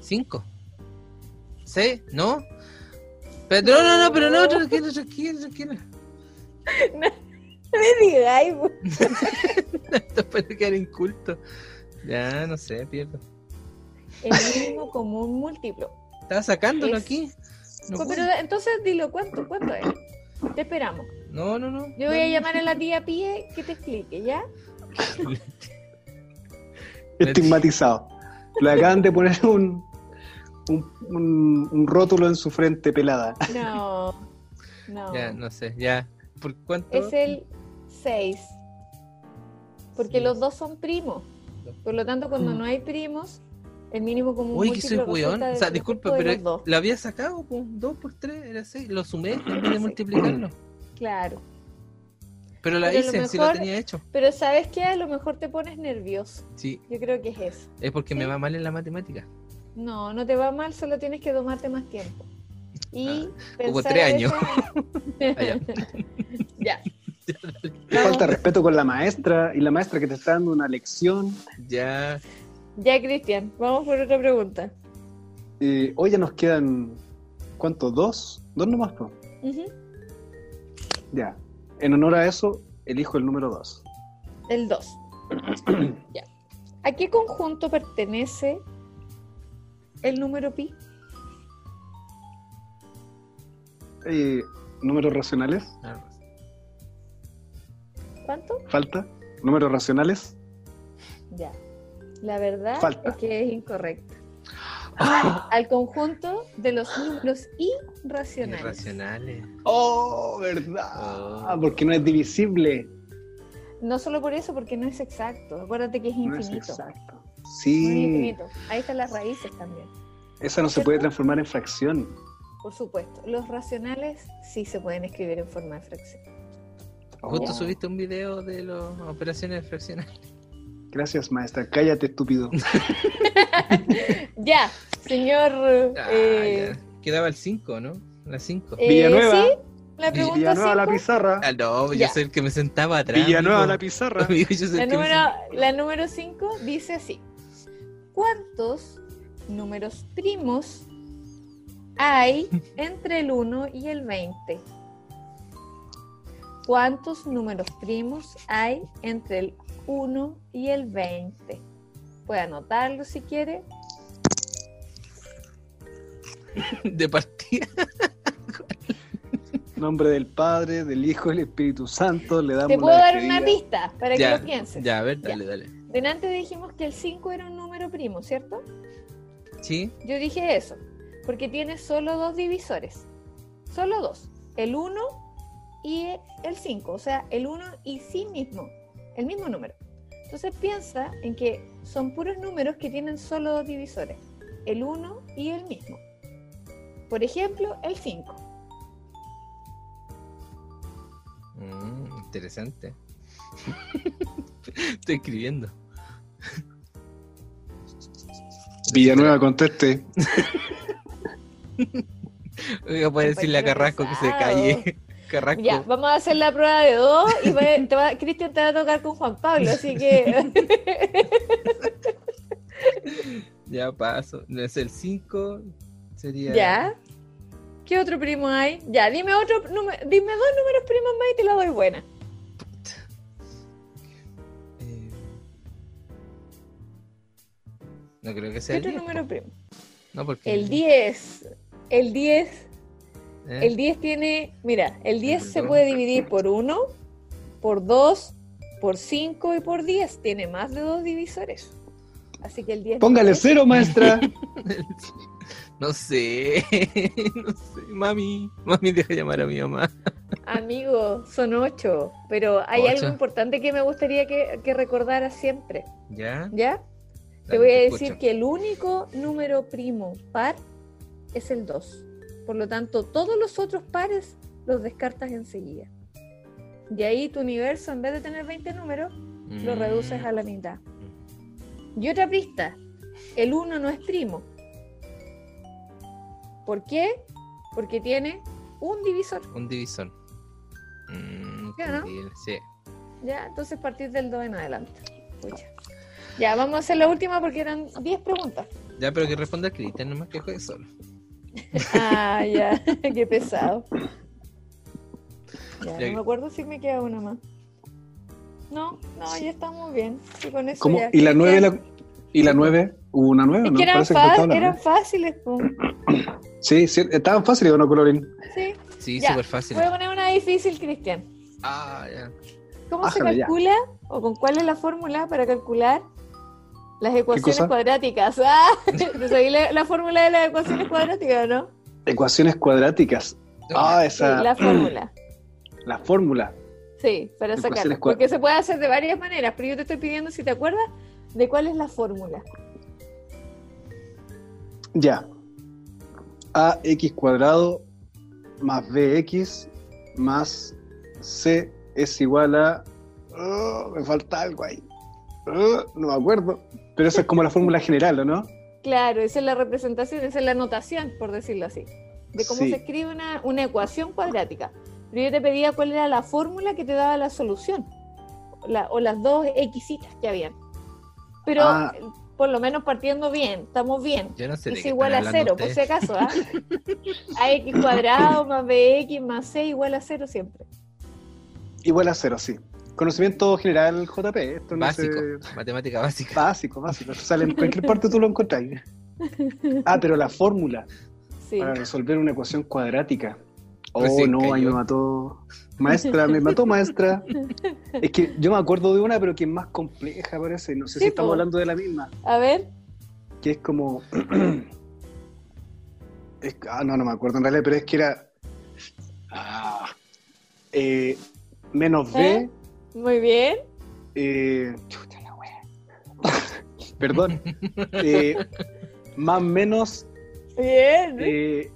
¿Cinco? ¿Seis? ¿No? Pero no, no, no, pero no, tranquilo, tranquilo, tranquilo. No me digáis, po. Esto puede quedar inculto. Ya, no sé, pierdo. el mínimo común múltiplo. Estaba sacándolo Es- aquí. No, Pues, pero entonces dilo, ¿cuánto, cuánto es? Te esperamos. no, no, no. Yo voy a llamar a la tía Pie que te explique, ¿ya? Estigmatizado. Le acaban de poner un, un, un- un rótulo en su frente pelada. No, no. Ya, no sé, ya. ¿Por cuánto? Es el 6. Porque Sí. los dos son primos. Por lo tanto, cuando no hay primos, el mínimo común Uy, que soy weón. O sea, de pero lo había sacado, pues, 2 por 3 era 6. Lo sumé en vez de multiplicarlo. Claro. Pero la Pero hice, sí lo mejor- tenía hecho. Pero ¿sabes qué? A lo mejor te pones nervioso. Sí, Yo creo que es eso. es porque me va mal en la matemática. No, no te va mal, solo tienes que tomarte más tiempo. Y como pensar tres años. Ah, ya. ya. Falta respeto con la maestra y la maestra que te está dando una lección. Ya, Ya, Cristian, vamos por otra pregunta. Eh, hoy ya nos quedan, ¿cuántos? ¿Dos? ¿Dos nomás? po? Ujú. Ya. En honor a eso, elijo el número dos. El 2. ya. ¿A qué conjunto pertenece el número pi? Eh, ¿Números racionales? Ah, ¿Cuánto? ¿Falta? ¿Números racionales? Ya. La verdad Falta. es que es incorrecta. Al conjunto de los números irracionales. irracionales. ¡Oh, verdad! Oh. Porque no es divisible. No solo por eso, porque no es exacto. Acuérdate que es No es infinito. exacto. No es Sí, infinito. Ahí están las raíces también. esa no se puede transformar en fracción. Por supuesto. Los racionales sí se pueden escribir en forma de fracción. Justo Oh, subiste un video de las operaciones fraccionales. Gracias, maestra. Cállate, estúpido. Ya, señor. Ah, eh, ya. Quedaba el 5, ¿no? La 5. eh, Villanueva. sí, la pregunta Villanueva a la cinco. pizarra. Ah, no, Ya. yo soy el que me sentaba atrás. Villanueva a amigo. la pizarra. Amigo, yo soy La número, la número 5 dice así. ¿Cuántos números primos hay entre el 1 y el 20? ¿Cuántos números primos hay entre el 1 y el 20? puede anotarlo si quiere. De partida. Nombre del Padre, del Hijo, del Espíritu Santo, le damos Te puedo la dar una pista para que Ya, lo pienses. ya, a ver, dale, dale. Delante dijimos que el 5 era un número primo, ¿cierto? ¿Sí? Yo dije eso, porque tiene solo dos divisores. Solo dos. El 1 y el 5. O sea, el 1 y sí mismo. El mismo número. Entonces piensa en que son puros números que tienen solo dos divisores. El 1 y el mismo. Por ejemplo, el 5. Mm, interesante. Estoy escribiendo. Villanueva, conteste. Oiga, puede decirle a Carrasco que se calle. Ya, vamos a hacer la prueba de dos y Cristian te va a tocar con Juan Pablo, así que Ya paso. No es el 5. Sería. ya. ¿Qué otro primo hay? Ya, dime otro número, dime dos números primos más y te la doy buena. Eh, No creo que ¿Qué sea el otro 10. número primo? No, porque. El 10. El 10 ¿eh? El 10 tiene, mira, el 10 se puede dividir por 1, por 2, por 5 y por 10. Tiene más de dos divisores. Así que el 10... Póngale no es. cero, maestra. No sé. No sé. Mami. Mami, deja llamar a mi mamá. Amigo, son 8. Pero hay Ocho. algo importante que me gustaría que, que recordaras siempre. ¿Ya? ¿Ya? Te Dale, voy a te decir escucho. que el único número primo par es el 2. Por lo tanto, todos los otros pares los descartas enseguida. Y ahí tu universo, en vez de tener 20 números, lo Mm. reduces a la mitad. Y otra pista, el 1 no es primo. ¿Por qué? Porque tiene un divisor. Un divisor. Mm, ¿Ya, no? Sí. Ya, entonces partir del 2 en adelante. Pucha. Ya, vamos a hacer la última porque eran 10 preguntas. Ya, pero que responda Cristian, nomás que juegue solo. Ah, ya, qué pesado. Ya, Ya- no me acuerdo si me queda una más. No, no, ya estamos bien. Sí, con eso ¿Cómo? ya. ¿Y la nueve? La... ¿Y la nueve? ¿Hubo una nueve? Es no? que eran, que eran fáciles, po. Sí, sí, estaban fáciles o no, Colorín. Sí. Sí, súper fácil. Voy a poner una difícil, Cristian. Ah, ya. ¿Cómo se ya. calcula o con cuál es la fórmula para calcular las ecuaciones cuadráticas? Ah, ¿te la, la fórmula de las ecuaciones cuadráticas o no? Ecuaciones cuadráticas. Ah, Sí, esa. la fórmula. La fórmula. Sí, para sacarla. Porque se puede hacer de varias maneras, pero yo te estoy pidiendo si te acuerdas de cuál es la fórmula. Ya. AX cuadrado más BX más C es igual a. Oh, me falta algo ahí. Oh, no me acuerdo. Pero esa es como la fórmula general, ¿o no? Claro, esa es la representación, esa es la notación, por decirlo así, de cómo Sí. se escribe una, una ecuación cuadrática. Pero yo te pedía cuál era la fórmula que te daba la solución, la- o las dos Xitas que habían. Pero Ah. eh, por lo menos partiendo bien, estamos bien. Yo no sé de Es igual a cero, por si acaso, ¿ah? AX cuadrado más BX más C igual a cero siempre. Igual a cero, sí. Conocimiento general, JP. Esto no Básico. se- Matemática básica. Básico, básico. Esto Sale en cualquier parte tú lo encontrás. Ah, pero la fórmula Sí. para resolver una ecuación cuadrática. Oh, no, ahí me mató. Maestra, me mató maestra. Es que yo me acuerdo de una, pero que es más compleja, parece. No sé Sí, si estamos po. hablando de la misma. A ver, Que es como. es- ah, no, no me acuerdo en realidad, pero es que era. Ah, eh, menos B. Muy bien. eh, chuta la wea. Perdón. Eh, más menos. Bien. eh,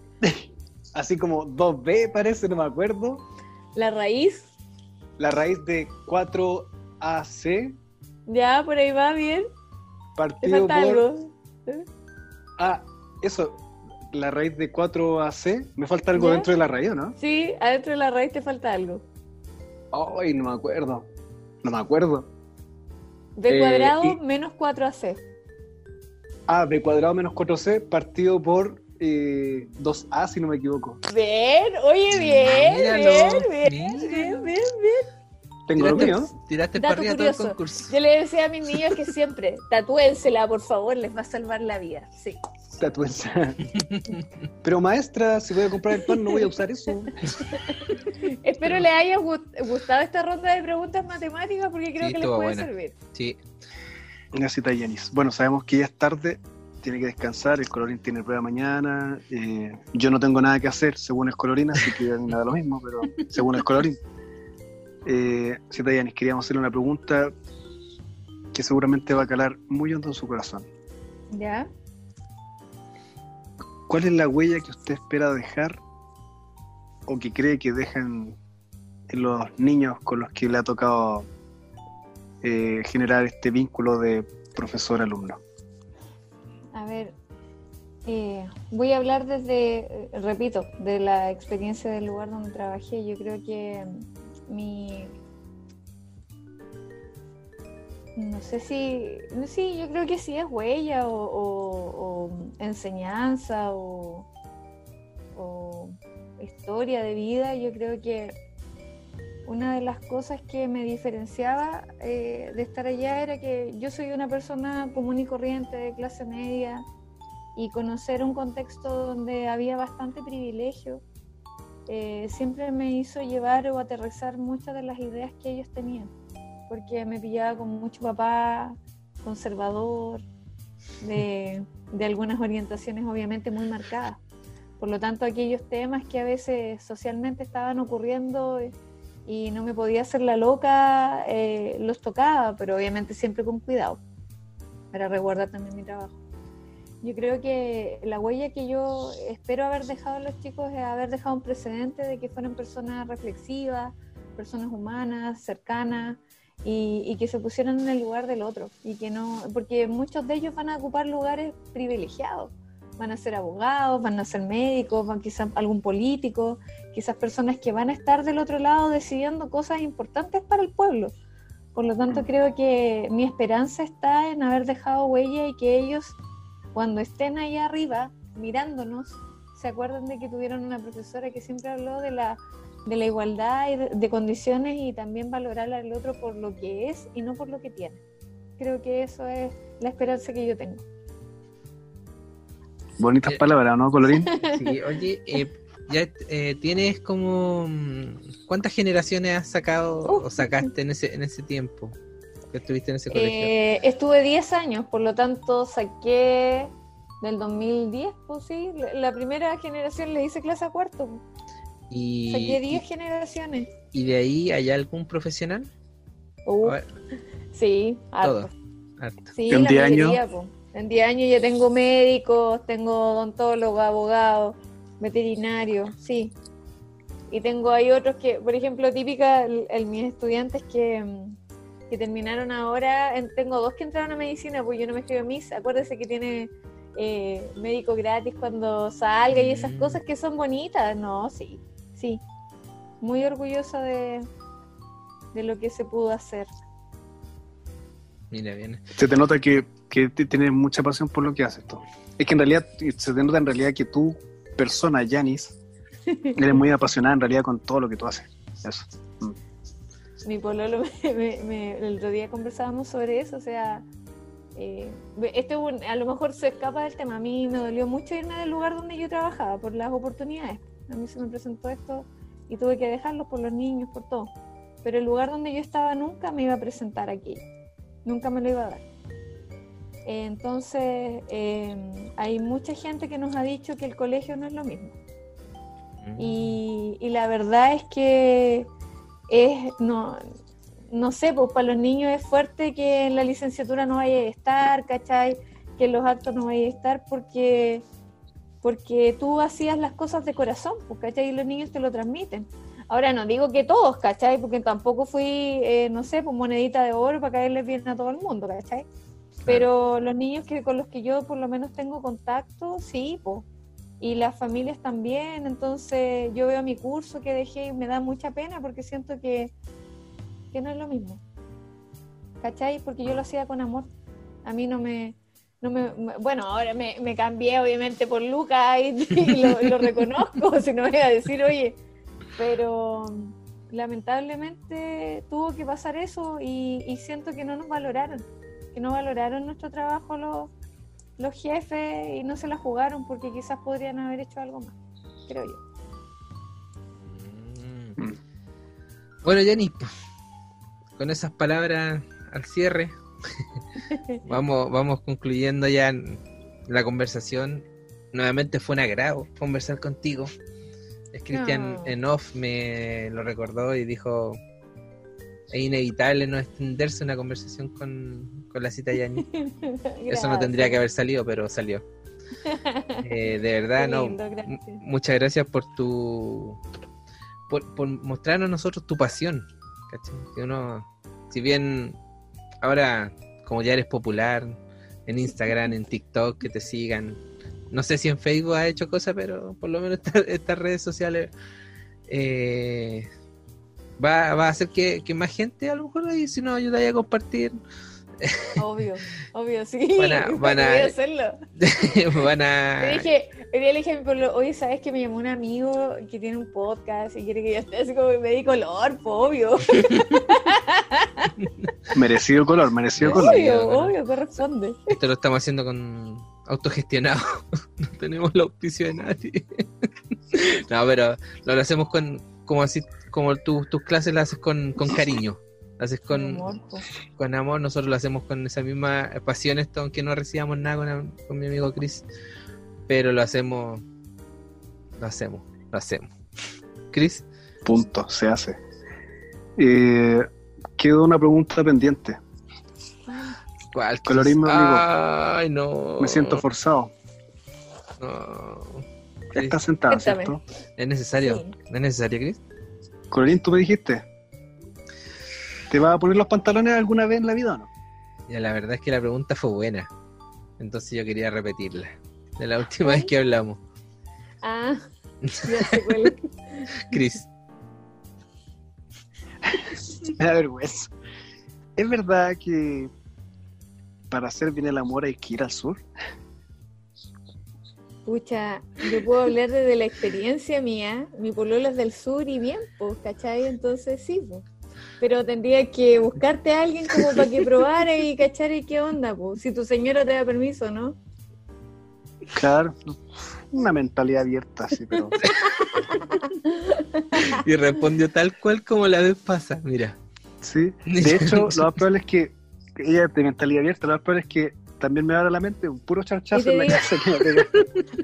así como 2B, parece, no me acuerdo. La raíz, La raíz de 4AC ya por ahí va bien. Partido falta por. algo. Ah, eso. La raíz de 4AC. Me falta algo ¿Ya? dentro de la raíz, ¿o ¿no? Sí, adentro de la raíz te falta algo. Ay, no me acuerdo. No me acuerdo. B Eh, cuadrado y- menos 4AC. Ah, B cuadrado menos 4C partido por eh, 2A, si no me equivoco. Bien, oye, bien, Míralo, bien, bien, bien, míralo. bien, bien. Tengo lo Tiraste, mío. tiraste Dato para arriba todo el curioso. concurso. Yo le decía a mis niños que siempre, tatúensela, por favor, les va a salvar la vida. Sí. Tatuense. Pero maestra, si voy a comprar el pan, no voy a usar eso. Espero les haya gust- gustado esta ronda de preguntas matemáticas porque creo Sí, que les puede buena. servir. Sí, Una cita de Yanis. Bueno, sabemos que ya es tarde, tiene que descansar, el colorín tiene prueba mañana. eh, yo no tengo nada que hacer según el colorín, así que a mí me da lo mismo, pero según el colorín. Eh, Yanis, queríamos hacerle una pregunta que seguramente va a calar muy hondo en su corazón. ¿Ya? ¿Cuál es la huella que usted espera dejar o que cree que dejan en los niños con los que le ha tocado eh, generar este vínculo de profesor-alumno? A ver, eh, voy a hablar desde, eh, repito, de la experiencia del lugar donde trabajé. Yo creo que mi... No sé si, no, yo creo que sí es huella o, enseñanza o, o historia de vida. Yo creo que una de las cosas que me diferenciaba eh, de estar allá era que yo soy una persona común y corriente de clase media y conocer un contexto donde había bastante privilegio eh, siempre me hizo llevar o aterrizar muchas de las ideas que ellos tenían, porque me pillaba con mucho papá conservador, de, de algunas orientaciones obviamente muy marcadas. Por lo tanto, aquellos temas que a veces socialmente estaban ocurriendo y no me podía hacer la loca, eh, los tocaba, pero obviamente siempre con cuidado, para resguardar también mi trabajo. Yo creo que la huella que yo espero haber dejado a los chicos es haber dejado un precedente de que fueran personas reflexivas, personas humanas, cercanas, y, y que se pusieran en el lugar del otro. Y que no, porque muchos de ellos van a ocupar lugares privilegiados. Van a ser abogados, van a ser médicos, van quizás algún político, quizás personas que van a estar del otro lado decidiendo cosas importantes para el pueblo. Por lo tanto, creo que mi esperanza está en haber dejado huella y que ellos, cuando estén ahí arriba, mirándonos, se acuerden de que tuvieron una profesora que siempre habló de la, de la igualdad y de, de condiciones y también valorar al otro por lo que es y no por lo que tiene. Creo que eso es la esperanza que yo tengo. Bonitas Eh, palabras, ¿no, Colorín? sí. Oye, eh, ya eh, tienes como... mm, ¿Cuántas generaciones has sacado Uh. o sacaste en ese, en ese tiempo que estuviste en ese colegio? Eh, estuve 10 años, por lo tanto saqué del 2010, pues sí, la- primera generación le hice clase a cuarto. y, Saqué 10 y- generaciones. y de ahí hay algún profesional? Uh, sí, harto. Todo. harto. Sí, ¿En la 10 años? po. En 10 años ya tengo médicos, tengo odontólogos, abogados, veterinarios, sí. Y tengo hay otros que, por ejemplo, típica, el, el- mis estudiantes que, mm, que terminaron ahora, en- tengo dos que entraron a medicina, pues yo no me escribo mis, acuérdese que tiene eh, médico gratis cuando salga y esas Mm. cosas que son bonitas, no, sí, sí. Muy orgullosa de, de lo que se pudo hacer. Mira, bien. Se te nota que, que tienes mucha pasión por lo que haces tú. Es que en realidad, se te nota en realidad que tú, persona, Yanis, eres muy apasionada en realidad con todo lo que tú haces. Eso. Mi pololo me, me- me- el otro día conversábamos sobre eso, o sea, eh, este a lo mejor se escapa del tema. A mí me dolió mucho irme del lugar donde yo trabajaba por las oportunidades. A mí se me presentó esto y tuve que dejarlo por los niños, por todo. Pero el lugar donde yo estaba nunca me iba a presentar aquí, nunca me lo iba a dar. Eh, Entonces, eh, hay mucha gente que nos ha dicho que el colegio no es lo mismo. Mm. Y, y la verdad es que es, no, no sé, pues para los niños es fuerte que en la licenciatura no vaya a estar, ¿cachai? Que en los actos no vaya a estar porque, porque tú hacías las cosas de corazón, pues, ¿cachai? Y los niños te lo transmiten. Ahora no digo que todos, ¿cachai? Porque tampoco fui, eh, no sé, pues monedita de oro para caerles bien a todo el mundo, ¿cachai? Pero los niños que con los que yo por lo menos tengo contacto, sí, pues. Y las familias también, entonces yo veo mi curso que dejé y me da mucha pena porque siento que, que no es lo mismo. ¿Cachai? Porque yo lo hacía con amor. A mí no me... No me, bueno, ahora me, cambié obviamente por Lucas y, lo reconozco, si no voy a decir, oye, pero, lamentablemente tuvo que pasar eso y, y siento que no nos valoraron, que no valoraron nuestro trabajo los, los jefes y no se la jugaron porque quizás podrían haber hecho algo más, creo yo. Mm. Bueno, pues, con esas palabras al cierre, vamos, vamos concluyendo ya la conversación. Nuevamente fue un agrado conversar contigo. Es Cristian No. en off me lo recordó y dijo es inevitable no extenderse una conversación con, con la cita Yani. Eso no tendría que haber salido, pero salió. Eh, de verdad, no. Lindo, M- gracias. Muchas gracias por tu. Por, por mostrarnos a nosotros tu pasión. ¿cachai? Que uno, si bien ahora, como ya eres popular en Instagram, en TikTok, que te sigan. No sé si en Facebook has hecho cosas, pero por lo menos esta- estas redes sociales eh, va, va a hacer que, que más gente, a lo mejor, ahí, si nos ayudáis a compartir, Obvio, obvio, sí. Van a- van a- hacerlo. van a. Le dije, le dije a mi pueblo, oye, ¿sabes que me llamó un amigo que tiene un podcast y quiere que yo esté así como me di color? Pues, obvio, Merecido color, merecido color. obvio, obvio, corresponde. Esto lo estamos haciendo con autogestionado. no tenemos el auspicio de nadie. no, pero lo, lo hacemos con como así como tú- tus clases las haces con, con cariño. Las haces con, Amor, con amor, nosotros lo hacemos con esa misma pasión esto, aunque no recibamos nada con, con mi amigo Chris. Pero lo hacemos. Lo hacemos, lo hacemos. Chris, Punto, se hace. Eh, quedó una pregunta pendiente. ¿cuál? Chris? Colorismo, amigo. Ay, no. Me siento forzado. No. Está sentada, Cuéntame. ¿cierto? ¿Es necesario? Sí. ¿Es necesario, Chris? Colorín, tú me dijiste. ¿Te vas a poner los pantalones alguna vez en la vida o no? Ya, la verdad es que la pregunta fue buena. Entonces yo quería repetirla. De la última vez que hablamos. Ah, ya sé cuál es. Chris, Me da vergüenza. ¿Es verdad que para hacer bien el amor hay que ir al sur? Pucha, yo puedo hablar desde la experiencia mía. Mi pololo es del sur y bien, pues, ¿cachai? Entonces sí, pues. Pero tendría que buscarte a alguien como para que probara y cachara y qué onda, pues. Si tu señora te da permiso, ¿no? Claro, una mentalidad abierta, sí, pero y respondió tal cual como la vez pasa. Mira, sí. De hecho, lo más probable es que ella es de mentalidad abierta, lo más probable es que también me va a la mente un puro charchazo en la diga- casa que me pega.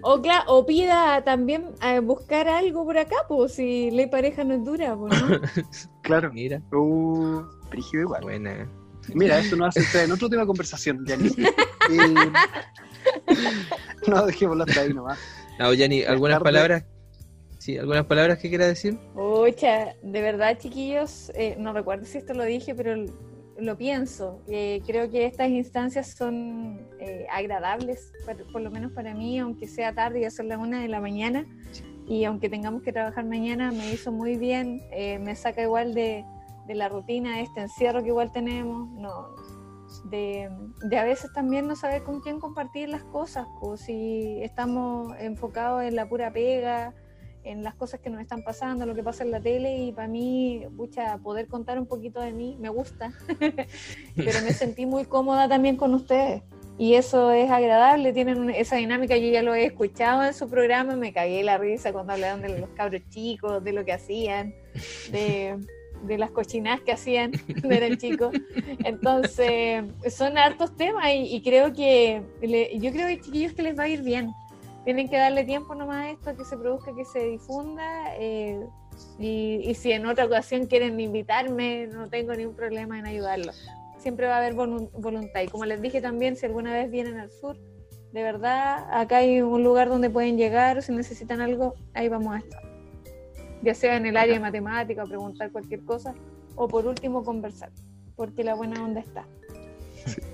O, cla- o pida también a buscar algo por acá, pues, si ley pareja no es dura, pues, ¿no? Claro. mira, Uh, brígido igual. buena. Mira, eso nos hace entrar en otro tema de conversación, Yanni. Eh, no, dejémoslo hasta ahí nomás. Ah, Yanni, ¿algunas tarde. palabras? Sí, ¿algunas palabras que quiera decir? Pucha, de verdad, chiquillos, eh, no recuerdo si esto lo dije, pero lo pienso. Eh, creo que estas instancias son eh, agradables, por, por lo menos para mí, aunque sea tarde y son las una de la mañana. Y aunque tengamos que trabajar mañana, me hizo muy bien, eh, me saca igual de, de la rutina, de este encierro que igual tenemos, no, de, de a veces también no saber con quién compartir las cosas, pues si estamos enfocados en la pura pega, en las cosas que nos están pasando, lo que pasa en la tele y para mí, pucha, poder contar un poquito de mí me gusta, pero me sentí muy cómoda también con ustedes. Y eso es agradable, tienen esa dinámica, yo ya lo he escuchado en su programa, me cagué la risa cuando hablaban de los cabros chicos, de lo que hacían, de, de las cochinadas que hacían cuando eran chicos, entonces son hartos temas y, creo que, yo creo que chiquillos que les va a ir bien, tienen que darle tiempo nomás a esto, que se produzca, que se difunda. eh, y, y si en otra ocasión quieren invitarme, no tengo ningún problema en ayudarlos. Siempre va a haber volun- voluntad. Y como les dije también, si alguna vez vienen al sur, de verdad, acá hay un lugar donde pueden llegar, si necesitan algo, ahí vamos a estar. Ya sea en el área de matemática, o preguntar cualquier cosa, o por último conversar, porque la buena onda está.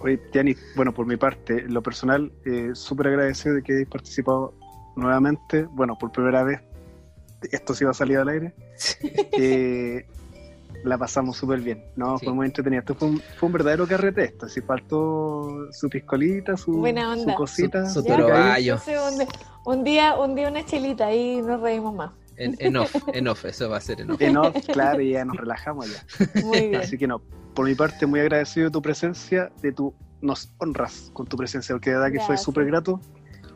Oye, Yanni, bueno, por mi parte, en lo personal, eh, súper agradecido de que hayáis participado nuevamente. Bueno, por primera vez, esto sí va a salir al aire. Eh, la pasamos súper bien, ¿no? Sí. Fue muy entretenido. Esto fue un, fue un verdadero carrete esto. Así faltó su piscolita, su, cosita. Su- su un, día, un día una chelita, ahí nos reímos más. En, en off, en off, eso va a ser en off. En off, claro, y ya nos relajamos ya. Muy bien. Así que no, por mi parte, muy agradecido de tu presencia, de tu nos honras con tu presencia, porque de verdad que fue súper grato.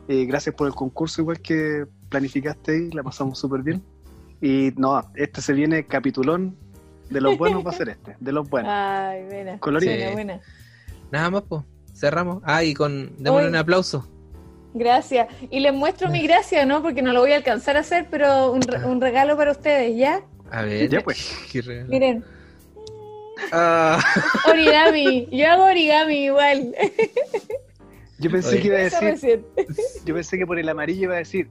Eh, gracias por el concurso, igual que planificaste ahí, la pasamos súper bien. Y no, este se viene capitulón de los buenos, va a ser este, de los buenos. Ay, buena. Buena, Sí. buena. Nada más, pues. Cerramos. Ah, y con. Démosle un aplauso. Gracias. Y les muestro mi gracia, ¿no? Porque no lo voy a alcanzar a hacer, pero un, re- un regalo para ustedes, ¿ya? A ver. Ya, pues. Qué regalo. Miren, Ah, origami. Yo hago origami igual. Yo pensé Oye. que iba a decir, yo pensé que por el amarillo iba a decir,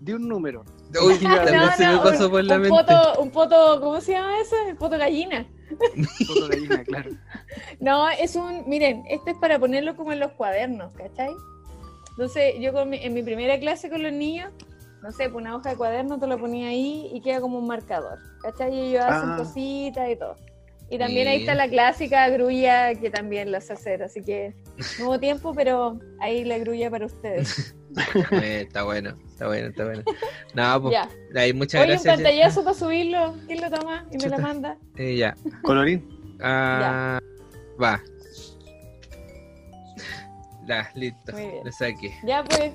di un número. uy, No, No, se me no, pasó un, por la un mente. poto, un poto, ¿cómo se llama eso? El poto gallina. Foto de gallina, claro. No, es un, miren, este es para ponerlo como en los cuadernos, ¿cachai? Entonces, yo con mi- en mi primera clase con los niños, no sé, pues una hoja de cuaderno te lo ponía ahí y queda como un marcador, ¿cachai? Y ellos hacen Ah. cositas y todo. Y también ahí está la clásica grulla que también la sé hacer, así que no hubo tiempo, pero ahí la grulla para ustedes. Eh, está bueno, está bueno, está bueno. No, pues. ya. Ahí, muchas Oye, un gracias. pantallazo para subirlo. ¿Quién lo toma y me lo manda? Eh, ya. Colorín, Ah, va. Ya, listo. Lo saqué. Ya pues,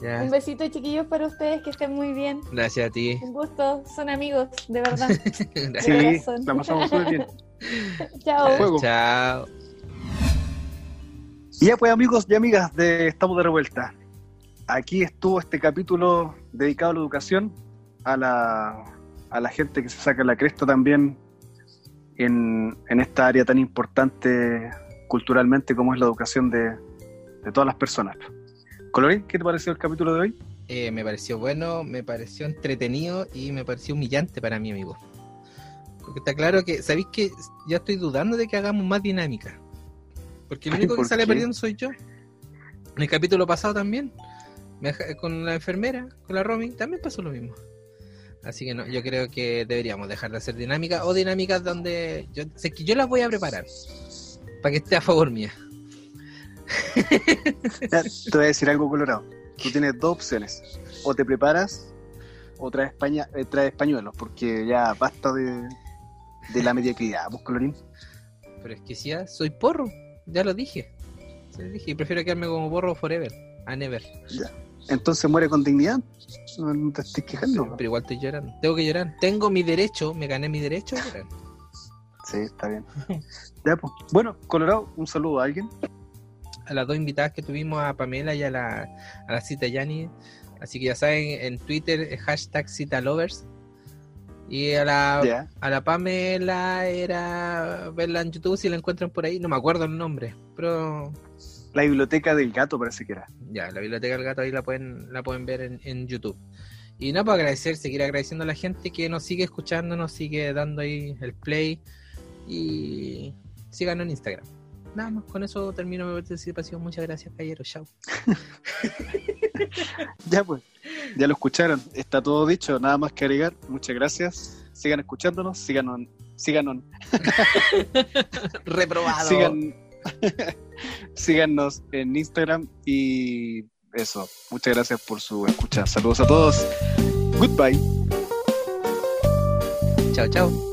Ya. un besito chiquillos para ustedes, que estén muy bien. Gracias a ti. Un gusto, son amigos, de verdad. Gracias. sí, la pasamos súper bien. Chao. Chao. Y ya pues amigos y amigas de Estamos de Revuelta, aquí estuvo este capítulo dedicado a la educación, a la, a la gente que se saca la cresta también en, en esta área tan importante culturalmente como es la educación de, de todas las personas. Colorín, ¿qué te pareció el capítulo de hoy? Eh, me pareció bueno, me pareció entretenido y me pareció humillante para mí, amigo. Porque está claro que, ¿sabéis que ya estoy dudando de que hagamos más dinámica? Porque el único que ¿Por sale qué? perdiendo soy yo. En el capítulo pasado también, deja- con la enfermera, con la Romy, también pasó lo mismo. Así que no, yo creo que deberíamos dejar de hacer dinámica o dinámicas donde yo sé que yo las voy a preparar para que esté a favor mía. Ya, te voy a decir algo colorado. Tú tienes dos opciones. O te preparas o traes, eh, traes pañuelos, porque ya basta de, de la mediocridad, pues colorín. Pero es que si ya soy porro, ya lo dije. Sí, dije, y prefiero quedarme como porro forever, a never. Entonces muere con dignidad. No, te estés quejando. Pero igual estoy llorando. Tengo que llorar. Tengo mi derecho, me gané mi derecho a llorar. Sí, está bien. Ya, pues. Bueno, Colorado, un saludo a alguien. A las dos invitadas que tuvimos, a Pamela y a la, a la cita Yani. Así que ya saben, en Twitter, eh, hashtag citalovers. Y a la, a la Pamela era verla en YouTube si la encuentran por ahí. No me acuerdo el nombre, pero La biblioteca del gato parece que era. Ya, la biblioteca del gato ahí la pueden, la pueden ver en, en YouTube. Y nada, para agradecer, seguir agradeciendo a la gente que nos sigue escuchando, nos sigue dando ahí el play y síganos en Instagram. Nada más, con eso termino mi participación. Muchas gracias, Callero. Chao. Ya, pues. Ya lo escucharon. Está todo dicho. Nada más que agregar. Muchas gracias. Sigan escuchándonos. Síganos. Síganos. Reprobado. Sigan, síganos en Instagram. Y eso. Muchas gracias por su escucha. Saludos a todos. Goodbye. Chao, chao.